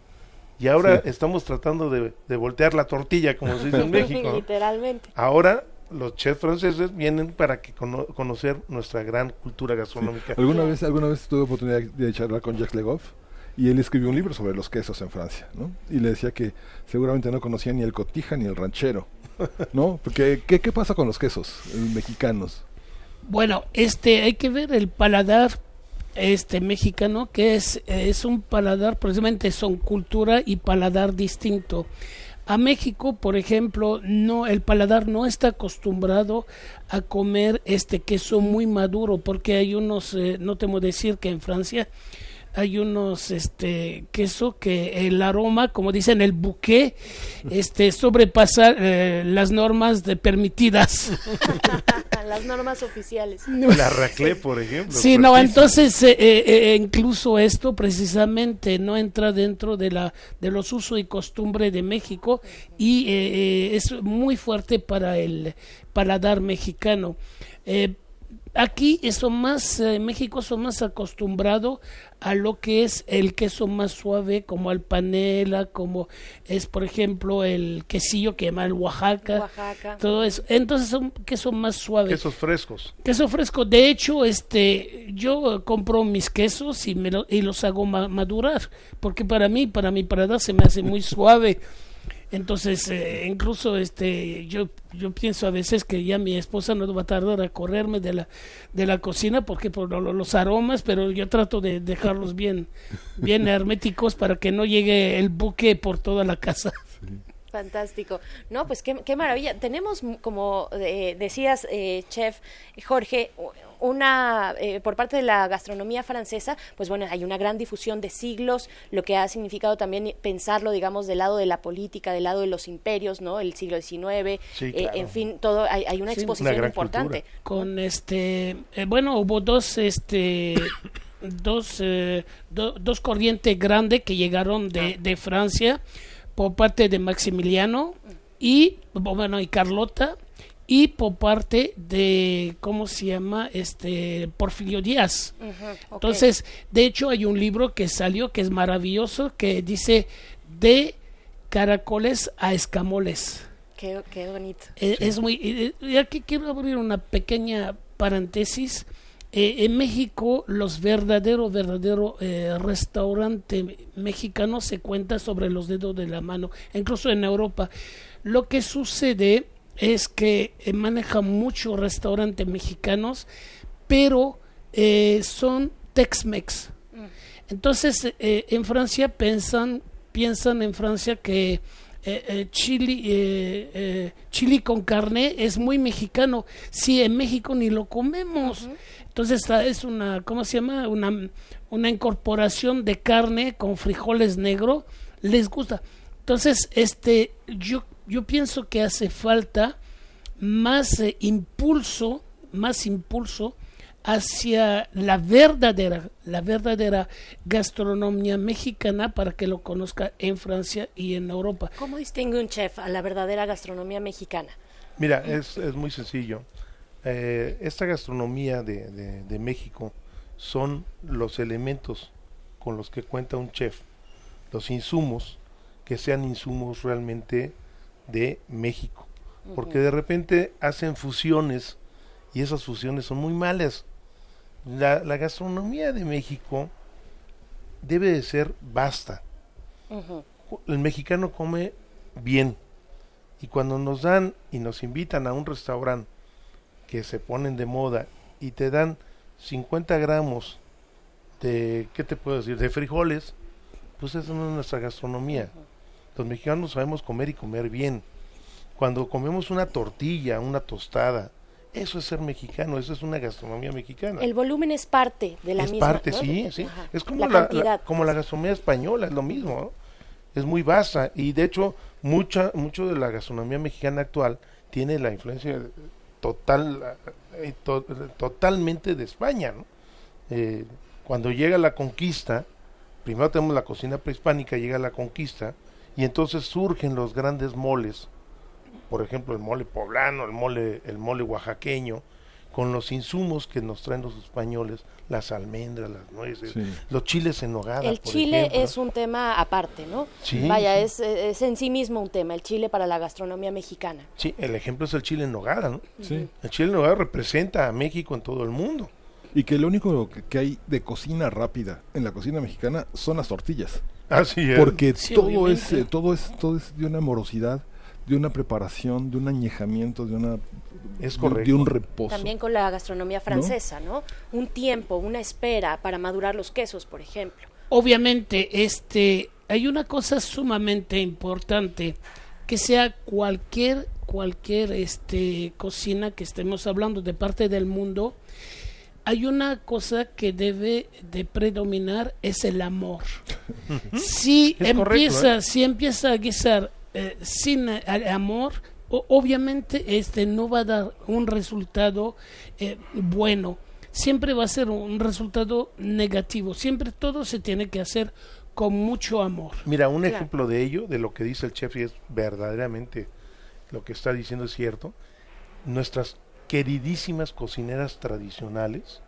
Y ahora Sí. estamos tratando de, de voltear la tortilla, como se dice en México. ¿no? Literalmente. Ahora los chefs franceses vienen para que cono- conocer nuestra gran cultura gastronómica. ¿Alguna vez, alguna vez tuve oportunidad de charlar con Jacques Legoff y él escribió un libro sobre los quesos en Francia, ¿no? Y le decía que seguramente no conocía ni el cotija ni el ranchero, ¿no? Porque ¿qué, pasa con los quesos eh, mexicanos? Bueno, este hay que ver el paladar este mexicano que es es un paladar precisamente son cultura y paladar distinto. A México, por ejemplo, no el paladar no está acostumbrado a comer este queso muy maduro porque hay unos eh, no temo decir que en Francia hay unos este queso que el aroma como dicen el buque este sobrepasa eh, las normas de permitidas Las normas oficiales. La raclé, por ejemplo. Sí, no, entonces eh, eh, incluso esto precisamente no entra dentro de la de los usos y costumbres de México y eh, eh, es muy fuerte para el paladar mexicano. Eh, aquí son más eh, México son más acostumbrado a lo que es el queso más suave como al panela como es por ejemplo el quesillo que llama el Oaxaca, Oaxaca. todo eso entonces son quesos más suaves Quesos frescos. Queso fresco. De hecho, este, yo compro mis quesos y, me lo- y los hago ma- madurar, porque para mí, para mi paladar se me hace muy suave. Entonces, eh, incluso este, yo, yo pienso a veces que ya mi esposa no va a tardar a correrme de la, de la cocina porque por lo- los aromas, pero yo trato de dejarlos bien, bien herméticos para que no llegue el buque por toda la casa. Fantástico. No, pues qué, qué maravilla. Tenemos, mm, como eh, decías, eh, chef Jorge, una, eh, por parte de la gastronomía francesa, pues bueno, hay una gran difusión de siglos, lo que ha significado también pensarlo, digamos, del lado de la política, del lado de los imperios, ¿no? El siglo XIX, Sí, eh, en fin, todo, hay, hay una Sí, exposición importante. Con este, eh, bueno, hubo dos, este, dos, eh, do- dos corrientes grandes que llegaron de, de Francia por parte de Maximiliano y, bueno, y Carlota y por parte de, ¿cómo se llama? Este, Porfirio Díaz. Entonces, de hecho, hay un libro que salió que es maravilloso que dice de caracoles a escamoles. Qué, qué bonito. Eh, Es muy. eh, eh, aquí quiero abrir una pequeña paréntesis. Eh, en México, los verdaderos, verdaderos eh, restaurantes mexicanos se cuentan sobre los dedos de la mano, incluso en Europa. Lo que sucede es que eh, manejan muchos restaurantes mexicanos, pero eh, son Tex-Mex. Entonces, eh, en Francia piensan, piensan en Francia que eh, eh, chili, chili con carne es muy mexicano. Sí, en México ni lo comemos. Entonces, esta es una, ¿cómo se llama? Una, una incorporación de carne con frijoles negros. Les gusta. Entonces, este, yo, yo pienso que hace falta más eh, impulso, más impulso hacia la verdadera, la verdadera gastronomía mexicana para que lo conozca en Francia y en Europa. ¿Cómo distingue un chef a la verdadera gastronomía mexicana? Mira, es, es muy sencillo. Eh, esta gastronomía de, de- de México son los elementos con los que cuenta un chef, los insumos, que sean insumos realmente de México. Porque de repente hacen fusiones y esas fusiones son muy malas. La, la gastronomía de México debe de ser basta. El mexicano come bien. Y cuando nos dan y nos invitan a un restaurante que se ponen de moda y te dan 50 gramos de, ¿qué te puedo decir? De frijoles, pues esa no es nuestra gastronomía. Los mexicanos sabemos comer y comer bien. Cuando comemos una tortilla, una tostada, eso es ser mexicano, eso es una gastronomía mexicana. El volumen es parte de la es misma. parte, ¿no? sí, sí. ajá. Es como la la, como la gastronomía española, es lo mismo. ¿no? Es muy vasta y de hecho mucha mucho de la gastronomía mexicana actual tiene la influencia total eh, to- totalmente de España. ¿no? Eh, cuando llega la conquista, primero tenemos la cocina prehispánica, llega la conquista y entonces surgen los grandes moles por ejemplo el mole poblano, el mole, el mole oaxaqueño, con los insumos que nos traen los españoles, las almendras, las nueces, Sí. los chiles en nogada. El por chile ejemplo. es un tema aparte, ¿no? Sí, Vaya, sí. Es, es en sí mismo un tema, el chile para la gastronomía mexicana. Sí, el ejemplo es el chile en nogada, ¿no? Sí. El chile en nogada representa a México en todo el mundo. Y que lo único que, que hay de cocina rápida en la cocina mexicana son las tortillas. Así es. Porque Sí, todo obviamente. es, eh, todo es, todo es de una morosidad, de una preparación, de un añejamiento, de una Es correcto. de un reposo. También con la gastronomía francesa, ¿no? Un tiempo, una espera para madurar los quesos, por ejemplo. Obviamente, este, hay una cosa sumamente importante que sea cualquier cualquier este cocina que estemos hablando de parte del mundo hay una cosa que debe de predominar es el amor si Es correcto, empieza ¿eh? si empieza a guisar eh, sin eh, amor o- obviamente este no va a dar un resultado eh, bueno siempre va a ser un resultado negativo siempre todo se tiene que hacer con mucho amor Mira, un Claro. ejemplo de ello, de lo que dice el chef, y es verdaderamente lo que está diciendo es cierto. Nuestras queridísimas cocineras tradicionales,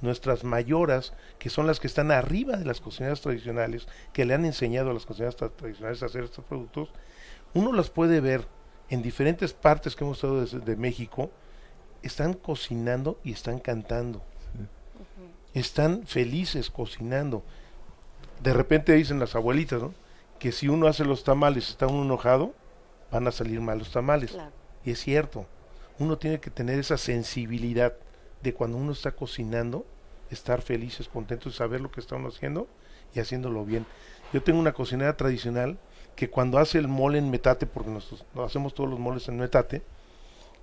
nuestras mayoras, que son las que están arriba de las cocineras tradicionales, que le han enseñado a las cocineras tra- tradicionales a hacer estos productos, uno las puede ver en diferentes partes que hemos estado de, de México, están cocinando y están cantando. Están felices cocinando de repente dicen las abuelitas, ¿no? Que si uno hace los tamales y está uno enojado, van a salir mal los tamales. Claro. Y es cierto, uno tiene que tener esa sensibilidad de cuando uno está cocinando, estar felices, contentos, saber lo que está uno haciendo y haciéndolo bien. Yo tengo una cocinera tradicional que cuando hace el mole en metate, porque nosotros no hacemos todos los moles en metate,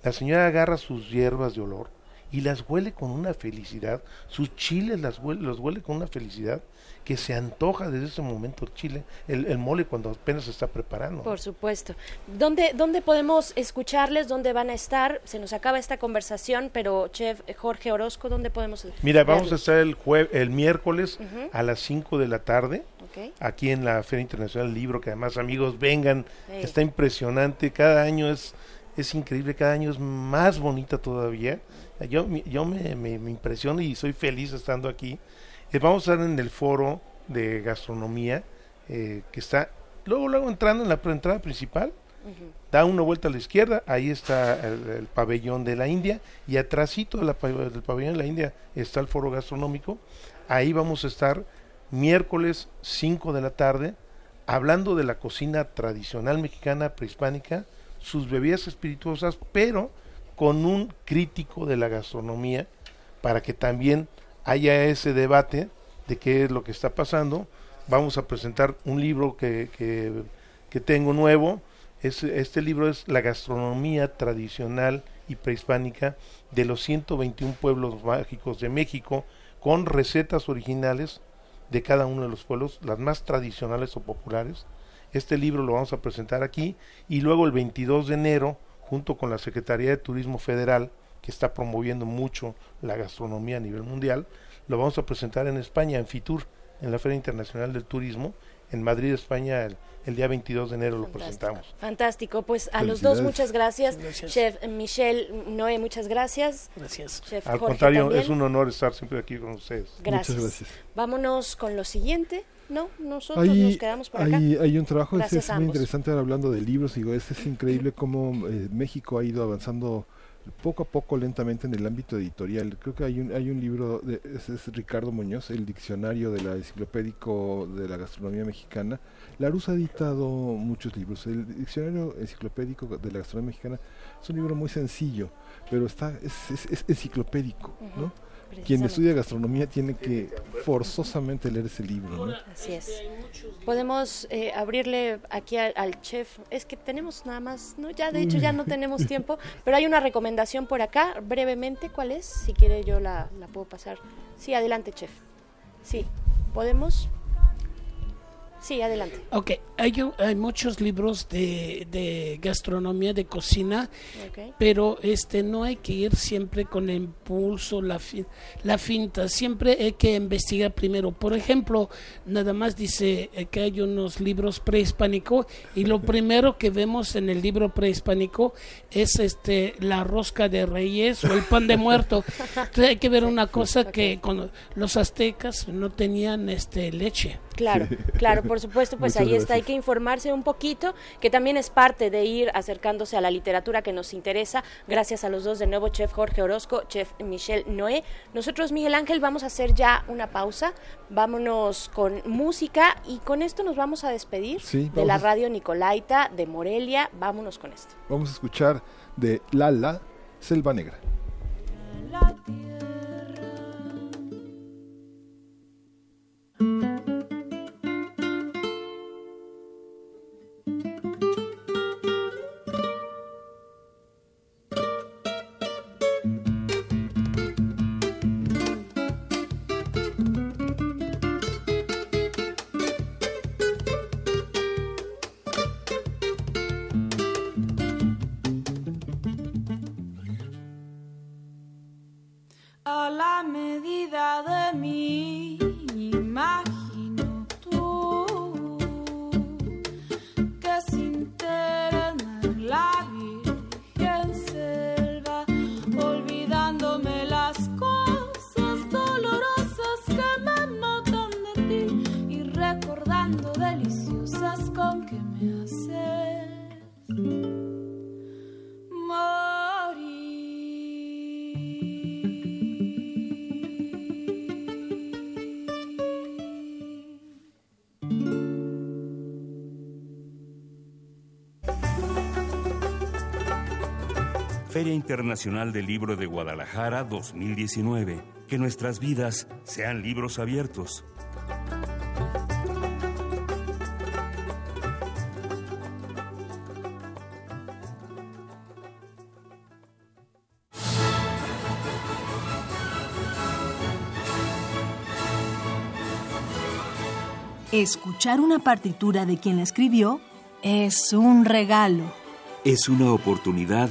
la señora agarra sus hierbas de olor y las huele con una felicidad, sus chiles las huele, los huele con una felicidad que se antoja desde ese momento chile, el, el mole cuando apenas se está preparando. Por supuesto. ¿Dónde, ¿Dónde podemos escucharles? ¿Dónde van a estar? Se nos acaba esta conversación, pero Chef Jorge Orozco, ¿dónde podemos Mira, vamos a estar el, jue- el miércoles a las 5 de la tarde aquí en la Feria Internacional del Libro, que además amigos vengan, está impresionante, cada año es, es increíble, cada año es más bonita todavía. Yo, yo me, me, me impresiono y soy feliz estando aquí. Eh, vamos a estar en el foro de gastronomía, eh, que está luego, luego entrando en la entrada principal, da una vuelta a la izquierda, ahí está el, el pabellón de la India y atrásito del pabellón de la India está el foro gastronómico. Ahí vamos a estar miércoles 5 de la tarde hablando de la cocina tradicional mexicana prehispánica, sus bebidas espirituosas, pero con un crítico de la gastronomía para que también haya ese debate de qué es lo que está pasando. Vamos a presentar un libro que, que, tengo nuevo. Es, este libro es La gastronomía tradicional y prehispánica de los 121 pueblos mágicos de México, con recetas originales de cada uno de los pueblos, las más tradicionales o populares. Este libro lo vamos a presentar aquí y luego el 22 de enero, junto con la Secretaría de Turismo Federal, que está promoviendo mucho la gastronomía a nivel mundial, lo vamos a presentar en España, en Fitur, en la Feria Internacional del Turismo, en Madrid, España, el, el día 22 de enero lo presentamos. Fantástico, pues a los dos muchas gracias. Chef Michelle Noé, muchas gracias. Gracias. Chef Al Jorge contrario, también. es un honor estar siempre aquí con ustedes. Gracias. Vámonos con lo siguiente. No, nosotros nos Hay, quedamos por acá. hay, hay un trabajo, Gracias es a muy interesante ahora hablando de libros, digo, es, es increíble cómo eh, México ha ido avanzando poco a poco lentamente en el ámbito editorial. Creo que hay un, hay un libro, de, es, es Ricardo Muñoz, el diccionario de la enciclopédico de la gastronomía mexicana. Larus ha editado muchos libros. El diccionario enciclopédico de la gastronomía mexicana es un libro muy sencillo, pero está es, es, es enciclopédico, ¿no? Quien estudia gastronomía tiene que forzosamente leer ese libro, ¿no? Así es. Podemos eh, abrirle aquí al, al chef. Es que tenemos nada más, no, ya de hecho ya no tenemos tiempo, pero hay una recomendación por acá, brevemente, ¿cuál es? Si quiere yo la, la puedo pasar. Sí, adelante, chef. Sí, ¿podemos? Sí, adelante. Ok, hay, muchos libros de, de gastronomía, de cocina, pero este no hay que ir siempre con el impulso, la, fi- la finta, siempre hay que investigar primero. Por ejemplo, nada más dice eh, que hay unos libros prehispánicos y lo primero que vemos en el libro prehispánico es este la rosca de reyes o el pan de muerto. Entonces hay que ver una cosa que con los aztecas no tenían este leche. Claro, claro, por supuesto, pues Muchas ahí está, hay que informarse un poquito, que también es parte de ir acercándose a la literatura que nos interesa, gracias a los dos de nuevo, Chef Jorge Orozco, Chef Michelle Noé. Nosotros, Miguel Ángel, vamos a hacer ya una pausa, vámonos con música y con esto nos vamos a despedir Sí, de la radio Nicolaita de Morelia, vámonos con esto. Vamos a escuchar de Lala, Selva Negra. Internacional del Libro de Guadalajara 2019. Que nuestras vidas sean libros abiertos. Escuchar una partitura de quien la escribió es un regalo. Es una oportunidad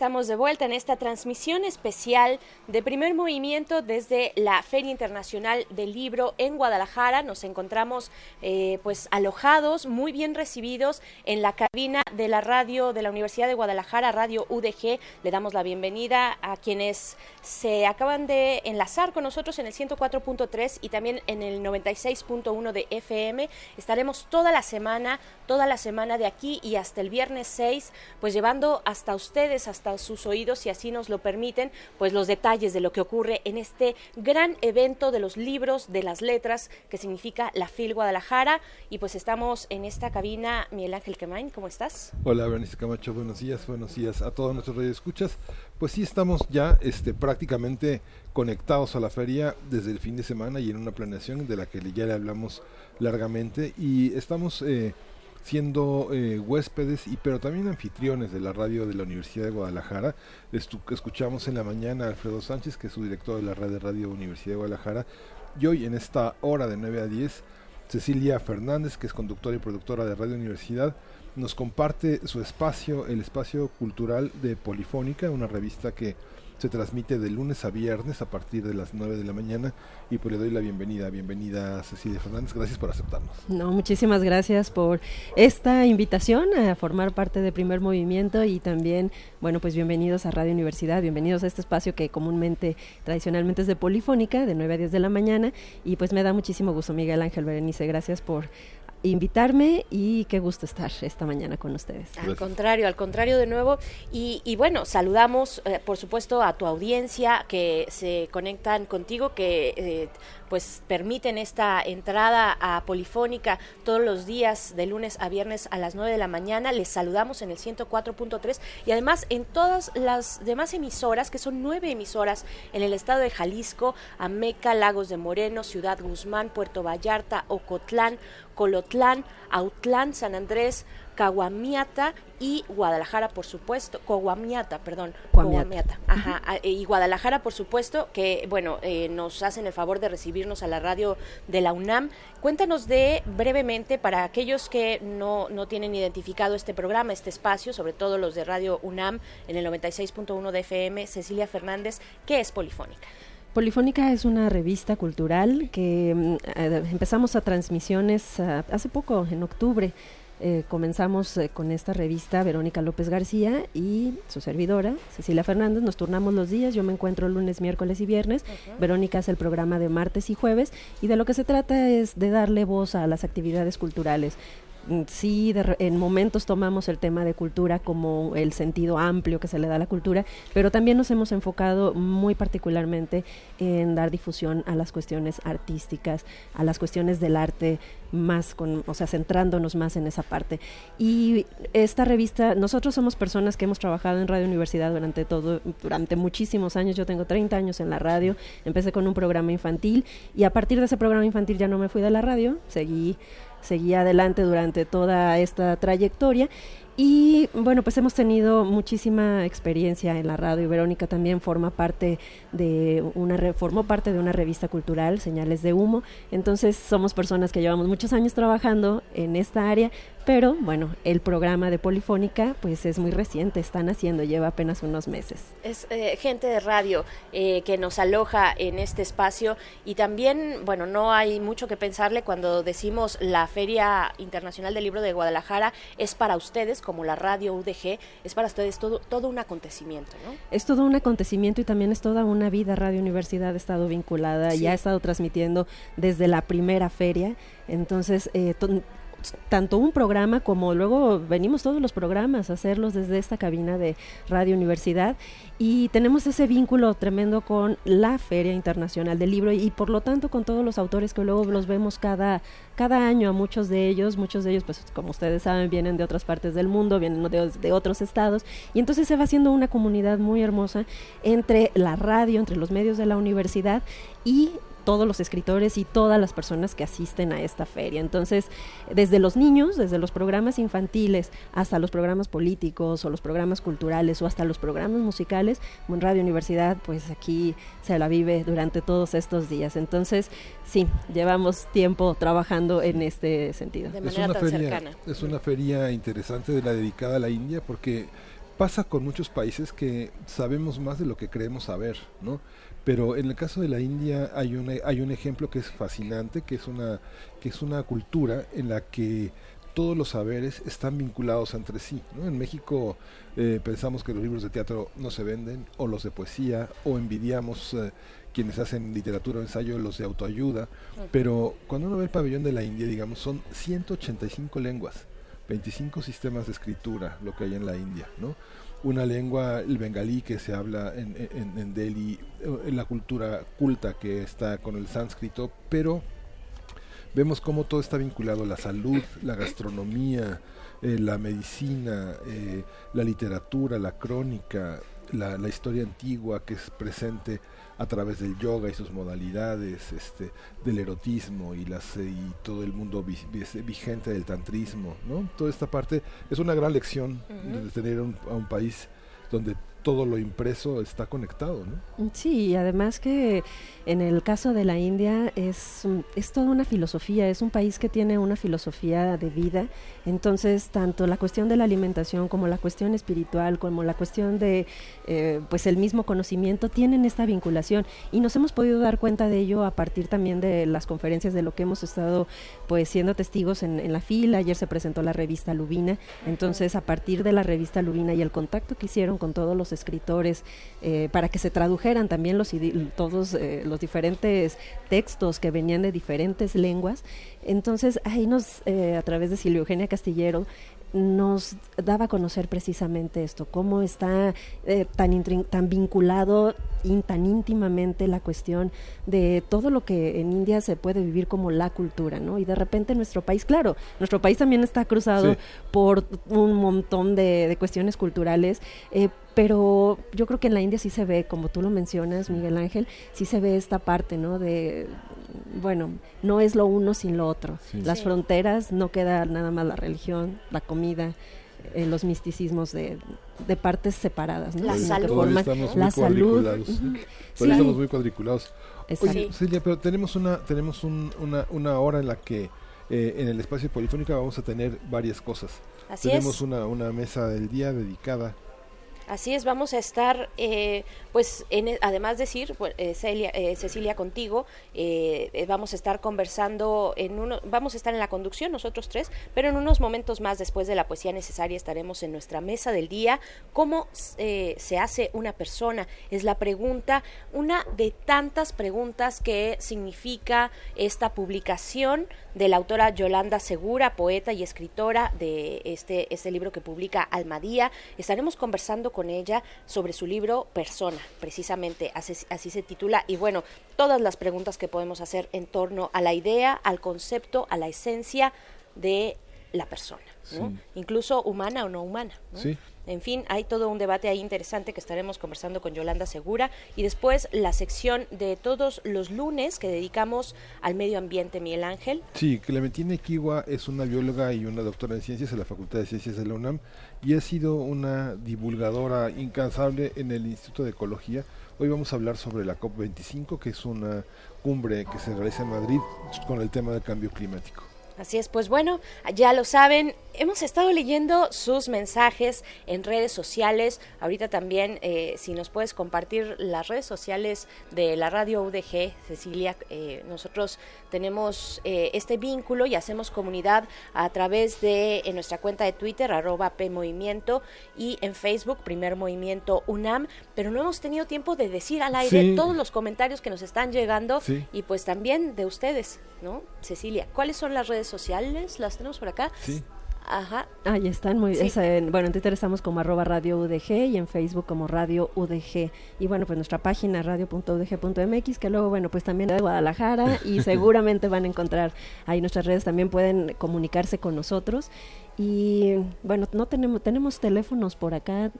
Estamos de vuelta en esta transmisión especial de primer movimiento desde la Feria Internacional del Libro en Guadalajara. Nos encontramos eh, pues alojados, muy bien recibidos en la cabina de la radio de la Universidad de Guadalajara, Radio UDG. Le damos la bienvenida a quienes se acaban de enlazar con nosotros en el 104.3 y también en el 96.1 de FM. Estaremos toda la semana, toda la semana de aquí y hasta el viernes 6, pues llevando hasta ustedes, hasta sus oídos, si así nos lo permiten, pues los detalles de lo que ocurre en este gran evento de los libros, de las letras, que significa la FIL Guadalajara. Y pues estamos en esta cabina, Miguel Ángel Quemain, ¿cómo estás? Hola, Bernice Camacho, buenos días, buenos días a todos nuestros radioescuchas. Pues sí, estamos ya este, prácticamente conectados a la feria desde el fin de semana y en una planeación de la que ya le hablamos largamente y estamos eh, siendo eh, huéspedes y pero también anfitriones de la radio de la Universidad de Guadalajara. Estu- escuchamos en la mañana a Alfredo Sánchez, que es su director de la red de radio Universidad de Guadalajara, y hoy en esta hora de 9 a 10, Cecilia Fernández, que es conductora y productora de Radio Universidad, nos comparte su espacio, el espacio cultural de Polifónica, una revista que se transmite de lunes a viernes a partir de las 9 de la mañana y pues le doy la bienvenida. Bienvenida Cecilia Fernández, gracias por aceptarnos. No, muchísimas gracias por esta invitación a formar parte de Primer Movimiento y también, bueno, pues bienvenidos a Radio Universidad, bienvenidos a este espacio que comúnmente, tradicionalmente es de Polifónica, de 9 a 10 de la mañana y pues me da muchísimo gusto Miguel Ángel Berenice, gracias por invitarme y qué gusto estar esta mañana con ustedes. Al contrario, al contrario de nuevo. Y, y bueno, saludamos eh, por supuesto a tu audiencia que se conectan contigo, que eh, pues permiten esta entrada a Polifónica todos los días de lunes a viernes a las 9 de la mañana. Les saludamos en el 104.3 y además en todas las demás emisoras, que son nueve emisoras en el estado de Jalisco, Ameca, Lagos de Moreno, Ciudad Guzmán, Puerto Vallarta, Ocotlán, Colotlán, Autlán, San Andrés, Caguamiata y Guadalajara, por supuesto, Coguamiata, perdón, Coguamiata, ajá, y Guadalajara, por supuesto, que, bueno, eh, nos hacen el favor de recibirnos a la radio de la UNAM. Cuéntanos de, brevemente, para aquellos que no, no tienen identificado este programa, este espacio, sobre todo los de Radio UNAM en el 96.1 de FM, Cecilia Fernández, ¿qué es Polifónica? Polifónica es una revista cultural que mm, eh, empezamos a transmisiones uh, hace poco, en octubre. Eh, comenzamos eh, con esta revista Verónica López García y su servidora, Cecilia Fernández. Nos turnamos los días, yo me encuentro lunes, miércoles y viernes. Verónica hace el programa de martes y jueves y de lo que se trata es de darle voz a las actividades culturales sí de, en momentos tomamos el tema de cultura como el sentido amplio que se le da a la cultura, pero también nos hemos enfocado muy particularmente en dar difusión a las cuestiones artísticas, a las cuestiones del arte más con, o sea, centrándonos más en esa parte. Y esta revista, nosotros somos personas que hemos trabajado en Radio Universidad durante todo, durante muchísimos años. Yo tengo 30 años en la radio, empecé con un programa infantil y a partir de ese programa infantil ya no me fui de la radio, seguí seguí adelante durante toda esta trayectoria. Y bueno, pues hemos tenido muchísima experiencia en la radio y Verónica también forma parte de una formó parte de una revista cultural, Señales de Humo. Entonces somos personas que llevamos muchos años trabajando en esta área, pero bueno, el programa de Polifónica pues es muy reciente, están haciendo, lleva apenas unos meses. Es eh, gente de radio eh, que nos aloja en este espacio y también, bueno, no hay mucho que pensarle cuando decimos la Feria Internacional del Libro de Guadalajara es para ustedes como la radio UDG, es para ustedes todo, todo un acontecimiento, ¿no? Es todo un acontecimiento y también es toda una vida. Radio Universidad ha estado vinculada Sí. y ha estado transmitiendo desde la primera feria. Entonces, eh, tanto un programa como luego venimos todos los programas a hacerlos desde esta cabina de Radio Universidad y tenemos ese vínculo tremendo con la Feria Internacional del Libro y por lo tanto con todos los autores que luego los vemos cada cada año a muchos de ellos, muchos de ellos pues como ustedes saben vienen de otras partes del mundo, vienen de, de otros estados y entonces se va haciendo una comunidad muy hermosa entre la radio, entre los medios de la universidad y todos los escritores y todas las personas que asisten a esta feria. Entonces, desde los niños, desde los programas infantiles hasta los programas políticos o los programas culturales o hasta los programas musicales, en Radio Universidad, pues aquí se la vive durante todos estos días. Entonces, sí, llevamos tiempo trabajando en este sentido. es una feria, Es una feria interesante de la dedicada a la India porque pasa con muchos países que sabemos más de lo que creemos saber, ¿no? Pero en el caso de la India hay un, hay un ejemplo que es fascinante, que es una, que es una cultura en la que todos los saberes están vinculados entre sí. ¿no? En México eh, pensamos que los libros de teatro no se venden, o los de poesía, o envidiamos eh, quienes hacen literatura o ensayo, los de autoayuda. Pero cuando uno ve el pabellón de la India, digamos, son 185 lenguas, 25 sistemas de escritura, lo que hay en la India, ¿no? Una lengua, el bengalí que se habla en, Delhi, en la cultura culta que está con el sánscrito, pero vemos cómo todo está vinculado, la salud, la gastronomía, eh, la medicina, eh, la literatura, la crónica, la, historia antigua que es presente a través del yoga y sus modalidades, este, del erotismo y, las, eh, y todo el mundo vi, vi, vigente del tantrismo, ¿no? Toda esta parte es una gran lección de tener un, a un país donde todo lo impreso está conectado, ¿no? Sí, y además que en el caso de la India es, es toda una filosofía, es un país que tiene una filosofía de vida, entonces tanto la cuestión de la alimentación como la cuestión espiritual, como la cuestión de eh, pues el mismo conocimiento tienen esta vinculación. Y nos hemos podido dar cuenta de ello a partir también de las conferencias de lo que hemos estado pues siendo testigos en, en la fila, ayer se presentó la revista Lubina, entonces a partir de la revista Lubina y el contacto que hicieron con todos los escritores eh, para que se tradujeran también los todos eh, los diferentes textos que venían de diferentes lenguas. Entonces ahí nos, eh, a través de Silvia Eugenia Castillero, nos daba a conocer precisamente esto, cómo está eh, tan, tan vinculado y tan íntimamente la cuestión de todo lo que en India se puede vivir como la cultura, ¿no? Y de repente nuestro país, claro, nuestro país también está cruzado por un montón de, de cuestiones culturales, eh, pero yo creo que en la India sí se ve, como tú lo mencionas, Miguel Ángel, sí se ve esta parte, ¿no? De, bueno, no es lo uno sin lo otro. Las fronteras, no queda nada más la religión, la comida, eh, los misticismos de, de, partes separadas, ¿no? La salud. la salud. estamos muy cuadriculados. Oye, Celia, pero tenemos una, tenemos un, una, una hora en la que eh, en el espacio polifónico vamos a tener varias cosas. Así tenemos Una, una mesa del día dedicada Así es, vamos a estar, eh, pues, en, e, además de decir, eh, Celia, eh, Cecilia, contigo, vamos a estar conversando en uno, vamos a estar en la conducción nosotros tres, pero en unos momentos más después de la poesía necesaria estaremos en nuestra mesa del día. ¿Cómo se hace una persona? Es la pregunta, una de tantas preguntas que significa esta publicación de la autora Yolanda Segura, poeta y escritora de este, este libro que publica Almadía. Estaremos conversando con ella sobre su libro Persona, precisamente así, así se titula. Y bueno, todas las preguntas que podemos hacer en torno a la idea, al concepto, a la esencia de la persona, incluso humana o no humana. Sí. En fin, hay todo un debate ahí interesante que estaremos conversando con Yolanda Segura y después la sección de todos los lunes que dedicamos al medio ambiente, Miguel Ángel. Sí, Clementina Equiwa es una bióloga y una doctora en ciencias en la Facultad de Ciencias de la UNAM y ha sido una divulgadora incansable en el Instituto de Ecología. Hoy vamos a hablar sobre la COP25, que es una cumbre que se realiza en Madrid con el tema del cambio climático. Así es, pues bueno, ya lo saben, hemos estado leyendo sus mensajes en redes sociales. Ahorita también, eh, si nos puedes compartir las redes sociales de la radio UDG, Cecilia, eh, nosotros tenemos eh, este vínculo y hacemos comunidad a través de en nuestra cuenta de Twitter, arroba PMovimiento, y en Facebook, Primer Movimiento UNAM, pero no hemos tenido tiempo de decir al aire todos los comentarios que nos están llegando y pues también de ustedes, ¿no? Cecilia, ¿cuáles son las redes sociales? ¿Las tenemos por acá? Sí. Ajá. Ahí están, muy bien. Bueno, en Twitter estamos como arroba radio UDG y en Facebook como radio UDG. Y bueno, pues nuestra página radio.udg.mx, que luego, bueno, pues también de Guadalajara y seguramente van a encontrar ahí nuestras redes, también pueden comunicarse con nosotros. Y bueno, no tenemos, tenemos teléfonos por acá.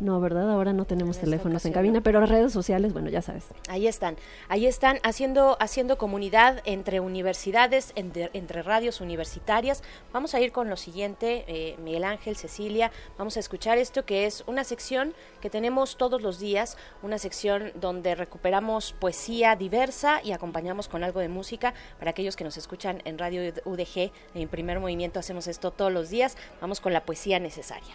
No, ¿verdad? Ahora no tenemos teléfonos en cabina, pero las redes sociales, bueno, ya sabes. Ahí están, ahí están haciendo, haciendo comunidad entre universidades, entre, entre radios universitarias. Vamos a ir con lo siguiente, eh, Miguel Ángel, Cecilia, vamos a escuchar esto que es una sección que tenemos todos los días, una sección donde recuperamos poesía diversa y acompañamos con algo de música. Para aquellos que nos escuchan en Radio UDG, en primer movimiento hacemos esto todos los días. Vamos con la poesía necesaria.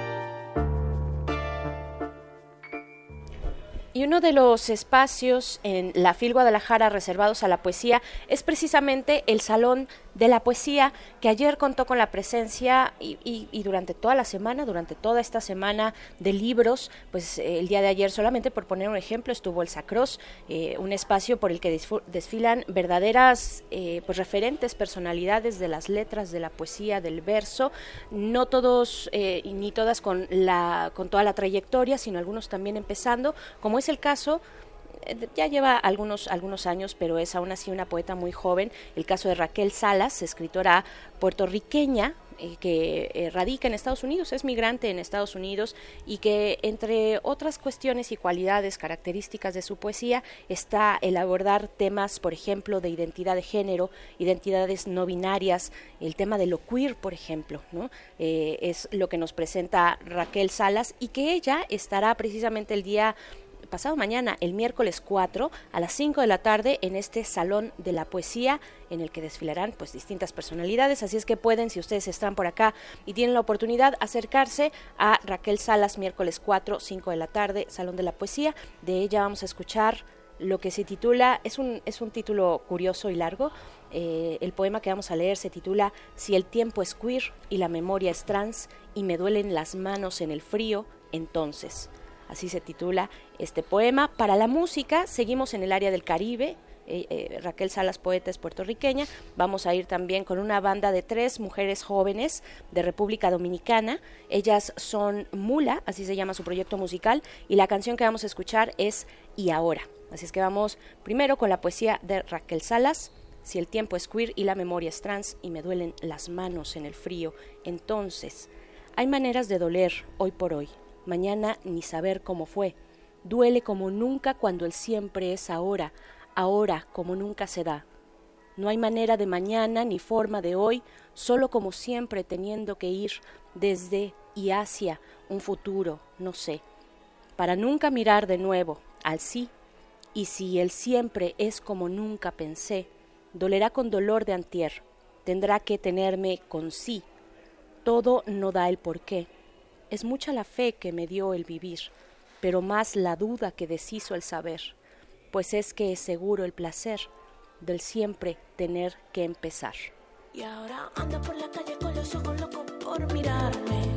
Y uno de los espacios en la FIL Guadalajara reservados a la poesía es precisamente el Salón de la Poesía, que ayer contó con la presencia y, durante toda la semana, durante toda esta semana de libros, pues eh, el día de ayer solamente por poner un ejemplo estuvo el Sacros, eh, un espacio por el que desfilan verdaderas eh, pues referentes personalidades de las letras, de la poesía, del verso, no todos ni todas con, la, con toda la trayectoria, sino algunos también empezando, como es el caso eh, ya lleva algunos, algunos años, pero es aún así una poeta muy joven. El caso de Raquel Salas, escritora puertorriqueña, eh, que eh, radica en Estados Unidos, es migrante en Estados Unidos y que entre otras cuestiones y cualidades características de su poesía está el abordar temas, por ejemplo, de identidad de género, identidades no binarias, el tema de lo queer, por ejemplo, ¿no? Es lo que nos presenta Raquel Salas y que ella estará precisamente el día pasado mañana, el miércoles 4, a las 5 de la tarde, en este Salón de la Poesía, en el que desfilarán pues distintas personalidades. Así es que pueden, si ustedes están por acá y tienen la oportunidad, acercarse a Raquel Salas, miércoles 4, 5 de la tarde, Salón de la Poesía. De ella vamos a escuchar lo que se titula, es un, es un título curioso y largo, eh, el poema que vamos a leer se titula Si el tiempo es queer y la memoria es trans y me duelen las manos en el frío, entonces. Así se titula este poema. Para la música, seguimos en el área del Caribe. Eh, eh, Raquel Salas, poeta, es puertorriqueña. Vamos a ir también con una banda de tres mujeres jóvenes de República Dominicana. Ellas son Mula, así se llama su proyecto musical, y la canción que vamos a escuchar es Y ahora. Así es que vamos primero con la poesía de Raquel Salas. Si el tiempo es queer y la memoria es trans y me duelen las manos en el frío, entonces hay maneras de doler hoy por hoy mañana ni saber cómo fue. Duele como nunca cuando el siempre es ahora, ahora como nunca se da. No hay manera de mañana ni forma de hoy, solo como siempre teniendo que ir desde y hacia un futuro, no sé, para nunca mirar de nuevo al sí, y si el siempre es como nunca pensé, dolerá con dolor de antier, tendrá que tenerme con sí, todo no da el porqué, es mucha la fe que me dio el vivir, pero más la duda que deshizo el saber, pues es que es seguro el placer del siempre tener que empezar. Y ahora anda por la calle con los ojos locos por mirarme.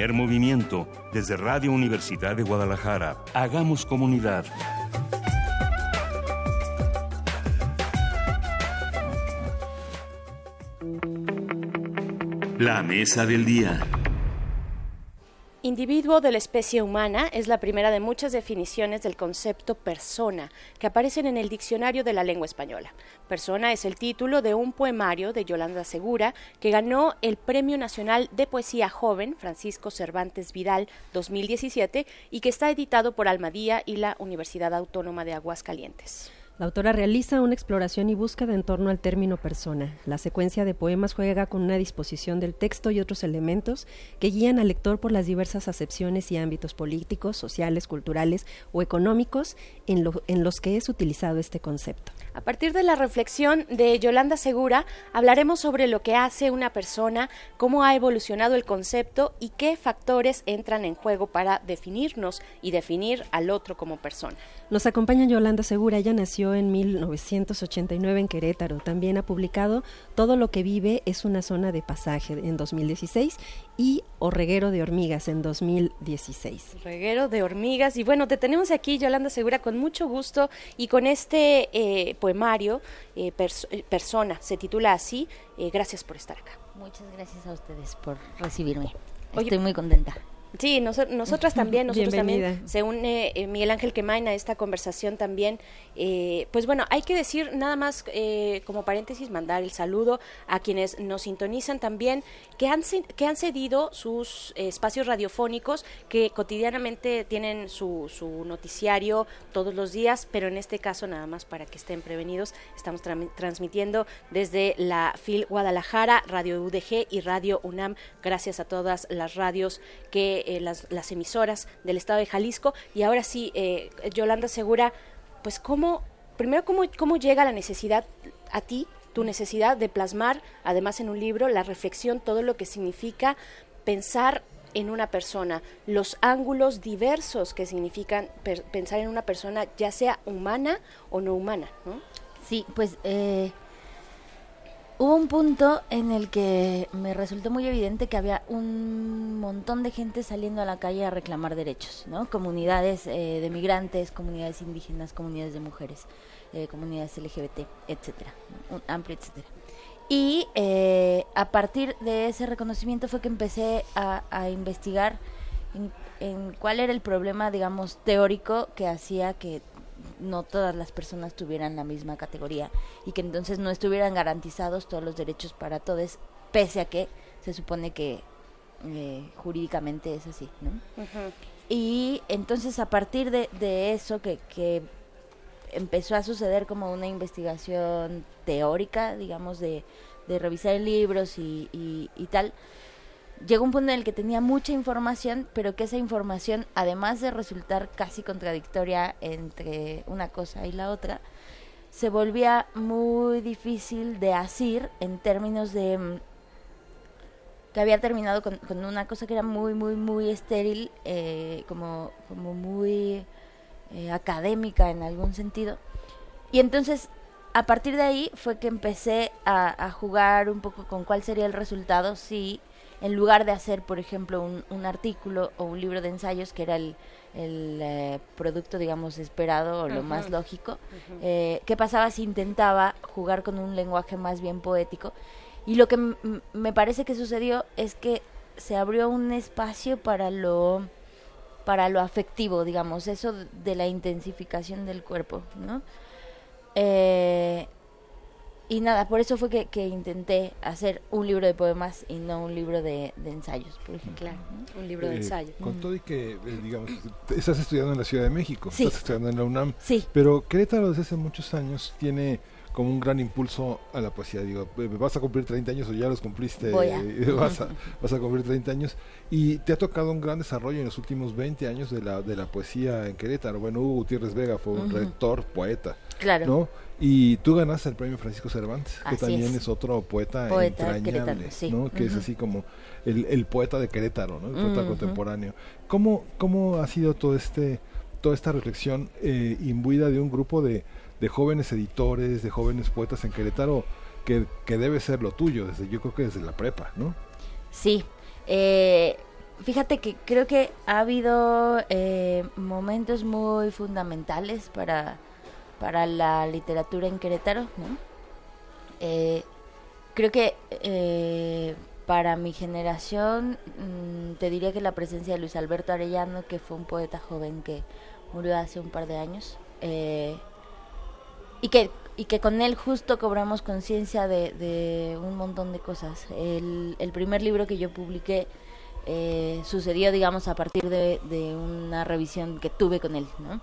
Primer movimiento desde Radio Universidad de Guadalajara. Hagamos comunidad. La mesa del día. Individuo de la especie humana es la primera de muchas definiciones del concepto persona que aparecen en el diccionario de la lengua española. Persona es el título de un poemario de Yolanda Segura que ganó el Premio Nacional de Poesía Joven Francisco Cervantes Vidal 2017 y que está editado por Almadía y la Universidad Autónoma de Aguascalientes. La autora realiza una exploración y búsqueda en torno al término persona. La secuencia de poemas juega con una disposición del texto y otros elementos que guían al lector por las diversas acepciones y ámbitos políticos, sociales, culturales o económicos en, en los que es utilizado este concepto. A partir de la reflexión de Yolanda Segura, hablaremos sobre lo que hace una persona, cómo ha evolucionado el concepto y qué factores entran en juego para definirnos y definir al otro como persona. Nos acompaña Yolanda Segura, ella nació en 1989 en Querétaro. También ha publicado Todo lo que vive es una zona de pasaje en 2016 y O Reguero de Hormigas en 2016. Reguero de Hormigas. Y bueno, te tenemos aquí, Yolanda Segura, con mucho gusto y con este eh, poemario, eh, pers eh, Persona, se titula así. Eh, gracias por estar acá. Muchas gracias a ustedes por recibirme. Oye, Estoy muy contenta. Sí, nos, nosotras también, nosotros también. Se une eh, Miguel Ángel Quemain a esta conversación también. Eh, pues bueno, hay que decir nada más eh, como paréntesis, mandar el saludo a quienes nos sintonizan también, que han, que han cedido sus espacios radiofónicos, que cotidianamente tienen su, su noticiario todos los días, pero en este caso nada más para que estén prevenidos, estamos tra transmitiendo desde la FIL Guadalajara, Radio UDG y Radio UNAM, gracias a todas las radios que eh, las, emisoras del estado de Jalisco. Y ahora sí, eh, Yolanda Segura, pues cómo, primero, cómo, cómo llega la necesidad a ti, tu necesidad de plasmar, además en un libro, la reflexión, todo lo que significa pensar en una persona, los ángulos diversos que significan pensar en una persona, ya sea humana o no humana, ¿no? Sí, pues eh, hubo un punto en el que me resultó muy evidente que había un montón de gente saliendo a la calle a reclamar derechos, ¿no? Comunidades eh, de migrantes, comunidades indígenas, comunidades de mujeres, eh, comunidades LGBT, etcétera, un amplio etcétera. Y eh, a partir de ese reconocimiento fue que empecé a, investigar en, en cuál era el problema, digamos, teórico que hacía que no todas las personas tuvieran la misma categoría y que entonces no estuvieran garantizados todos los derechos para todos, pese a que se supone que eh, jurídicamente es así, ¿no? Uh -huh. Y entonces a partir de, de eso que, que, empezó a suceder como una investigación teórica, digamos, de, de revisar libros y, y, y tal, llegó un punto en el que tenía mucha información, pero que esa información, además de resultar casi contradictoria entre una cosa y la otra, se volvía muy difícil de asir en términos de que había terminado con, con, una cosa que era muy, muy, muy estéril, eh, como, como muy eh, académica en algún sentido. Y entonces, a partir de ahí fue que empecé a, a jugar un poco con cuál sería el resultado si en lugar de hacer, por ejemplo, un, un, artículo o un libro de ensayos, que era el, el eh, producto, digamos, esperado o lo uh -huh. más lógico, uh -huh. eh, ¿qué pasaba si intentaba jugar con un lenguaje más bien poético? Y lo que me parece que sucedió es que se abrió un espacio para lo para lo afectivo, digamos, eso de la intensificación del cuerpo, ¿no? Eh, y nada, por eso fue que, que, intenté hacer un libro de poemas y no un libro de, de ensayos, por ejemplo. Claro, un libro de eh, ensayo. Con todo y que, eh, digamos, estás estudiando en la Ciudad de México, sí. estás estudiando en la UNAM, sí. pero Querétaro desde hace muchos años tiene como un gran impulso a la poesía. Digo, vas a cumplir 30 años o ya los cumpliste, vas, a, vas a cumplir 30 años. Y te ha tocado un gran desarrollo en los últimos 20 años de la, de la poesía en Querétaro. Bueno, Hugo Gutiérrez Vega fue un uh -huh. rector, poeta. Claro. ¿no? Y tú ganaste el premio Francisco Cervantes, así que también es. es. otro poeta, poeta entrañable, sí. ¿no? Que uh -huh. es así como el, el, poeta de Querétaro, ¿no? El poeta uh -huh. contemporáneo. ¿Cómo, ¿Cómo ha sido todo este, toda esta reflexión eh, imbuida de un grupo de, de jóvenes editores, de jóvenes poetas en Querétaro, que, que debe ser lo tuyo, desde yo creo que desde la prepa, ¿no? Sí. Eh, fíjate que creo que ha habido eh, momentos muy fundamentales para, para la literatura en Querétaro, ¿no? Eh, creo que eh, para mi generación mm, te diría que la presencia de Luis Alberto Arellano, que fue un poeta joven que murió hace un par de años, eh, y que y que con él justo cobramos conciencia de, de un montón de cosas. El, el primer libro que yo publiqué eh, sucedió, digamos, a partir de, de una revisión que tuve con él, ¿no?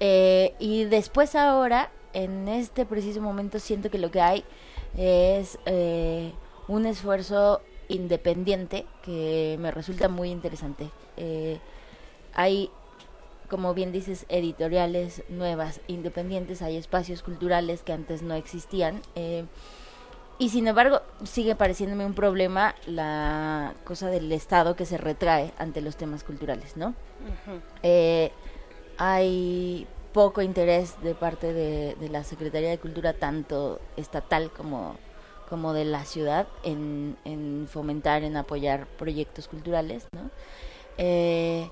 Eh, y después ahora, en este preciso momento, siento que lo que hay es eh, un esfuerzo independiente que me resulta muy interesante. Eh, hay, como bien dices, editoriales nuevas, independientes, hay espacios culturales que antes no existían. Y sin embargo, sigue pareciéndome un problema la cosa del Estado que se retrae ante los temas culturales, ¿no? Eh, hay poco interés de parte de, de la Secretaría de Cultura, tanto estatal como, como de la ciudad, en, en fomentar, en apoyar proyectos culturales, ¿no? Eh,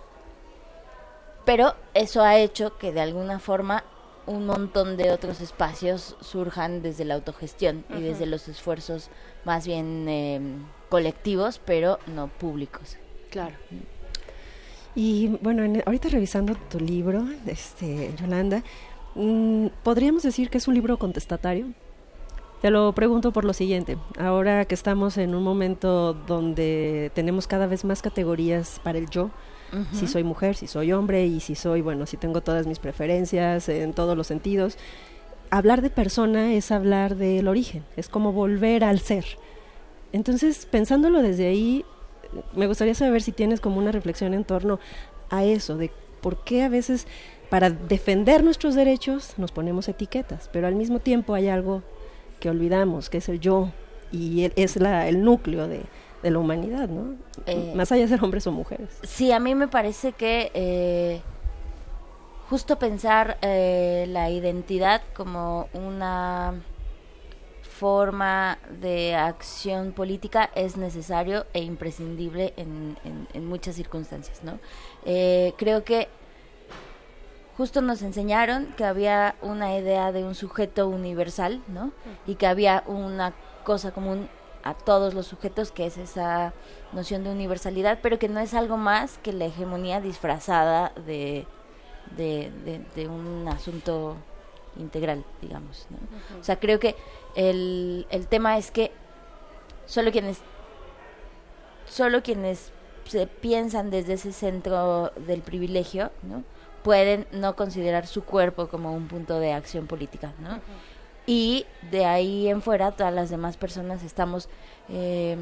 pero eso ha hecho que de alguna forma un montón de otros espacios surjan desde la autogestión y desde los esfuerzos más bien eh, colectivos, pero no públicos. Claro. Y bueno, en- ahorita revisando tu libro, este, Yolanda, mm, ¿podríamos decir que es un libro contestatario? Te lo pregunto por lo siguiente. Ahora que estamos en un momento donde tenemos cada vez más categorías para el yo, Si soy mujer, si soy hombre y si soy, bueno, si tengo todas mis preferencias en todos los sentidos, hablar de persona es hablar del origen, es como volver al ser. Entonces, pensándolo desde ahí, me gustaría saber si tienes como una reflexión en torno a eso, de por qué a veces para defender nuestros derechos nos ponemos etiquetas, pero al mismo tiempo hay algo que olvidamos, que es el yo, y el- es la, el núcleo de, de la humanidad, ¿no? Eh, Más allá de ser hombres o mujeres. Sí, a mí me parece que eh, justo pensar eh, la identidad como una forma de acción política es necesario e imprescindible en, en- en muchas circunstancias, ¿no? Creo que justo nos enseñaron que había una idea de un sujeto universal, ¿no? Y que había una cosa común a todos los sujetos, que es esa noción de universalidad, pero que no es algo más que la hegemonía disfrazada de, de, de- de un asunto integral, digamos. ¿no? O sea, creo que el, el tema es que solo quienes solo quienes se piensan desde ese centro del privilegio, ¿no? pueden no considerar su cuerpo como un punto de acción política, ¿no? Y de ahí en fuera todas las demás personas estamos eh,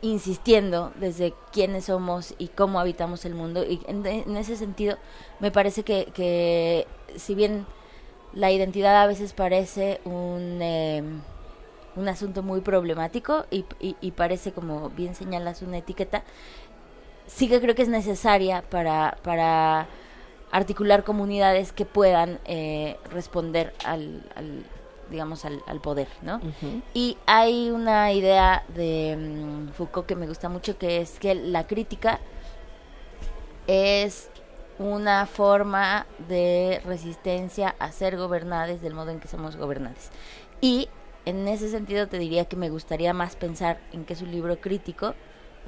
insistiendo desde quiénes somos y cómo habitamos el mundo. Y en, ese sentido me parece que, que si bien la identidad a veces parece un eh, un asunto muy problemático y, y- y parece como bien señalas una etiqueta sí que creo que es necesaria para para articular comunidades que puedan eh, responder al, al, digamos al, al poder no y hay una idea de mm, Foucault que me gusta mucho que es que la crítica es una forma de resistencia a ser gobernados del modo en que somos gobernados. Y en ese sentido te diría que me gustaría más pensar en que es un libro crítico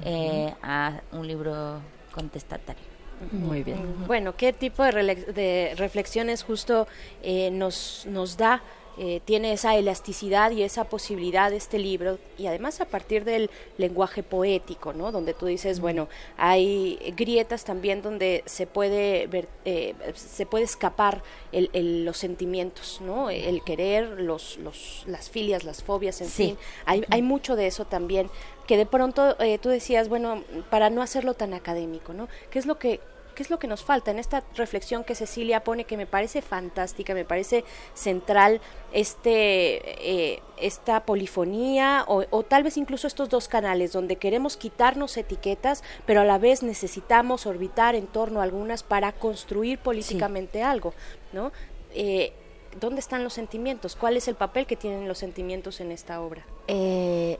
eh, a un libro contestatario. Muy bien. Bueno, ¿qué tipo de, de reflexiones justo eh, nos, nos da? eh, tiene esa elasticidad y esa posibilidad de este libro y además a partir del lenguaje poético, ¿no? Donde tú dices, bueno, hay grietas también donde se puede ver, eh, se puede escapar el, el- los sentimientos, ¿no? El querer, los, los, las filias, las fobias, en Sí. fin. Hay, hay mucho de eso también que de pronto eh, tú decías, bueno, para no hacerlo tan académico, ¿no? ¿Qué es lo que ¿Qué es lo que nos falta en esta reflexión que Cecilia pone que me parece fantástica, me parece central este eh, esta polifonía o, o tal vez incluso estos dos canales donde queremos quitarnos etiquetas, pero a la vez necesitamos orbitar en torno a algunas para construir políticamente algo, ¿no? Eh, ¿Dónde están los sentimientos? ¿Cuál es el papel que tienen los sentimientos en esta obra? Eh,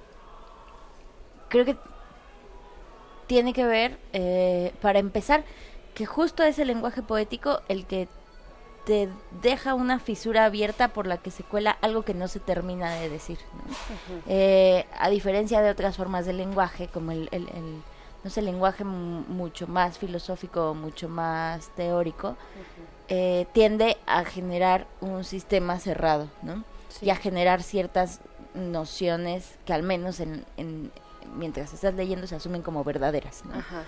creo que tiene que ver, eh, para empezar, que justo es el lenguaje poético el que te deja una fisura abierta por la que se cuela algo que no se termina de decir. ¿no? Eh, a diferencia de otras formas de lenguaje, como el, el, el no sé, el lenguaje mucho más filosófico, mucho más teórico, eh, tiende a generar un sistema cerrado, ¿no? Y a generar ciertas nociones que al menos en, en, mientras estás leyendo se asumen como verdaderas, ¿no? Ajá.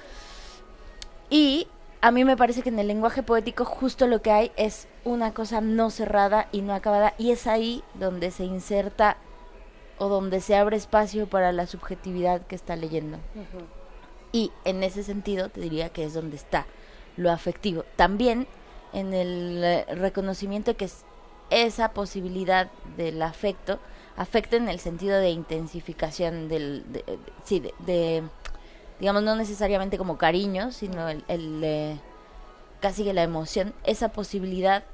Y a mí me parece que en el lenguaje poético justo lo que hay es una cosa no cerrada y no acabada y es ahí donde se inserta o donde se abre espacio para la subjetividad que está leyendo. Y en ese sentido te diría que es donde está lo afectivo. También en el eh, reconocimiento que es esa posibilidad del afecto, afecto en el sentido de intensificación del, de, de- sí, de, de, digamos, no necesariamente como cariño, sino el, el, eh, casi que la emoción, esa posibilidad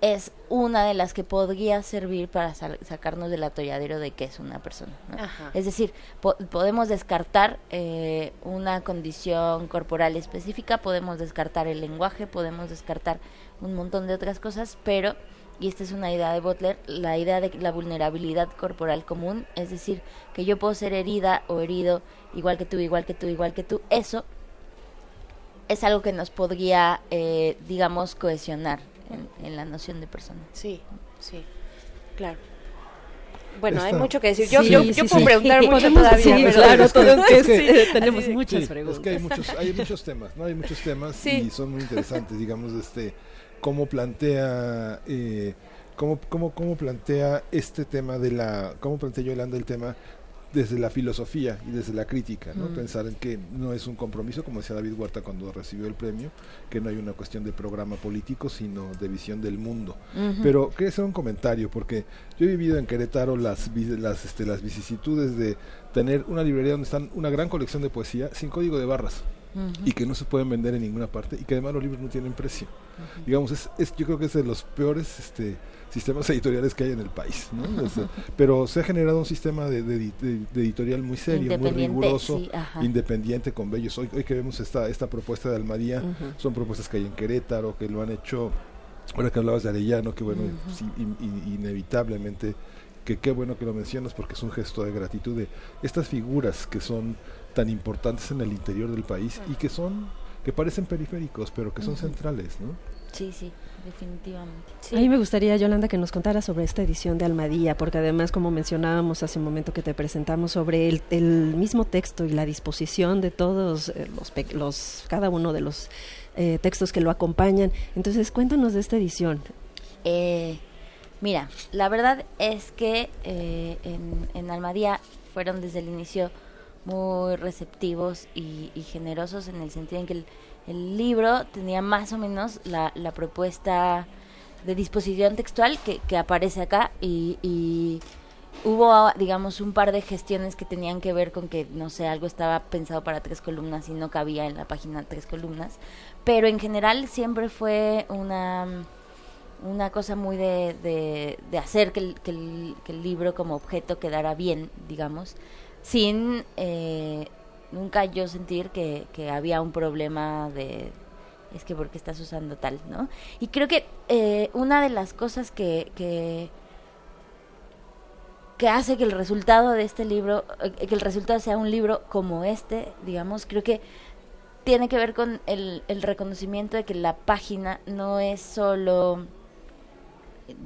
es una de las que podría servir para sal- sacarnos del atolladero de que es una persona. ¿no? Es decir, po- podemos descartar eh, una condición corporal específica, podemos descartar el lenguaje, podemos descartar un montón de otras cosas, pero, y esta es una idea de Butler, la idea de la vulnerabilidad corporal común, es decir, que yo puedo ser herida o herido igual que tú, igual que tú, igual que tú, eso es algo que nos podría, eh, digamos, cohesionar en, en la noción de persona. Sí, sí, claro. Bueno, hay mucho que decir. Yo, Sí, yo, sí, yo sí. puedo preguntar mucho Podemos- todavía. sí, pero- claro, todo es que Es que- eh, tenemos muchas Sí, preguntas. Es que hay muchos, hay muchos temas, ¿no? Hay muchos temas Sí. y son muy interesantes, digamos, este, cómo plantea, eh, cómo, cómo, cómo plantea este tema de la, cómo plantea Yolanda el tema desde la filosofía y desde la crítica, ¿no? Mm. Pensar en que no es un compromiso, como decía David Huerta cuando recibió el premio, que no hay una cuestión de programa político, sino de visión del mundo. Pero quería hacer un comentario, porque yo he vivido en Querétaro las, las, este, las vicisitudes de tener una librería donde están una gran colección de poesía sin código de barras Y que no se pueden vender en ninguna parte y que además los libros no tienen precio. Digamos, es, es, yo creo que es de los peores este, sistemas editoriales que hay en el país. pero se ha generado un sistema de, de- de- de editorial muy serio, muy riguroso, sí, independiente, con bellos. Hoy, hoy que vemos esta, esta propuesta de Almadía, son propuestas que hay en Querétaro, que lo han hecho, ahora que hablabas de Arellano, que bueno, Ujú. sí, in- in- inevitablemente, que qué bueno que lo mencionas porque es un gesto de gratitud de estas figuras que son tan importantes en el interior del país y que son, que parecen periféricos, pero que son centrales, ¿no? Sí, sí, definitivamente. A mí me gustaría, Yolanda, que nos contara sobre esta edición de Almadía, porque además, como mencionábamos hace un momento que te presentamos, sobre el, el mismo texto y la disposición de todos eh, los, los cada uno de los eh, textos que lo acompañan. Entonces, cuéntanos de esta edición. Eh, mira, la verdad es que eh, en, en Almadía fueron desde el inicio muy receptivos y, y generosos en el sentido en que el, libro tenía más o menos la, propuesta de disposición textual que, aparece acá y, y hubo, digamos, un par de gestiones que tenían que ver con que, no sé, algo estaba pensado para tres columnas y no cabía en la página tres columnas, pero en general siempre fue una una cosa muy de, de, de hacer que el, que, el, que el libro como objeto quedara bien, digamos, sin eh, nunca yo sentir que, que había un problema de es que porque estás usando tal, ¿no? Y creo que eh, una de las cosas que, que que hace que el resultado de este libro, eh, que el resultado sea un libro como este, digamos, creo que tiene que ver con el, el reconocimiento de que la página no es solo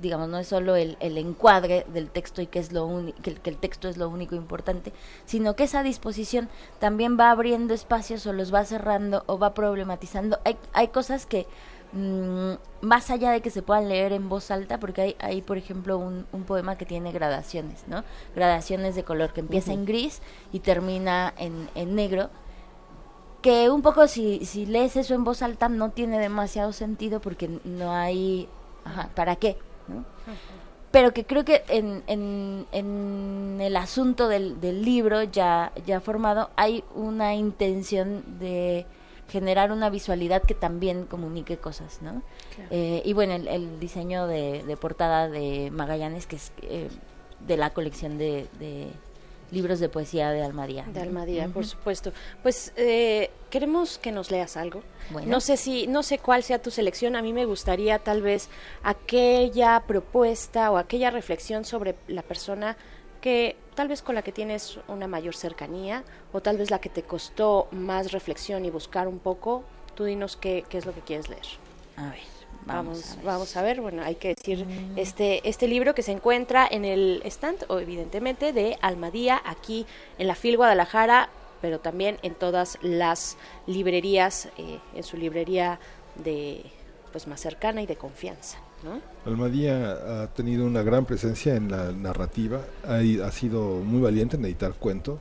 digamos, no es solo el, el encuadre del texto y que es lo que, el, que el texto es lo único importante, sino que esa disposición también va abriendo espacios o los va cerrando o va problematizando. Hay, hay cosas que, mm, más allá de que se puedan leer en voz alta, porque hay, hay por ejemplo, un, un poema que tiene gradaciones, ¿no? Gradaciones de color, que empieza en gris y termina en, en negro, que un poco si, si lees eso en voz alta no tiene demasiado sentido porque no hay... Ajá, ¿para qué? ¿No? Pero que creo que en, en, en el asunto del, del libro ya, ya formado hay una intención de generar una visualidad que también comunique cosas, ¿no? Claro. Eh, y bueno, el, el diseño de, de portada de Magallanes, que es eh, de la colección de, de, libros de poesía de Almadía. De Almadía, por supuesto. Pues eh, queremos que nos leas algo. No sé si, no sé cuál sea tu selección. A mí me gustaría tal vez aquella propuesta o aquella reflexión sobre la persona que tal vez con la que tienes una mayor cercanía o tal vez la que te costó más reflexión y buscar un poco. Tú dinos qué, qué es lo que quieres leer. A ver. Vamos, vamos a ver. Bueno, hay que decir mm. este este libro que se encuentra en el stand, o evidentemente, de Almadía aquí en la FIL Guadalajara, pero también en todas las librerías, eh, en su librería de pues más cercana y de confianza. ¿no? Almadía ha tenido una gran presencia en la narrativa, ha, ha sido muy valiente en editar cuento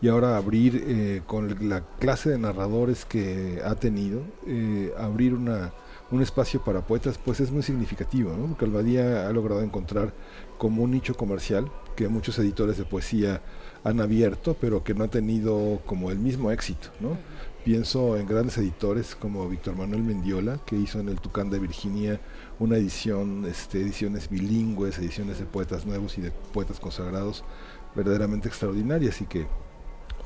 y ahora abrir eh, con la clase de narradores que ha tenido, eh, abrir una un espacio para poetas, pues es muy significativo, ¿no? porque Albadía ha logrado encontrar como un nicho comercial que muchos editores de poesía han abierto, pero que no ha tenido como el mismo éxito. ¿no? Pienso en grandes editores como Víctor Manuel Mendiola, que hizo en el Tucán de Virginia una edición, este, ediciones bilingües, ediciones de poetas nuevos y de poetas consagrados verdaderamente extraordinarias y que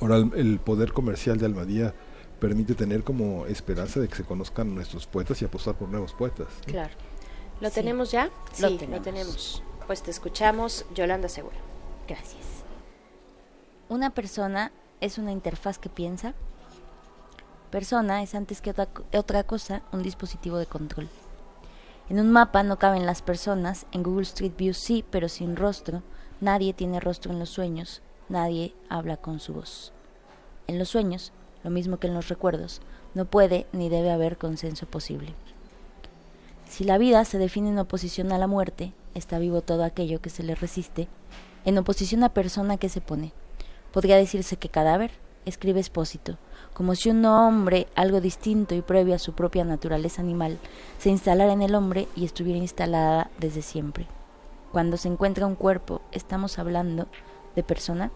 ahora el poder comercial de Almadía permite tener como esperanza de que se conozcan nuestros poetas y apostar por nuevos poetas. Claro. ¿Lo tenemos ya? Sí, lo tenemos. Pues te escuchamos, Yolanda Segura. Gracias. Una persona es una interfaz que piensa. Persona es antes que otra, otra cosa un dispositivo de control. En un mapa no caben las personas, en Google Street View sí, pero sin rostro. Nadie tiene rostro en los sueños, nadie habla con su voz. En los sueños, lo mismo que en los recuerdos, no puede ni debe haber consenso posible. Si la vida se define en oposición a la muerte, está vivo todo aquello que se le resiste, en oposición a persona que se pone. Podría decirse que cadáver escribe expósito, como si un hombre, algo distinto y previo a su propia naturaleza animal, se instalara en el hombre y estuviera instalada desde siempre. Cuando se encuentra un cuerpo, estamos hablando de persona.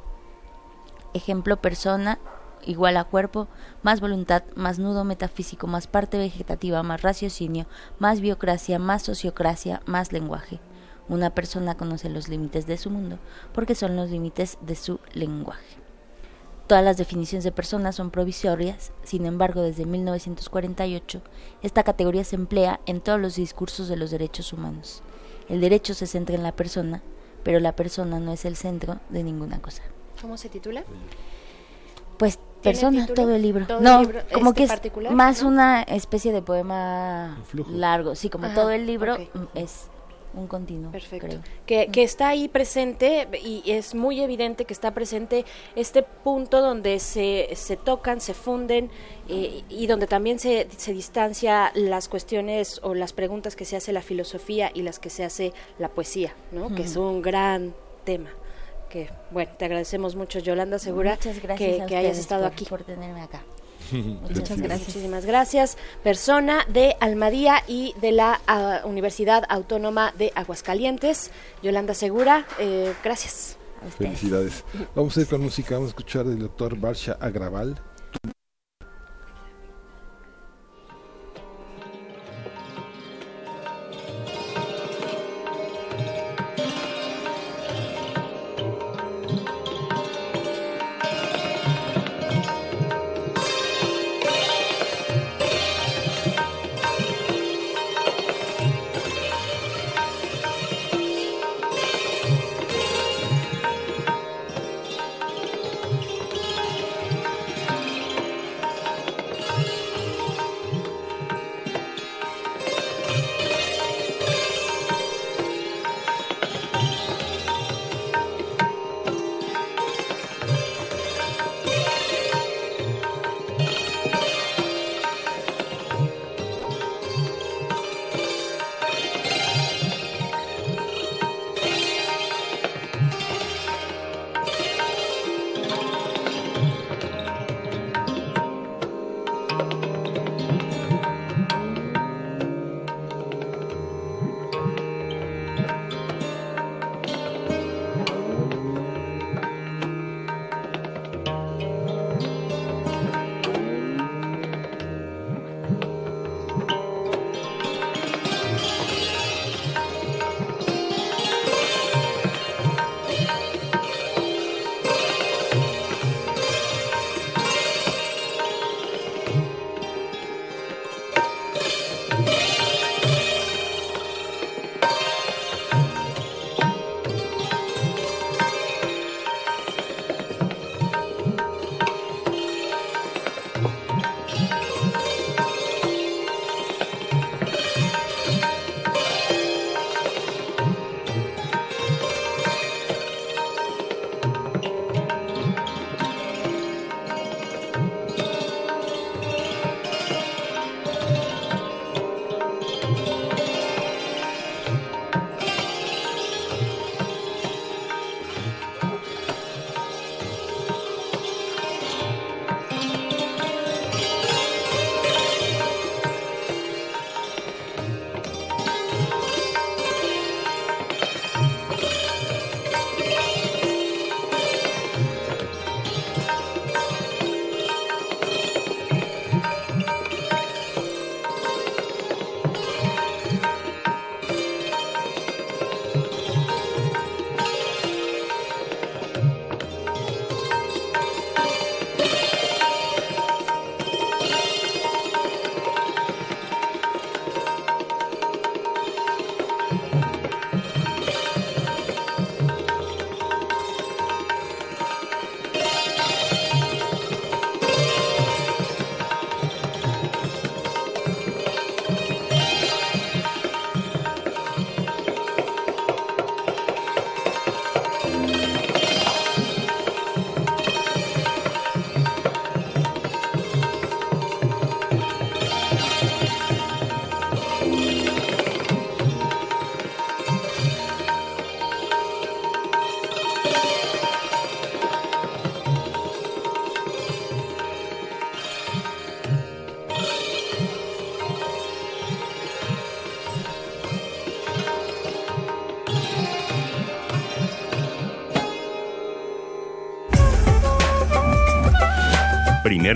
Ejemplo, persona igual a cuerpo, más voluntad, más nudo metafísico, más parte vegetativa, más raciocinio, más biocracia, más sociocracia, más lenguaje. Una persona conoce los límites de su mundo porque son los límites de su lenguaje. Todas las definiciones de persona son provisorias, sin embargo, desde 1948 esta categoría se emplea en todos los discursos de los derechos humanos. El derecho se centra en la persona, pero la persona no es el centro de ninguna cosa. ¿Cómo se titula? Pues persona, todo el libro. no, como este que es más una especie de poema largo. Sí, como todo el libro es un continuo. Perfecto. Que, que, está ahí presente y es muy evidente que está presente este punto donde se, se tocan, se funden eh, y donde también se, se distancia las cuestiones o las preguntas que se hace la filosofía y las que se hace la poesía, ¿no? Que es un gran tema que, bueno, te agradecemos mucho, Yolanda Segura, que, hayas estado aquí. Por tenerme acá. Muchas gracias. Muchísimas gracias. Persona de Almadía y de la ah, Universidad Autónoma de Aguascalientes. Yolanda Segura, eh, gracias. Felicidades. Vamos a ir con música, vamos a escuchar del doctor Barsha Agraval,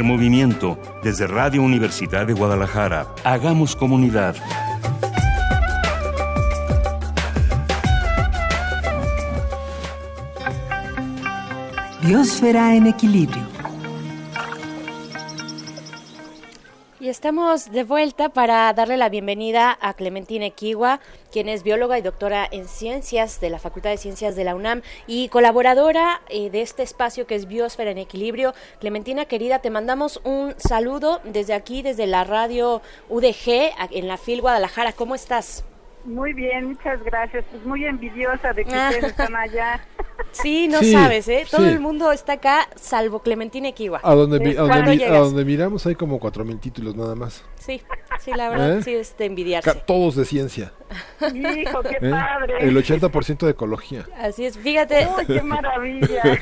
movimiento. Desde Radio Universidad de Guadalajara. Hagamos comunidad. Biosfera en equilibrio. Y estamos de vuelta para darle la bienvenida a Clementina Equiwa, quien es bióloga y doctora en ciencias de la Facultad de Ciencias de la UNAM y colaboradora eh, de este espacio que es Biosfera en Equilibrio. Clementina, querida, te mandamos un saludo desde aquí, desde la radio UDG en la FIL Guadalajara. ¿Cómo estás? Muy bien, muchas gracias. Pues muy envidiosa de que ustedes están allá. Sí, no Sí, sabes, ¿eh? Todo sí. el mundo está acá, salvo Clementina Equiwa. A donde, mi- a, donde ¿Cuándo mi- a donde miramos hay como cuatro mil títulos nada más. Sí, sí, la verdad, ¿Eh? sí es de envidiarse. Ca- Todos de ciencia. Hijo, qué ¿eh? padre. El 80% de ecología. Así es, fíjate. Uy, qué maravilla.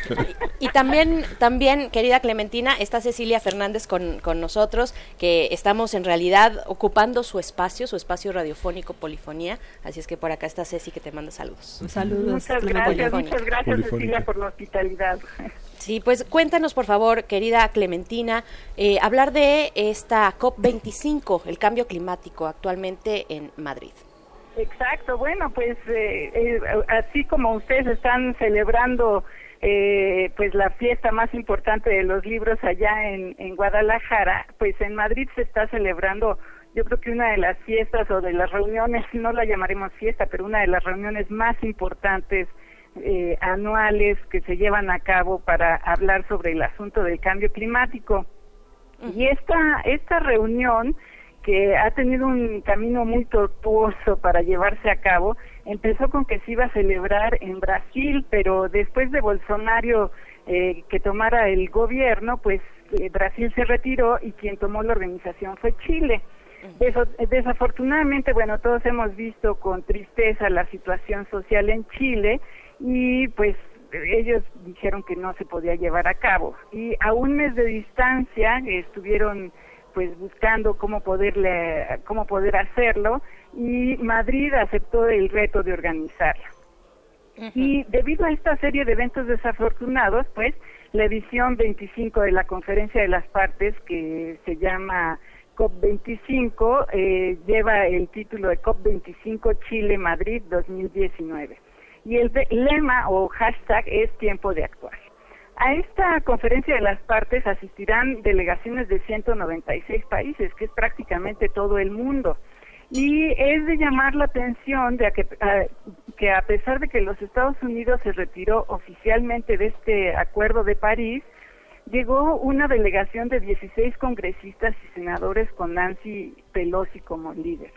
Y también, también, querida Clementina, está Cecilia Fernández con, con nosotros, que estamos en realidad ocupando su espacio, su espacio radiofónico Polifonía. Así es que por acá está Ceci que te manda saludos. Saludos. Muchas gracias, muchas gracias. Cecilia por la hospitalidad. Sí, pues cuéntanos por favor, querida Clementina, eh, hablar de esta COP25, el cambio climático actualmente en Madrid. Exacto, bueno, pues eh, eh, así como ustedes están celebrando eh, pues la fiesta más importante de los libros allá en, en Guadalajara, pues en Madrid se está celebrando yo creo que una de las fiestas o de las reuniones, no la llamaremos fiesta, pero una de las reuniones más importantes eh, anuales que se llevan a cabo para hablar sobre el asunto del cambio climático. Y esta, esta reunión, que ha tenido un camino muy tortuoso para llevarse a cabo, empezó con que se iba a celebrar en Brasil, pero después de Bolsonaro eh, que tomara el gobierno, pues eh, Brasil se retiró y quien tomó la organización fue Chile. Desafortunadamente, bueno, todos hemos visto con tristeza la situación social en Chile y pues ellos dijeron que no se podía llevar a cabo. Y a un mes de distancia estuvieron pues buscando cómo poderle, cómo poder hacerlo y Madrid aceptó el reto de organizarla. Y debido a esta serie de eventos desafortunados, pues la edición 25 de la Conferencia de las Partes, que se llama COP25, eh, lleva el título de COP25 Chile-Madrid 2019. Y el lema o hashtag es tiempo de actuar. A esta conferencia de las partes asistirán delegaciones de 196 países, que es prácticamente todo el mundo. Y es de llamar la atención de que, a- que a pesar de que los Estados Unidos se retiró oficialmente de este acuerdo de París, llegó una delegación de 16 congresistas y senadores con Nancy Pelosi como líder.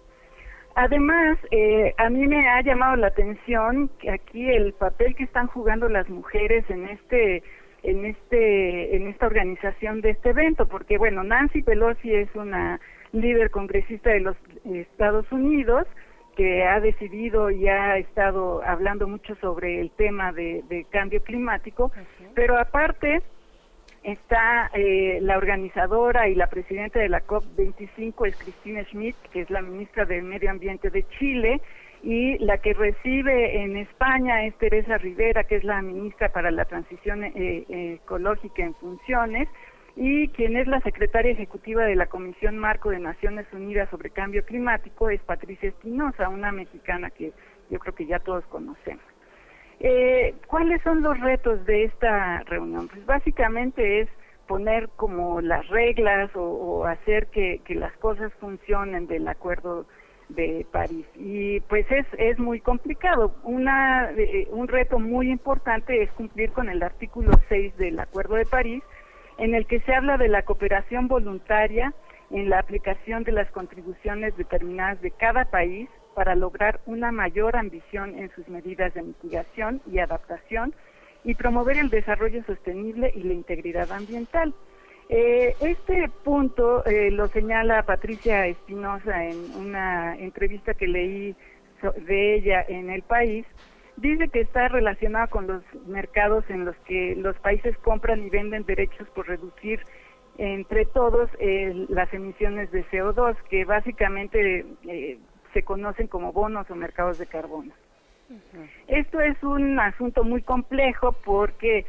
Además, eh, a mí me ha llamado la atención que aquí el papel que están jugando las mujeres en este en este en esta organización de este evento, porque bueno, Nancy Pelosi es una líder congresista de los Estados Unidos que ha decidido y ha estado hablando mucho sobre el tema de, de cambio climático, pero aparte está eh, la organizadora y la presidenta de la COP25 es Cristina Schmidt, que es la ministra del Medio Ambiente de Chile, y la que recibe en España es Teresa Rivera, que es la ministra para la transición eh, ecológica en funciones, y quien es la secretaria ejecutiva de la Comisión Marco de Naciones Unidas sobre Cambio Climático es Patricia Espinosa, una mexicana que yo creo que ya todos conocemos. Eh, ¿Cuáles son los retos de esta reunión? Pues básicamente es poner como las reglas o, hacer que, que las cosas funcionen del acuerdo de París. Y pues es, es muy complicado. Una, eh, un reto muy importante es cumplir con el artículo 6 del acuerdo de París, en el que se habla de la cooperación voluntaria en la aplicación de las contribuciones determinadas de cada país para lograr una mayor ambición en sus medidas de mitigación y adaptación y promover el desarrollo sostenible y la integridad ambiental. Eh, este punto eh, lo señala Patricia Espinosa en una entrevista que leí de ella en El País. Dice que está relacionada con los mercados en los que los países compran y venden derechos por reducir entre todos eh, las emisiones de CO2, que básicamente se conocen como bonos o mercados de carbono. Esto es un asunto muy complejo porque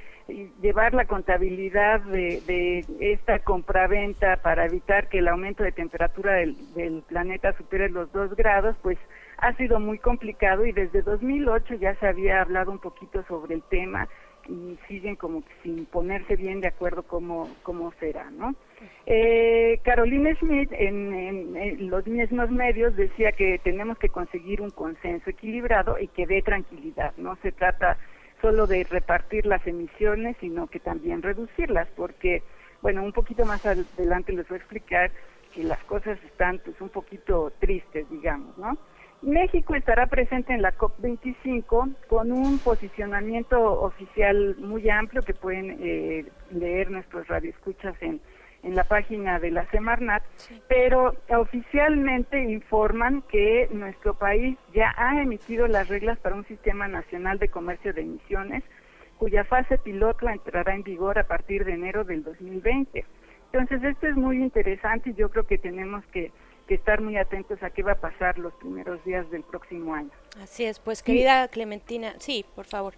llevar la contabilidad de, de esta compraventa para evitar que el aumento de temperatura del, del planeta supere los dos grados, pues ha sido muy complicado y desde 2008 ya se había hablado un poquito sobre el tema siguen como que sin ponerse bien de acuerdo cómo, cómo será, ¿no? Eh, Carolina Schmidt en, en, en, los mismos medios decía que tenemos que conseguir un consenso equilibrado y que dé tranquilidad, no se trata solo de repartir las emisiones, sino que también reducirlas, porque, bueno, un poquito más adelante les voy a explicar que las cosas están pues un poquito tristes, digamos, ¿no? México estará presente en la COP25 con un posicionamiento oficial muy amplio que pueden eh, leer nuestros radioescuchas en, en la página de la Semarnat, pero oficialmente informan que nuestro país ya ha emitido las reglas para un sistema nacional de comercio de emisiones, cuya fase piloto entrará en vigor a partir de enero del 2020. Entonces, esto es muy interesante y yo creo que tenemos que que estar muy atentos a qué va a pasar los primeros días del próximo año. Así es, pues querida Clementina, sí, por favor.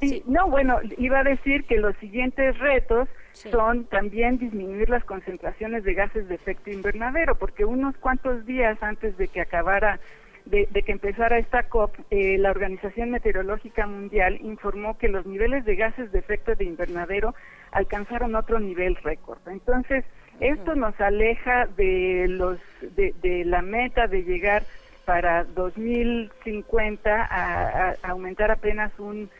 Sí. No, bueno, iba a decir que los siguientes retos sí. son también disminuir las concentraciones de gases de efecto invernadero, porque unos cuantos días antes de que acabara, de, de que empezara esta COP, eh, la Organización Meteorológica Mundial informó que los niveles de gases de efecto de invernadero alcanzaron otro nivel récord. Entonces, esto nos aleja de los de, de la meta de llegar para 2050 a, a, aumentar apenas un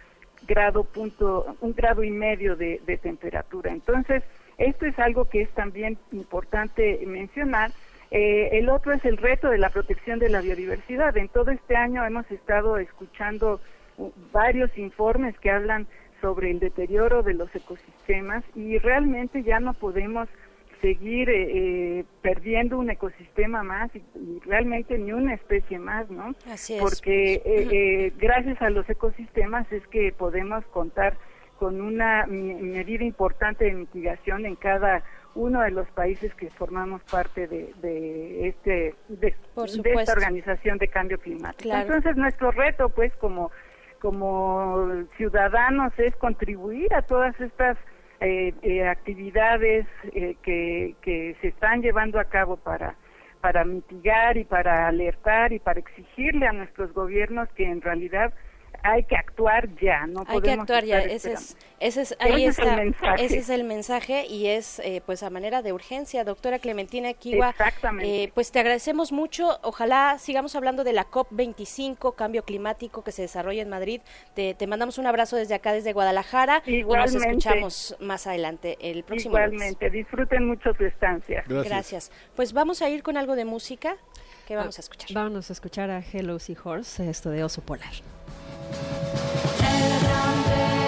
grado punto un grado y medio de, de, temperatura. Entonces esto es algo que es también importante mencionar. Eh, el otro es el reto de la protección de la biodiversidad. En todo este año hemos estado escuchando varios informes que hablan sobre el deterioro de los ecosistemas y realmente ya no podemos seguir eh, eh, perdiendo un ecosistema más y, y, realmente ni una especie más, ¿no? Así es. Porque eh, eh, gracias a los ecosistemas es que podemos contar con una medida importante de mitigación en cada uno de los países que formamos parte de, de este de, de, esta organización de cambio climático. Claro. Entonces nuestro reto, pues, como como ciudadanos es contribuir a todas estas eh, eh, actividades eh, que, que se están llevando a cabo para para mitigar y para alertar y para exigirle a nuestros gobiernos que en realidad hay que actuar ya, no hay que actuar ya, ese es, ese es, ahí ese está, es ese es el mensaje y es eh, pues a manera de urgencia, doctora Clementina Kiwa, eh, pues te agradecemos mucho, ojalá sigamos hablando de la COP25, cambio climático que se desarrolla en Madrid, te, te mandamos un abrazo desde acá, desde Guadalajara, Igualmente. y nos escuchamos más adelante el próximo Igualmente, lunes. disfruten mucho su estancia. Gracias. Gracias. Pues vamos a ir con algo de música, que vamos ah, a escuchar? Vamos a escuchar a Hello Seahorse, esto de Oso Polar. El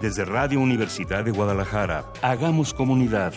Desde Radio Universidad de Guadalajara. Hagamos comunidad.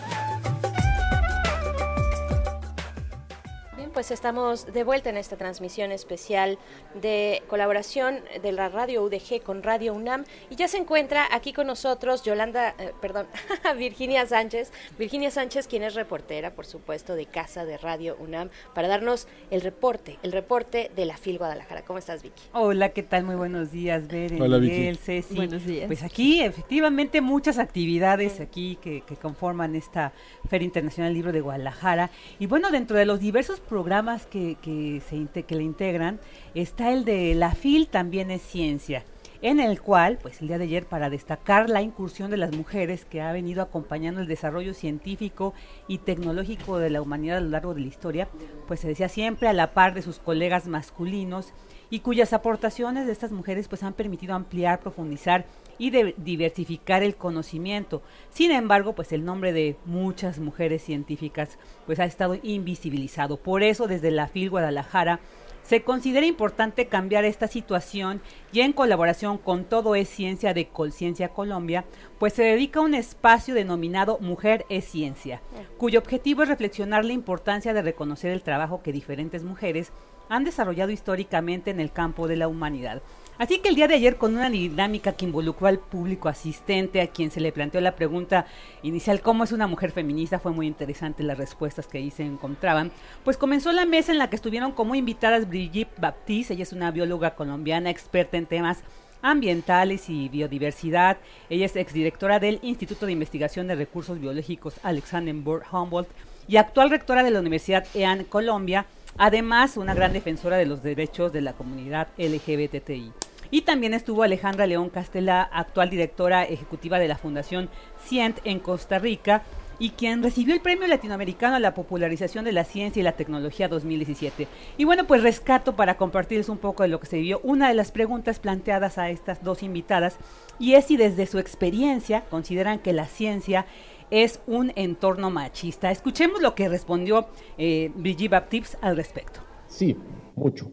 Estamos de vuelta en esta transmisión especial de colaboración de la radio UDG con Radio UNAM y ya se encuentra aquí con nosotros Yolanda, eh, perdón, Virginia Sánchez, Virginia Sánchez quien es reportera, por supuesto, de Casa de Radio UNAM para darnos el reporte, el reporte de la FIL Guadalajara. ¿Cómo estás, Vicky? Hola, ¿qué tal? Muy buenos días, Beren, Hola, Miguel, Vicky. Ceci. Buenos días. Pues aquí, efectivamente, muchas actividades aquí que, que conforman esta Feria Internacional del Libro de Guadalajara. Y bueno, dentro de los diversos programas que, que, que le integran, está el de La FIL también es ciencia, en el cual, pues el día de ayer, para destacar la incursión de las mujeres que ha venido acompañando el desarrollo científico y tecnológico de la humanidad a lo largo de la historia, pues se decía siempre a la par de sus colegas masculinos y cuyas aportaciones de estas mujeres pues han permitido ampliar, profundizar y de- diversificar el conocimiento. Sin embargo, pues el nombre de muchas mujeres científicas pues ha estado invisibilizado. Por eso desde la FIL Guadalajara se considera importante cambiar esta situación y en colaboración con Todo es Ciencia de Colciencia Colombia, pues se dedica un espacio denominado Mujer es Ciencia, cuyo objetivo es reflexionar la importancia de reconocer el trabajo que diferentes mujeres han desarrollado históricamente en el campo de la humanidad. Así que el día de ayer, con una dinámica que involucró al público asistente, a quien se le planteó la pregunta inicial, ¿cómo es una mujer feminista? Fue muy interesante las respuestas que ahí se encontraban. Pues comenzó la mesa en la que estuvieron como invitadas Brigitte Baptiste, ella es una bióloga colombiana experta en temas ambientales y biodiversidad. Ella es exdirectora del Instituto de Investigación de Recursos Biológicos Alexanderburg Humboldt y actual rectora de la Universidad EAN Colombia, además una gran defensora de los derechos de la comunidad LGBTI. Y también estuvo Alejandra León Castela, actual directora ejecutiva de la Fundación Cient en Costa Rica y quien recibió el Premio Latinoamericano a la Popularización de la Ciencia y la Tecnología 2017. Y bueno, pues rescato para compartirles un poco de lo que se vivió una de las preguntas planteadas a estas dos invitadas y es si desde su experiencia consideran que la ciencia es un entorno machista. Escuchemos lo que respondió eh, Brigitte Baptiste al respecto. Sí, mucho.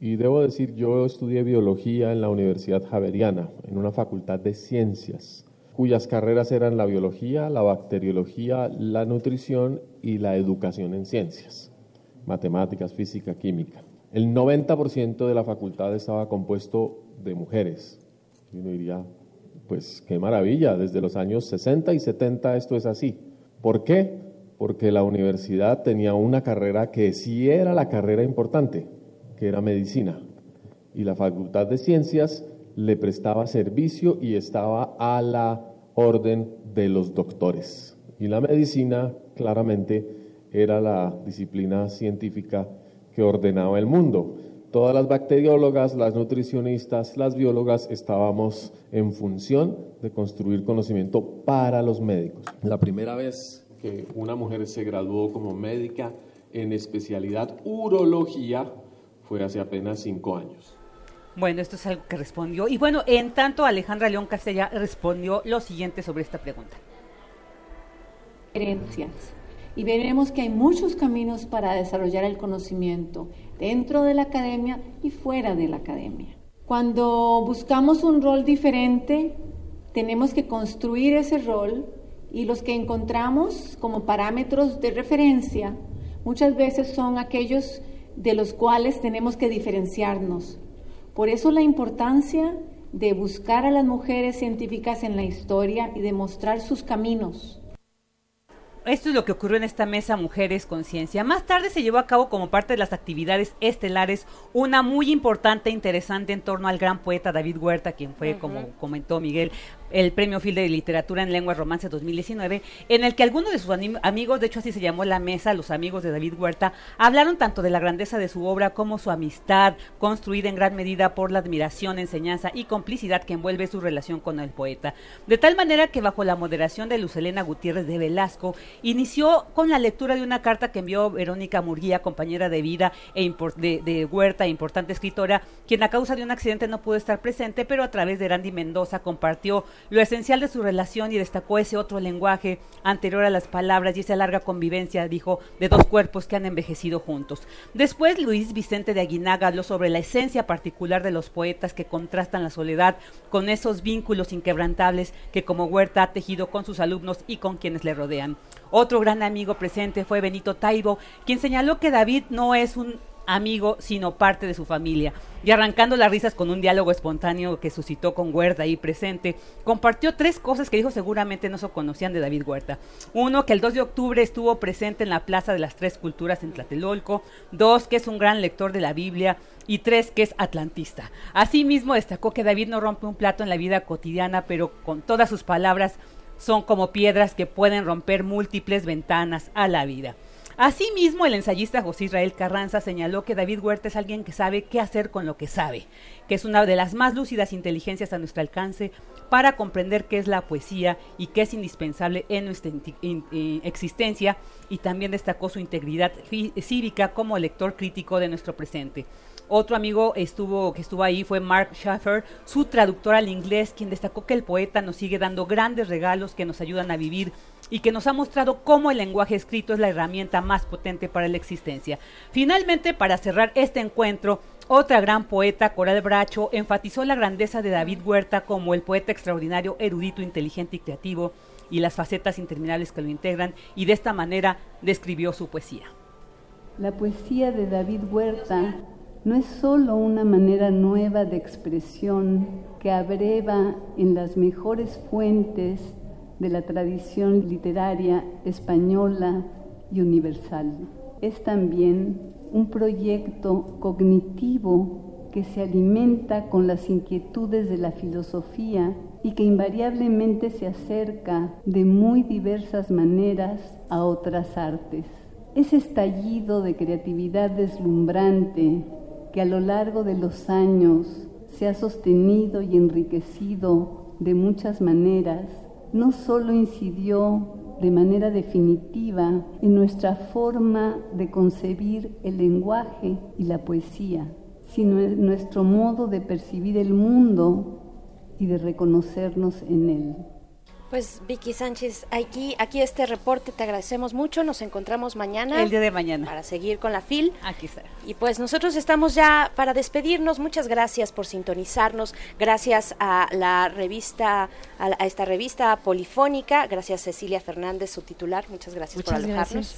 Y debo decir, yo estudié biología en la Universidad Javeriana, en una facultad de ciencias, cuyas carreras eran la biología, la bacteriología, la nutrición y la educación en ciencias, matemáticas, física, química. El 90% de la facultad estaba compuesto de mujeres. Y uno diría, pues qué maravilla, desde los años 60 y 70 esto es así. ¿Por qué? Porque la universidad tenía una carrera que sí era la carrera importante, que era medicina. Y la Facultad de Ciencias le prestaba servicio y estaba a la orden de los doctores. Y la medicina claramente era la disciplina científica que ordenaba el mundo. Todas las bacteriólogas, las nutricionistas, las biólogas estábamos en función de construir conocimiento para los médicos. La primera vez que una mujer se graduó como médica en especialidad urología fue hace apenas cinco años. Bueno, esto es algo que respondió. Y bueno, en tanto Alejandra León Castella respondió lo siguiente sobre esta pregunta. Diferencias. Y veremos que hay muchos caminos para desarrollar el conocimiento dentro de la academia y fuera de la academia. Cuando buscamos un rol diferente, tenemos que construir ese rol y los que encontramos como parámetros de referencia muchas veces son aquellos de los cuales tenemos que diferenciarnos. Por eso la importancia de buscar a las mujeres científicas en la historia y demostrar sus caminos. Esto es lo que ocurrió en esta mesa Mujeres Conciencia. Más tarde se llevó a cabo como parte de las actividades estelares una muy importante e interesante en torno al gran poeta David Huerta, quien fue, como comentó Miguel, el Premio Phil de Literatura en Lengua Romance 2019, en el que algunos de sus amigos, de hecho así se llamó la mesa, los amigos de David Huerta, hablaron tanto de la grandeza de su obra como su amistad, construida en gran medida por la admiración, enseñanza y complicidad que envuelve su relación con el poeta. De tal manera que bajo la moderación de Luz Helena Gutiérrez de Velasco, inició con la lectura de una carta que envió Verónica Murguía, compañera de vida e de, de, Huerta, importante escritora, quien a causa de un accidente no pudo estar presente, pero a través de Randy Mendoza compartió lo esencial de su relación y destacó ese otro lenguaje anterior a las palabras y esa larga convivencia, dijo, de dos cuerpos que han envejecido juntos. Después, Luis Vicente de Aguinaga habló sobre la esencia particular de los poetas que contrastan la soledad con esos vínculos inquebrantables que como Huerta ha tejido con sus alumnos y con quienes le rodean. Otro gran amigo presente fue Benito Taibo, quien señaló que David no es un amigo, sino parte de su familia. Y arrancando las risas con un diálogo espontáneo que suscitó con Huerta ahí presente, compartió tres cosas que dijo seguramente no se conocían de David Huerta. Uno, que el 2 de octubre estuvo presente en la Plaza de las Tres Culturas en Tlatelolco. Dos, que es un gran lector de la Biblia. Y tres, que es atlantista. Asimismo, destacó que David no rompe un plato en la vida cotidiana, pero con todas sus palabras son como piedras que pueden romper múltiples ventanas a la vida. Asimismo, el ensayista José Israel Carranza señaló que David Huerta es alguien que sabe qué hacer con lo que sabe, que es una de las más lúcidas inteligencias a nuestro alcance para comprender qué es la poesía y qué es indispensable en nuestra eh, existencia y también destacó su integridad cívica como lector crítico de nuestro presente. Otro amigo estuvo, que estuvo ahí fue Mark Schaffer, su traductor al inglés, quien destacó que el poeta nos sigue dando grandes regalos que nos ayudan a vivir y que nos ha mostrado cómo el lenguaje escrito es la herramienta más potente para la existencia. Finalmente, para cerrar este encuentro, otra gran poeta, Coral Bracho, enfatizó la grandeza de David Huerta como el poeta extraordinario, erudito, inteligente y creativo, y las facetas interminables que lo integran, y de esta manera describió su poesía. La poesía de David Huerta no es sólo una manera nueva de expresión que abreva en las mejores fuentes de la tradición literaria española y universal. Es también un proyecto cognitivo que se alimenta con las inquietudes de la filosofía y que invariablemente se acerca de muy diversas maneras a otras artes. Ese estallido de creatividad deslumbrante que a lo largo de los años se ha sostenido y enriquecido de muchas maneras, no solo incidió de manera definitiva en nuestra forma de concebir el lenguaje y la poesía, sino en nuestro modo de percibir el mundo y de reconocernos en él. Pues Vicky Sánchez, aquí, aquí este reporte te agradecemos mucho. Nos encontramos mañana. El día de mañana. Para seguir con la FIL. Aquí está. Y pues nosotros estamos ya para despedirnos. Muchas gracias por sintonizarnos. Gracias a la revista, a, esta revista polifónica. Gracias Cecilia Fernández, su titular. Muchas gracias por alojarnos.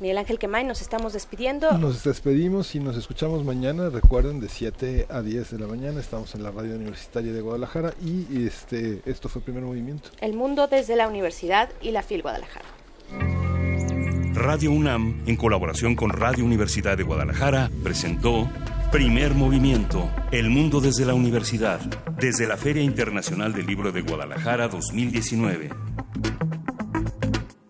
Miguel Ángel Quemay, nos estamos despidiendo. Nos despedimos y nos escuchamos mañana. Recuerden, de 7 a 10 de la mañana estamos en la radio universitaria de Guadalajara y este esto fue el primer movimiento. El mundo desde la universidad y la FIL Guadalajara. Radio UNAM, en colaboración con Radio Universidad de Guadalajara, presentó Primer Movimiento, El mundo desde la universidad, desde la Feria Internacional del Libro de Guadalajara 2019.